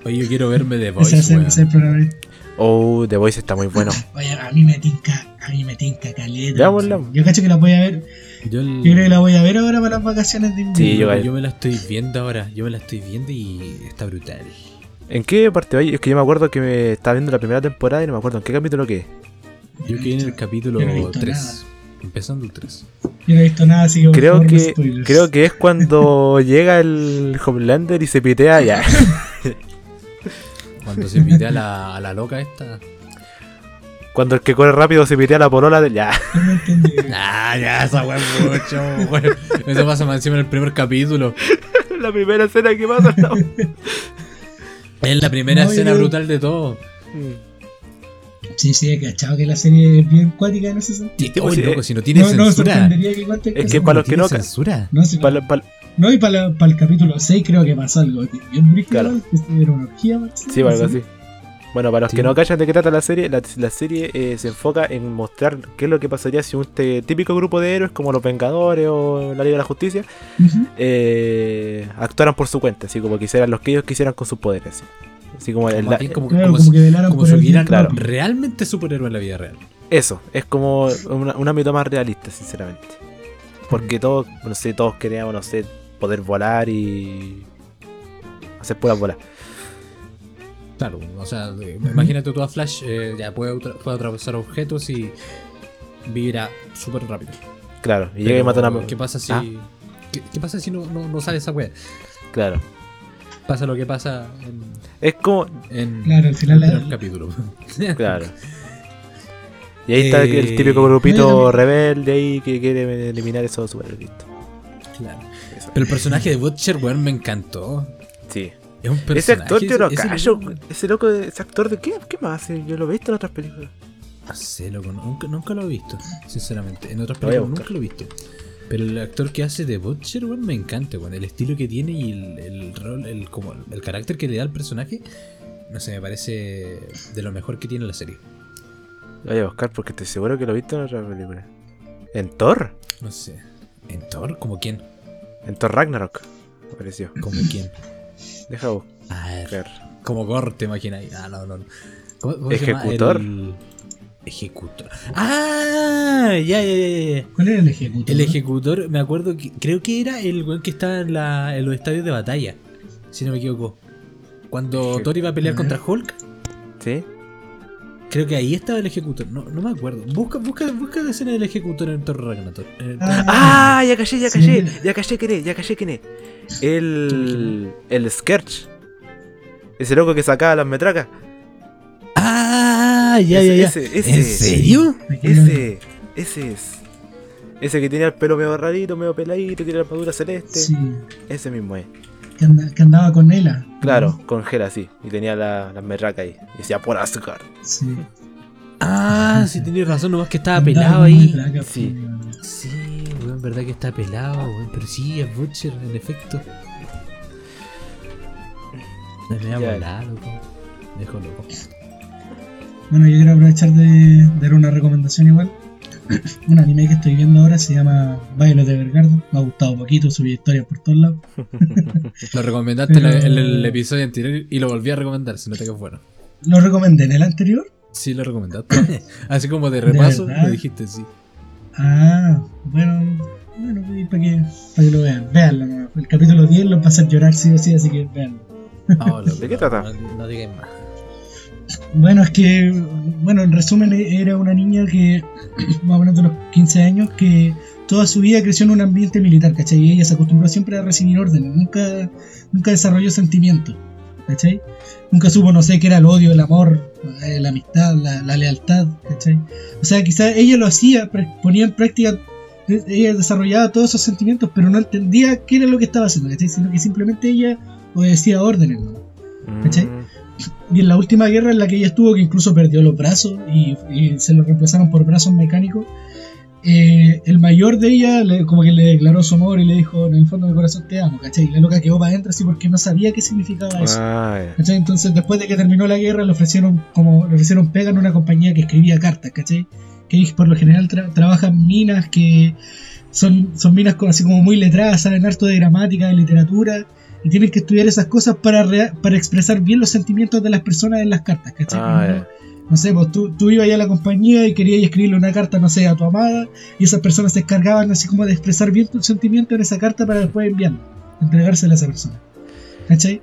Oye, yo quiero verme de Ese Voice, ese. Oh, The Voice está muy bueno. Oye, a mí me tinca, a mí me tinca caleta. Yo cacho que la voy a ver. Yo, el- Yo creo que la voy a ver ahora para las vacaciones de invierno. Sí, yo- yo me la estoy viendo ahora. Yo me la estoy viendo y está brutal. ¿En qué parte va? Es que yo me acuerdo que me estaba viendo la primera temporada y no me acuerdo en qué capítulo que es. Yo quedé en el capítulo no he visto 3. Empezando el 3. Yo no he visto nada, así que Creo que, creo que es cuando llega el Homelander y se pitea ya. Cuando se pide a la, a la loca esta. Cuando el que corre rápido se pitea la polola de ya. No entendí. Ah, ya, esa weá es mucho. Eso pasa más encima en el primer capítulo. la primera escena que pasa. no. Es la primera No, escena yo- brutal de todo. Sí, sí, he cachado que la serie es bien cuática en ese sentido. Oye, loco, si no tiene no, no censura. sorprendería que Es que para los que ¿Tiene no- censura? No, sí, Para- para- no, y para, para el capítulo 6 creo que pasó algo bien brígido. Claro. que Era una orgía, Sí, algo así. Bueno, para los Sí. que no callan de qué trata la serie, la, la serie eh, se enfoca en mostrar qué es lo que pasaría si un te- típico grupo de héroes como los Vengadores o la Liga de la Justicia eh, actuaran por su cuenta, así como quisieran los que ellos quisieran con sus poderes. Así, Así como la- bien como, Claro, como que velaron como por si el Claro. realmente superhéroes en la vida real. eso, es como una- un ámbito más realista, sinceramente. Porque todos, no sé, todos queríamos, no sé, poder volar y hacer puras bolas. Claro, o sea, eh, imagínate tú a Flash, eh, ya puede, puede atravesar objetos y vivirá súper rápido. Claro, y llega y mata a una... ¿Qué pasa si, Ah. ¿qué, qué pasa si no, no, no sale esa wea? Claro. Pasa lo que pasa en, Es como... en Claro, al final el la- primer capítulo. Claro. Y ahí está Eh, el típico grupito rebelde ahí que quiere eliminar esos superhéroes. Claro. Eso. Pero el personaje de Butcher, weón, me encantó. Sí. Es un Ese personaje. actor yo lo ese- ese callo. loco- Ese loco, ese actor de qué? ¿Qué más hace? Yo lo he visto en otras películas. No sé, loco, nunca, nunca lo he visto, sinceramente. En otras películas nunca lo he visto. Pero el actor que hace de Butcher, weón, me encanta, weón. El estilo que tiene y el, el rol, el, como el carácter que le da al personaje, no sé, me parece de lo mejor que tiene la serie. Lo voy a buscar porque estoy seguro que lo he visto en otras películas. ¿En Thor? No sé. ¿En Thor? ¿Como quién? En Thor Ragnarok. Me pareció. ¿Como quién? Deja A ver. Como Gore, te imaginas. Ah, no, no. no. ¿Cómo, cómo se llama? Ejecutor. El- Ejecutor. ¡Ah! Ya, ya, ya, ya. ¿Cuál era el ejecutor? El ejecutor, me acuerdo que creo que era el weón que estaba en, la, en los estadios de batalla, si no me equivoco. Cuando Eje- Thor iba a pelear contra Hulk, ¿Sí? Creo que ahí estaba el ejecutor. No, no me acuerdo. Busca, busca, busca la escena del ejecutor en Ragnarok. En Thor- ¡Ah! Ya callé, ya Sí. callé. Ya callé quién es, ya callé quién es. El. El Skerch. Ese loco que sacaba las metracas. ¡Ah! Ya, Ese- ya, ya. ese- ese. ¿En serio? Ese. Ese es. Ese que tenía el pelo medio rarito, medio peladito, tiene la armadura celeste. Sí, Ese mismo es. Que, anda- que andaba con Ela. Claro, con gel así. Y tenía la- las metracas ahí. Y decía por azúcar. Sí. Ah, sí, tenías razón, nomás que estaba Andaba pelado ahí. metraca, Sí. pues, Sí, weón, verdad que está pelado, weón. Pero sí, es Butcher, en efecto. Me voy a loco. Me dejó loco. Bueno, yo quiero aprovechar de dar una recomendación igual. Un anime que estoy viendo ahora se llama Violet Evergarden. Me ha gustado poquito, subí historias por todos lados. Lo recomendaste en, el, en el episodio anterior y lo volví a recomendar, se nota que fue bueno. Lo recomendé en el anterior. Sí, lo recomendaste. Así como de repaso, lo dijiste, sí. Ah, bueno, bueno, pues, para que, para que lo vean. Veanlo, nomás. el capítulo 10 lo va a hacer llorar sí o sí, así que veanlo. Ah, loco, ¿De qué no, trata? No, no digáis más. Bueno, es que, bueno, en resumen, e- era una niña que, más o menos de unos 15 años, que toda su vida creció en un ambiente militar, ¿cachai? Y ella se acostumbró siempre a recibir órdenes, nunca, nunca desarrolló sentimientos, ¿cachai? Nunca supo, no sé, qué era el odio, el amor, eh, la amistad, la, lealtad, ¿cachai? O sea, quizás ella lo hacía, ponía en práctica, eh, ella desarrollaba todos esos sentimientos, pero no entendía qué era lo que estaba haciendo, ¿cachai? Sino que simplemente ella obedecía órdenes. ¿Cachai? Mm, Y en la última guerra en la que ella estuvo, que incluso perdió los brazos y, y se los reemplazaron por brazos mecánicos, eh, el mayor de ella le- como que le declaró su amor y le dijo, en el fondo de mi corazón te amo, ¿cachai? Y la loca quedó para adentro así porque no sabía qué significaba eso. Ah. Entonces después de que terminó la guerra le ofrecieron como le ofrecieron pega en una compañía que escribía cartas, ¿cachai? Que por lo general tra- trabajan minas que son, son minas así como muy letradas, saben harto de gramática, de literatura, y tienen que estudiar esas cosas para, rea- para expresar bien los sentimientos de las personas en las cartas, ¿cachai? Ah, no, sé, pues tú, tú ibas allá a la compañía y querías escribirle una carta, no sé, a tu amada, y esas personas se encargaban así como de expresar bien tus sentimientos en esa carta para después enviarla, entregársela a esa persona. ¿Cachai?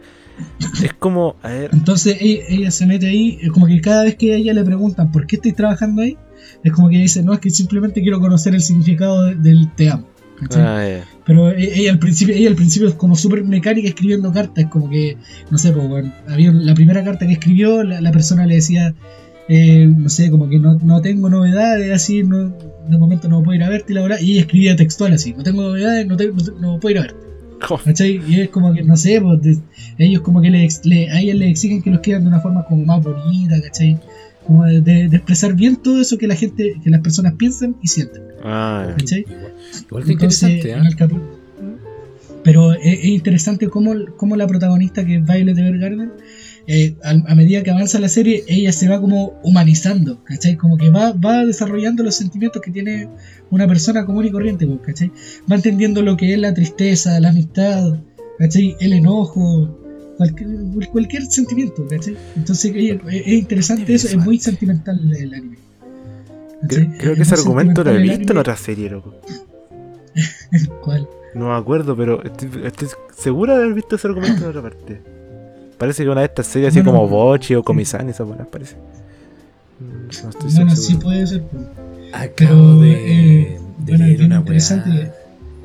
Es como. A ver. Entonces ella, ella se mete ahí, como que cada vez que a ella le preguntan por qué estoy trabajando ahí, es como que dice, no, es que simplemente quiero conocer el significado de- del te amo. Ah, ya. Pero e- ella al principio, ella al principio es como súper mecánica escribiendo cartas, como que, no sé, pues, bueno, había la primera carta que escribió, la, la persona le decía, eh, no sé, como que no, no tengo novedades, así, no, de momento no puedo ir a verte y la verdad, y ella escribía textual así, no tengo novedades, no, te- no, no puedo ir a verte. Y es como que, no sé, pues, de- ellos como que le, le- a ellas le exigen que los quieran de una forma como más bonita, ¿cachai? Como de, de- de expresar bien todo eso que la gente, que las personas piensan y sienten. Ah. ¿cachai? Igual, que Entonces, interesante, ¿eh? Pero es, es interesante cómo, cómo la protagonista, que es Violet Evergarden, eh, a, a medida que avanza la serie, ella se va como humanizando, ¿cachai? Como que va, va desarrollando los sentimientos que tiene una persona común y corriente, pues, ¿cachai? Va entendiendo lo que es la tristeza, la amistad, ¿cachai? El enojo, cualquier, cualquier sentimiento, ¿cachai? Entonces eh, es, es interesante eso, es muy sentimental el anime. ¿cachai? Creo, creo Es que ese argumento lo he visto en otra serie, loco. ¿Cuál? No me acuerdo, pero estoy, estoy segura de haber visto ese argumento en otra parte. Parece que una de estas series así como Bochi o Comisán, esas buenas parece. No estoy Bueno, seguro. sí puede ser. pues. Acabo Pero, de, eh, de bueno, leer una weá.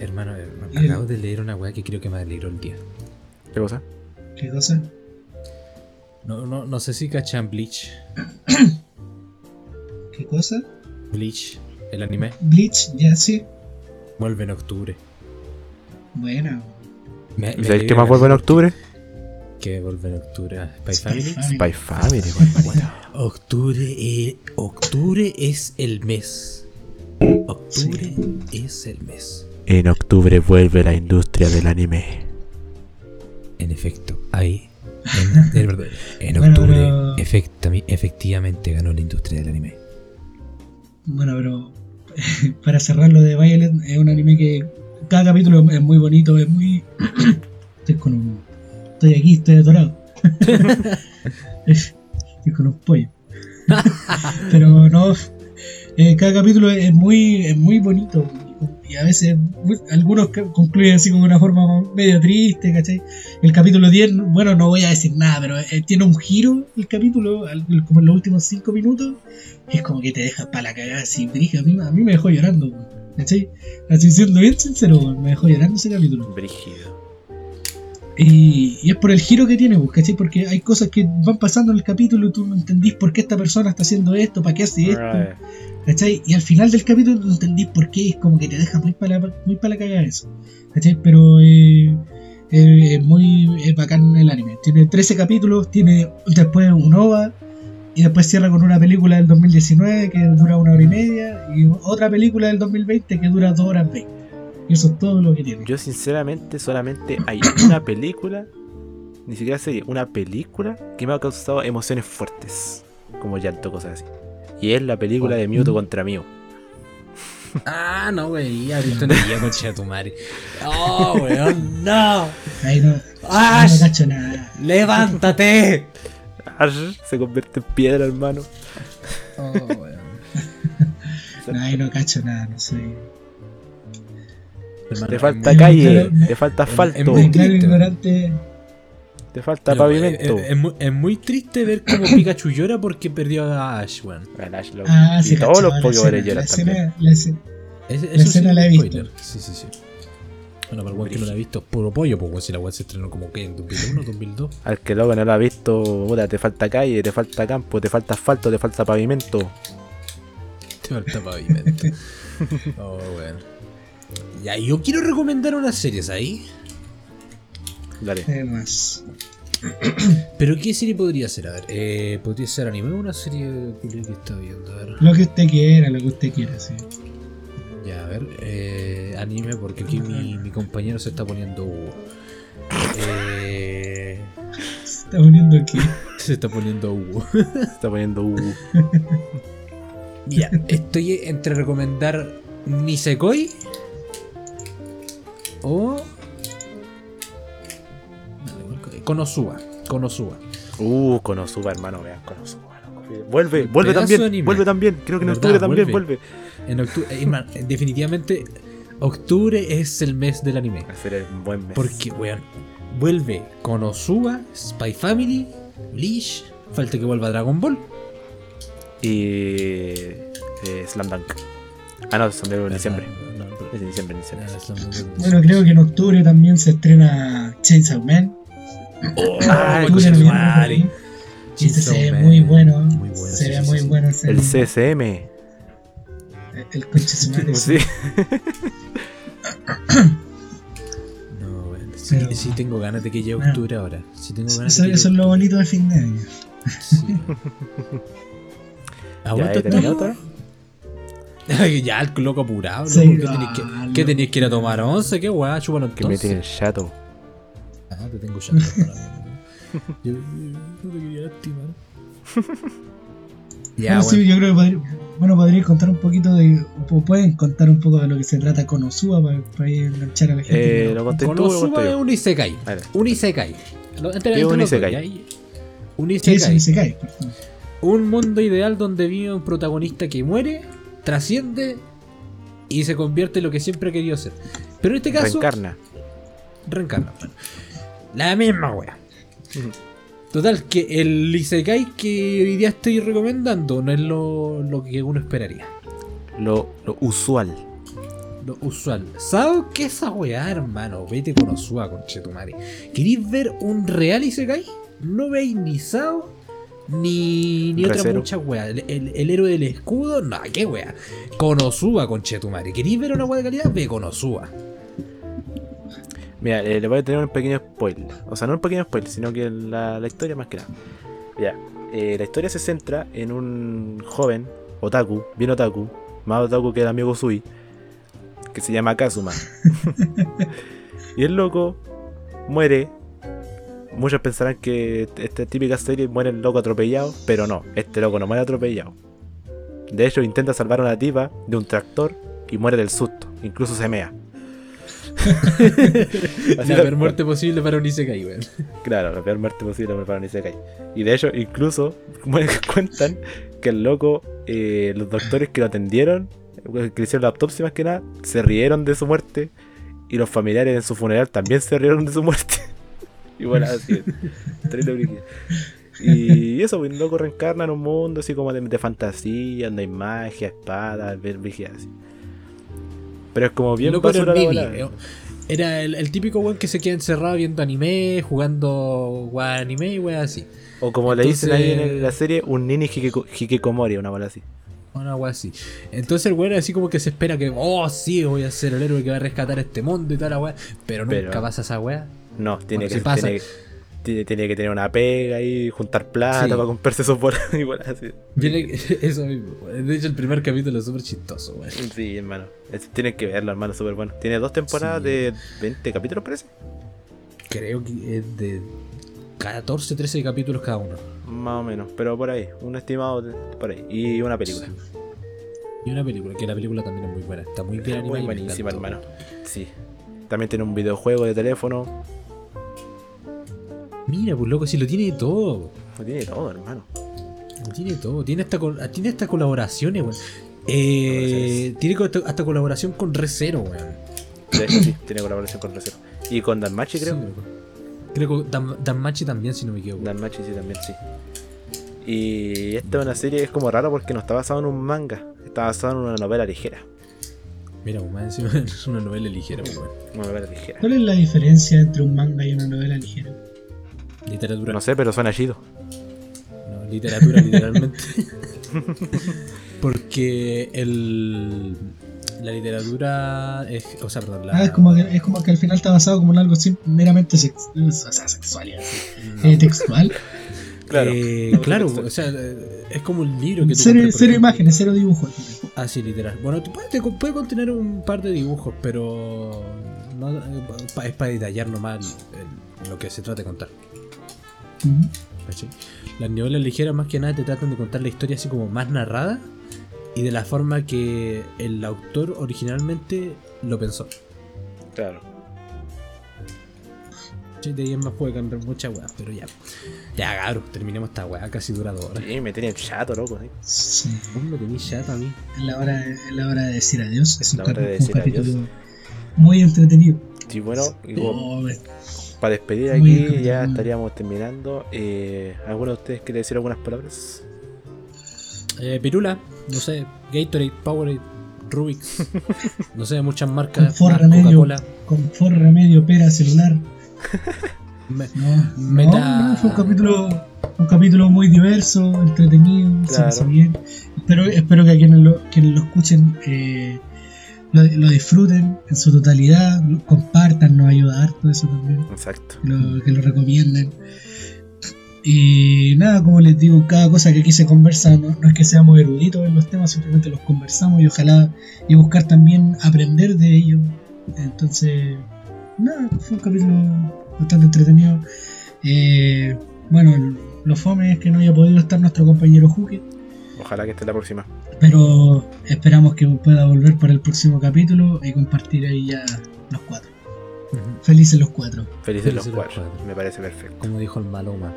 Hermano, hermano, Eh, acabo de leer una weá que creo que me alegró el día. ¿Qué cosa? ¿Qué cosa? No, no, no sé si cachan Bleach. ¿Qué cosa? Bleach, el anime, Bleach, ya sí. vuelve en octubre. Buena. Me- ¿Y me sabéis alegra qué más vuelve en octubre? Que vuelve en octubre Spy Spy Family. Family. Spy Family, hermanito. Octubre, eh, octubre es el mes. Octubre es el mes. En octubre vuelve la industria del anime. En efecto, ahí. En, en verdad, en Bueno, octubre, pero- efectivamente ganó la industria del anime. Bueno, pero para cerrar lo de Violet, es un anime que cada capítulo es muy bonito, es muy. estoy con un. Estoy aquí, estoy atorado. estoy con un pollo. pero no. eh, cada capítulo es muy, es muy bonito. Y a veces algunos concluyen así como una forma medio triste, ¿cachai? El capítulo 10, bueno, no voy a decir nada, pero eh, tiene un giro el capítulo, como en los últimos 5 minutos, es como que te deja para la cagada así, brija, a mí, a mí me dejó llorando, ¿cachai? Así siendo bien sincero, me dejó llorando ese capítulo. Brígido. Y, y es por el giro que tiene, pues, ¿cachai? Porque hay cosas que van pasando en el capítulo y tú no entendís por qué esta persona está haciendo esto, para qué hace esto. ¿cachai? Y al final del capítulo no entendís por qué, es como que te deja muy para la, muy pa' la cagada eso, ¿cachai? Pero eh, eh, es muy es bacán el anime. Tiene 13 capítulos, tiene después un OVA y después cierra con una película del 2019 que dura una hora y media y otra película del 2020 que dura 2 horas 20. Y eso es todo lo que tiene. Yo sinceramente solamente hay una película, ni siquiera serie, una película que me ha causado emociones fuertes, como llanto, cosas así. Y es la película de Mewtwo contra Mew. Ah, no, güey, ya visto en el día, de tu madre. Oh, weón, no. Ahí no, ahí no cacho nada. ¡Levántate! Se convierte en piedra, hermano. Oh, weón. No, ahí no cacho nada, no sé. Te falta es calle, te falta es asfalto, ignorante. te falta Pero, pavimento. eh, eh, Es, muy, es muy triste ver cómo Pikachu llora porque perdió a Ash, weón. Ash lo- Ah, y todos los la Pokémon escena, la lloran también. escena, la escena- Es- La sí es la he visto. Sí, sí, sí. Bueno, para el weón que no la ha visto, puro pollo, pues weón, si la weón se estrenó como que en 2001, 2002. Al que luego no lo ha visto, puta, te falta calle, te falta campo, te falta asfalto, te falta pavimento. Te falta pavimento. oh, bueno. Ya, yo quiero recomendar unas series ahí. Dale. eh, más. Pero ¿qué serie podría ser? A ver, eh, podría ser anime o una serie que está viendo. A ver. Lo que usted quiera, lo que usted quiera, sí. Ya, a ver, eh, anime, porque aquí mi, mi compañero se está poniendo Hugo. Eh, Se está poniendo aquí. se está poniendo Hugo. Se está poniendo uh, Mira, estoy entre recomendar Nisekoi o. Konosuba. Konosuba. uh, Konosuba, hermano, vean Konosuba. Vuelve, vuelve también, vuelve también. Creo que en octubre también Vuelve. vuelve. En octubre, eh, definitivamente, octubre es el mes del anime. Va a ser un buen mes. Porque, weón, vuelve Konosuba, Spy Family, Bleach, falta que vuelva Dragon Ball. Y. eh, Slam Dunk. Ah, no, son de diciembre. Es de diciembre, en diciembre. Bueno, creo que en octubre también se estrena Chainsaw Man. Ah, madre. por ahí. Y ese Chainsaw se ve muy bueno. Muy bueno, se sí, ve sí, muy sí. bueno ese El. CSM. El concha de su madre. Sí. No, weón. Sí, Pero- sí tengo ganas de que llegue Bueno. octubre ahora. Sí tengo ganas Eso, de que eso es lo bonito de fin de año. Sí. Aguanta ¿he esta terminado weá. otra? ya, el loco apurado. Sí, loco, ¿Qué tenéis que, ¿qué no. tenéis que ir a tomar once? ¿Qué weá? Chúpalo Que me entonces. tiene chato. Ah, te tengo ya. Yo yo no te quería lastimar. ya, bueno, sí, bueno. yo creo que podría, bueno, podría contar un poquito de. O pueden contar un poco de lo que se trata con Osuba para, para ahí enganchar a la gente. Eh, lo no- conté tú, conté es un Isekai. Un Isekai. Lo- entre- ¿Qué es un isekai? Un Sí, Isekai. Un mundo ideal donde vive un protagonista que muere, trasciende y se convierte en lo que siempre ha querido ser. Pero en este caso, Reencarna. reencarna. bueno. La misma wea. Total, que el Isekai que hoy día estoy recomendando no es lo, lo que uno esperaría. Lo, lo usual. Lo usual. ¿Sabes qué es esa weá, hermano? Vete con Osua, conchetumare. ¿Queréis ver un real Isekai? No veis ni Sao, ni, ni otra mucha weá. El, el- el héroe del escudo, no, qué weá. Konosuba, conchetumare. ¿Queréis ver una weá de calidad? Ve Konosuba. Mira, eh, le voy a tener un pequeño spoiler. O sea, no un pequeño spoiler, sino que la, la historia más que nada. Ya, eh, la historia se centra en un joven, otaku, bien otaku, más otaku que el amigo Sui, que se llama Kazuma. y el loco muere. Muchos pensarán que esta típica serie muere el loco atropellado, pero no, este loco no muere atropellado. De hecho, intenta salvar a una tipa de un tractor y muere del susto, incluso se mea. La peor muerte posible para un Isekai, weón. Claro, la peor muerte posible para un Isekai. Y de hecho, incluso cuentan que el loco, eh, los doctores que lo atendieron, que le hicieron la autopsia más que nada, se rieron de su muerte. Y los familiares en su funeral también se rieron de su muerte. Y bueno, así brígido. Y eso, pues, el loco reencarna en un mundo así como de, de fantasía, donde hay magia, espadas, ver así. Pero es como bien Loco era, eh. Era el, el típico weón que se queda encerrado viendo anime, jugando weá anime y weá así. O como le dicen ahí en el- la serie, un nini hikiko- hikikomori, una bola así. Una weá así. Entonces el weón así como que se espera que, oh sí, voy a ser el héroe que va a rescatar este mundo y toda la weá. Pero nunca Pero- pasa esa weá. No, tiene, Bueno, que, pasa. tiene, tiene- tiene que tener una pega y juntar plata Sí. para comprarse esos bolas y bolas así. Eso mismo. De hecho el primer capítulo es súper chistoso, weón. Sí, hermano. Es- Tienen que verlo, hermano, súper bueno. Tiene dos temporadas Sí. de 20 capítulos, parece. Creo que es de 14, 13 capítulos cada uno. Más o menos, pero por ahí. Un estimado por ahí. Y una película. Y una película, que la película también es muy buena. Está muy bien animada. Muy buenísima, hermano. Sí. También tiene un videojuego de teléfono. Mira, pues loco, si lo tiene todo. Lo tiene todo, hermano. Lo tiene todo. Tiene hasta, col- tiene hasta colaboraciones, weón. Eh, tiene hasta colaboración con Recero, weón. De hecho, sí, tiene colaboración con Recero. Y con Danmachi, creo. Sí, loco. Creo que Dan, Danmachi también, si no me equivoco. Danmachi sí también, sí. Y esta es una serie que es como rara porque no está basada en un manga, está basada en una novela ligera. Mira, más encima es una novela ligera, pues, weón. Una novela ligera. ¿Cuál es la diferencia entre un manga y una novela ligera? Literatura. No sé, pero suena chido. No, literatura, literalmente. Porque el. La literatura es. O sea, perdón. La, Ah, es como, que, es como que al final está basado como en algo meramente sex- o sea, sexual, y así. no. Eh, textual. Claro. Eh, claro, o sea, es como un libro que tú Cero, compras, cero imágenes, cero dibujos. Ah, sí, literal. Bueno, puede, te- puede contener un par de dibujos, pero no, eh, es para detallar nomás el- el- lo que se trata de contar. ¿Cachai? Las novelas ligeras más que nada te tratan de contar la historia así como más narrada y de la forma que el autor originalmente lo pensó. Claro. De ahí en más puede cambiar muchas weas, pero ya. Ya, cabrón, terminemos esta wea, casi dura dos horas. Sí, me tiene chato, loco. ¿sí? Sí. Vos me tenés chato a mí. Es la hora, de- es la hora de decir adiós. Es un, La hora de decir capítulo adiós. muy entretenido. Sí, bueno, y como Oh, para despedir aquí ya estaríamos terminando. Eh, ¿Alguno de ustedes quiere decir algunas palabras? Eh, Pirula, no sé, Gatorade, Powerade, Rubik's, no sé, muchas marcas, Confort más remedio, confort remedio, pera, celular. Me- No, Meta- no, no, fue un capítulo, un capítulo muy diverso, entretenido, se Claro. pasó bien. Espero, espero que a quienes lo, quienes lo escuchen eh, lo, lo disfruten en su totalidad, lo compartan, nos ayuda harto eso también, Exacto. que lo, que lo recomienden. Y nada, como les digo, cada cosa que aquí se conversa no, no es que seamos eruditos en los temas, simplemente los conversamos y ojalá y buscar también aprender de ellos. Entonces, nada, fue un capítulo bastante entretenido. Eh, bueno, lo fome es que no haya podido estar nuestro compañero Juque, Ojalá que esté la próxima. Pero esperamos que pueda volver para el próximo capítulo y compartir ahí ya los cuatro. Felices los cuatro. Felices los Felices los cuatro. cuatro. Me parece perfecto. Como dijo el Maloma.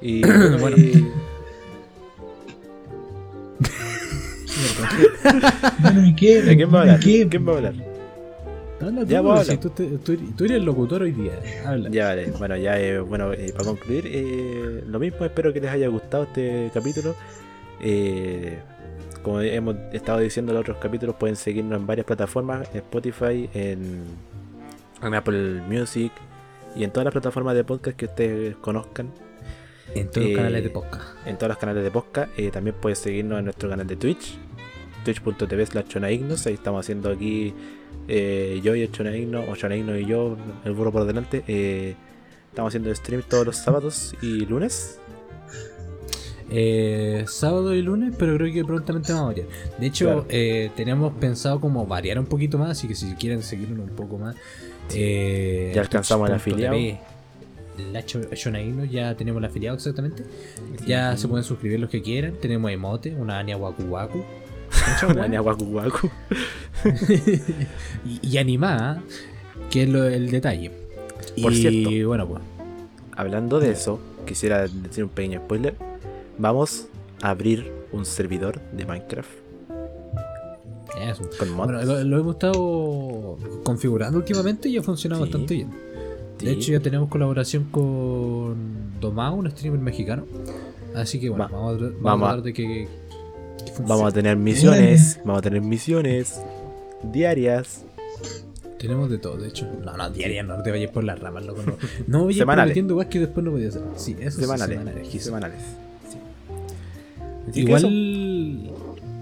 Y bueno, Bueno. y- Bueno, ¿y qué? ¿de quién va a Bueno, ¿y hablar? qué? ¿Quién va a hablar? Habla tú, Ya, pues, si habla. tú, te- tú eres- tú eres el locutor hoy día. Habla. Ya vale, bueno, ya eh, bueno, eh, para concluir, eh, lo mismo, espero que les haya gustado este capítulo. Eh, como hemos estado diciendo en los otros capítulos, pueden seguirnos en varias plataformas, en Spotify, en, en Apple Music y en todas las plataformas de podcast que ustedes conozcan, En todos Eh, los canales de podcast. en todos los canales de podcast. Eh, también pueden seguirnos en nuestro canal de Twitch, twitch.tv slash ahí estamos haciendo aquí eh, yo y el Chonaigno, o Chonaigno y yo, el burro por delante, eh, estamos haciendo stream todos los sábados y lunes. Eh, sábado y lunes, pero creo que prontamente vamos a variar. De hecho, Claro. eh, tenemos pensado como variar un poquito más, así que si quieren seguirnos un poco más, eh, Ya alcanzamos el afiliado. Shonaino, ya tenemos el afiliado exactamente. Ya se pueden suscribir los que quieran. Tenemos emote, una Anya Waku Waku. Una guacu guacu. y, y animada, que es lo- el detalle. Por y cierto. bueno, pues. Hablando de eso, quisiera decir un pequeño spoiler. Vamos a abrir un servidor de Minecraft Eso. con mods. Bueno, lo, lo hemos estado configurando últimamente y ha funcionado Sí. bastante bien. De Sí. hecho, ya tenemos colaboración con Domao, un streamer mexicano. Así que bueno, Va- vamos, a, vamos vamos a a- tratar de que. Vamos a tener misiones, vamos a tener misiones diarias. Tenemos de todo, de hecho. No, no, diaria, no te vayas por las ramas, loco. No, no vayas weas que después no podías hacer. Sí, eso Semanales. sí, semanales. Semanales. Igual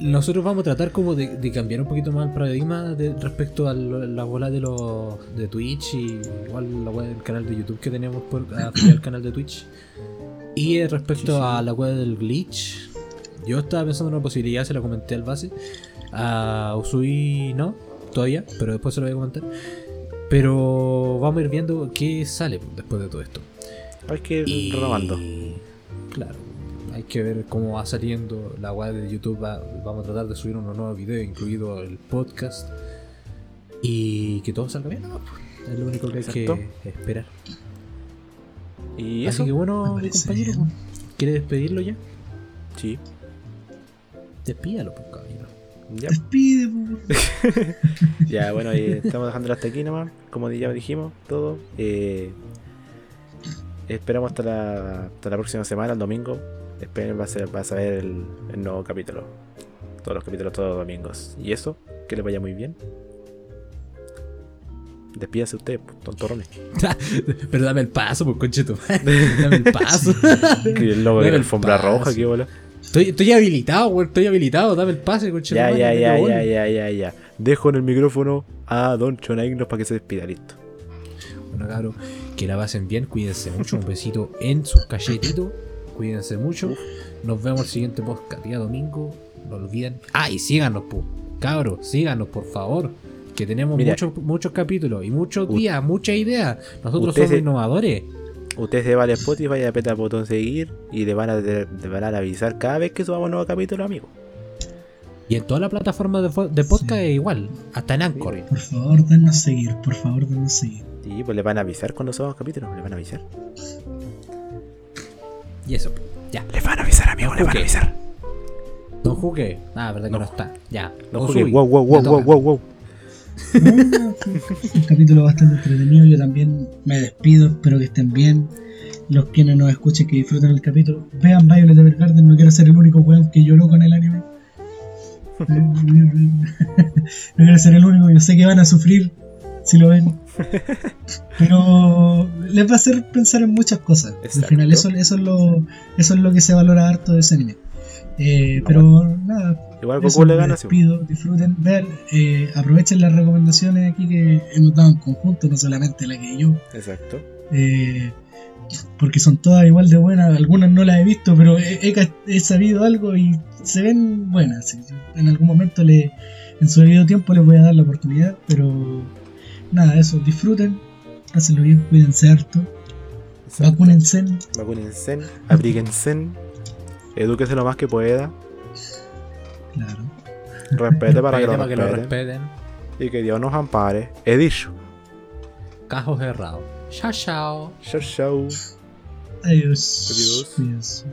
nosotros vamos a tratar como de, de cambiar un poquito más el paradigma de, respecto a lo- la bola de los de Twitch y igual la web del canal de YouTube que tenemos por al canal de Twitch. Y eh, respecto Sí, sí. a la web del glitch, yo estaba pensando en una posibilidad, se la comenté al base. A Usui no, todavía, pero después se lo voy a comentar. Pero vamos a ir viendo qué sale después de todo esto. Hay que ir Y renovando. claro, hay que ver cómo va saliendo la web de YouTube. va- vamos a tratar de subir unos nuevos videos, incluido el podcast. Y que todo salga bien. ¿no? Es lo único que hay Exacto. que esperar. Y Así eso. que bueno, compañero, bien. ¿quiere despedirlo ya? Sí. Despídalo, pues, caballero. Ya, Despide, por ya bueno, eh, estamos dejándolo hasta aquí nomás. Como ya dijimos, todo. Eh, esperamos hasta la, hasta la próxima semana, el domingo. Esperen, va a, ser, va a saber el, el nuevo capítulo. Todos los capítulos, todos los domingos. Y eso, que les vaya muy bien. Despídase usted, pues, tontorrones. Pero dame el paso, pues, concheto. dame el paso. El logo de la alfombra paso. roja, qué bola. estoy, estoy habilitado, güey. Estoy habilitado. Dame el pase, concheto. Ya, ya, ya, ya, ya, ya, ya. Dejo en el micrófono a Don Chonaignos para que se despida, listo. Bueno, cabros, que la pasen bien, cuídense mucho, un besito en sus cachetitos, cuídense mucho. Nos vemos el siguiente podcast día domingo, no olviden. Ah, y síganos, pu. cabros, síganos, por favor. Que tenemos Mira. muchos muchos capítulos y muchos días, muchas ideas. Nosotros Usted somos se- innovadores. Ustedes se van a Spotify, a apretar el botón seguir y le van a, le van a avisar cada vez que subamos nuevo capítulo, amigo. Y en todas las plataformas de, podcast Sí. es igual, hasta en Anchor. Por favor, denos seguir, por favor, denos seguir. Y pues le van a avisar cuando subamos capítulos, le van a avisar. Y eso, ya. Le van a avisar, amigo, le van a avisar. Don Juque, ah, verdad que No. no, está. Ya. No Usui, jugué, wow, wow, wow, wow, wow, wow. Un capítulo bastante entretenido. Yo también me despido. Espero que estén bien. Los quienes nos escuchen, que disfruten el capítulo. Vean Violet Evergarden. No quiero ser el único weón que lloró con el anime. no quiero ser el único. Yo sé que van a sufrir si lo ven. Pero les va a hacer pensar en muchas cosas. Al final, eso, eso, es lo, eso es lo que se valora harto de ese anime. Eh, pero nada, Igual Goku le gana, despido, disfruten, vean, eh, aprovechen las recomendaciones aquí que hemos dado en conjunto, no solamente la que yo. Exacto. Eh, porque son todas igual de buenas. Algunas no las he visto, pero he, he- he sabido algo y se ven buenas. En algún momento, le, en su debido tiempo, les voy a dar la oportunidad. Pero nada, eso, disfruten, hácenlo bien, cuídense harto, Exacto. vacúnense. Vacúnense, abríguense, edúquese lo más que pueda, Claro. respete para que lo Para que lo respeten, y que Dios nos ampare. He dicho. Cajos errados. Chao, chao. Chau, chau. Adiós. Adiós.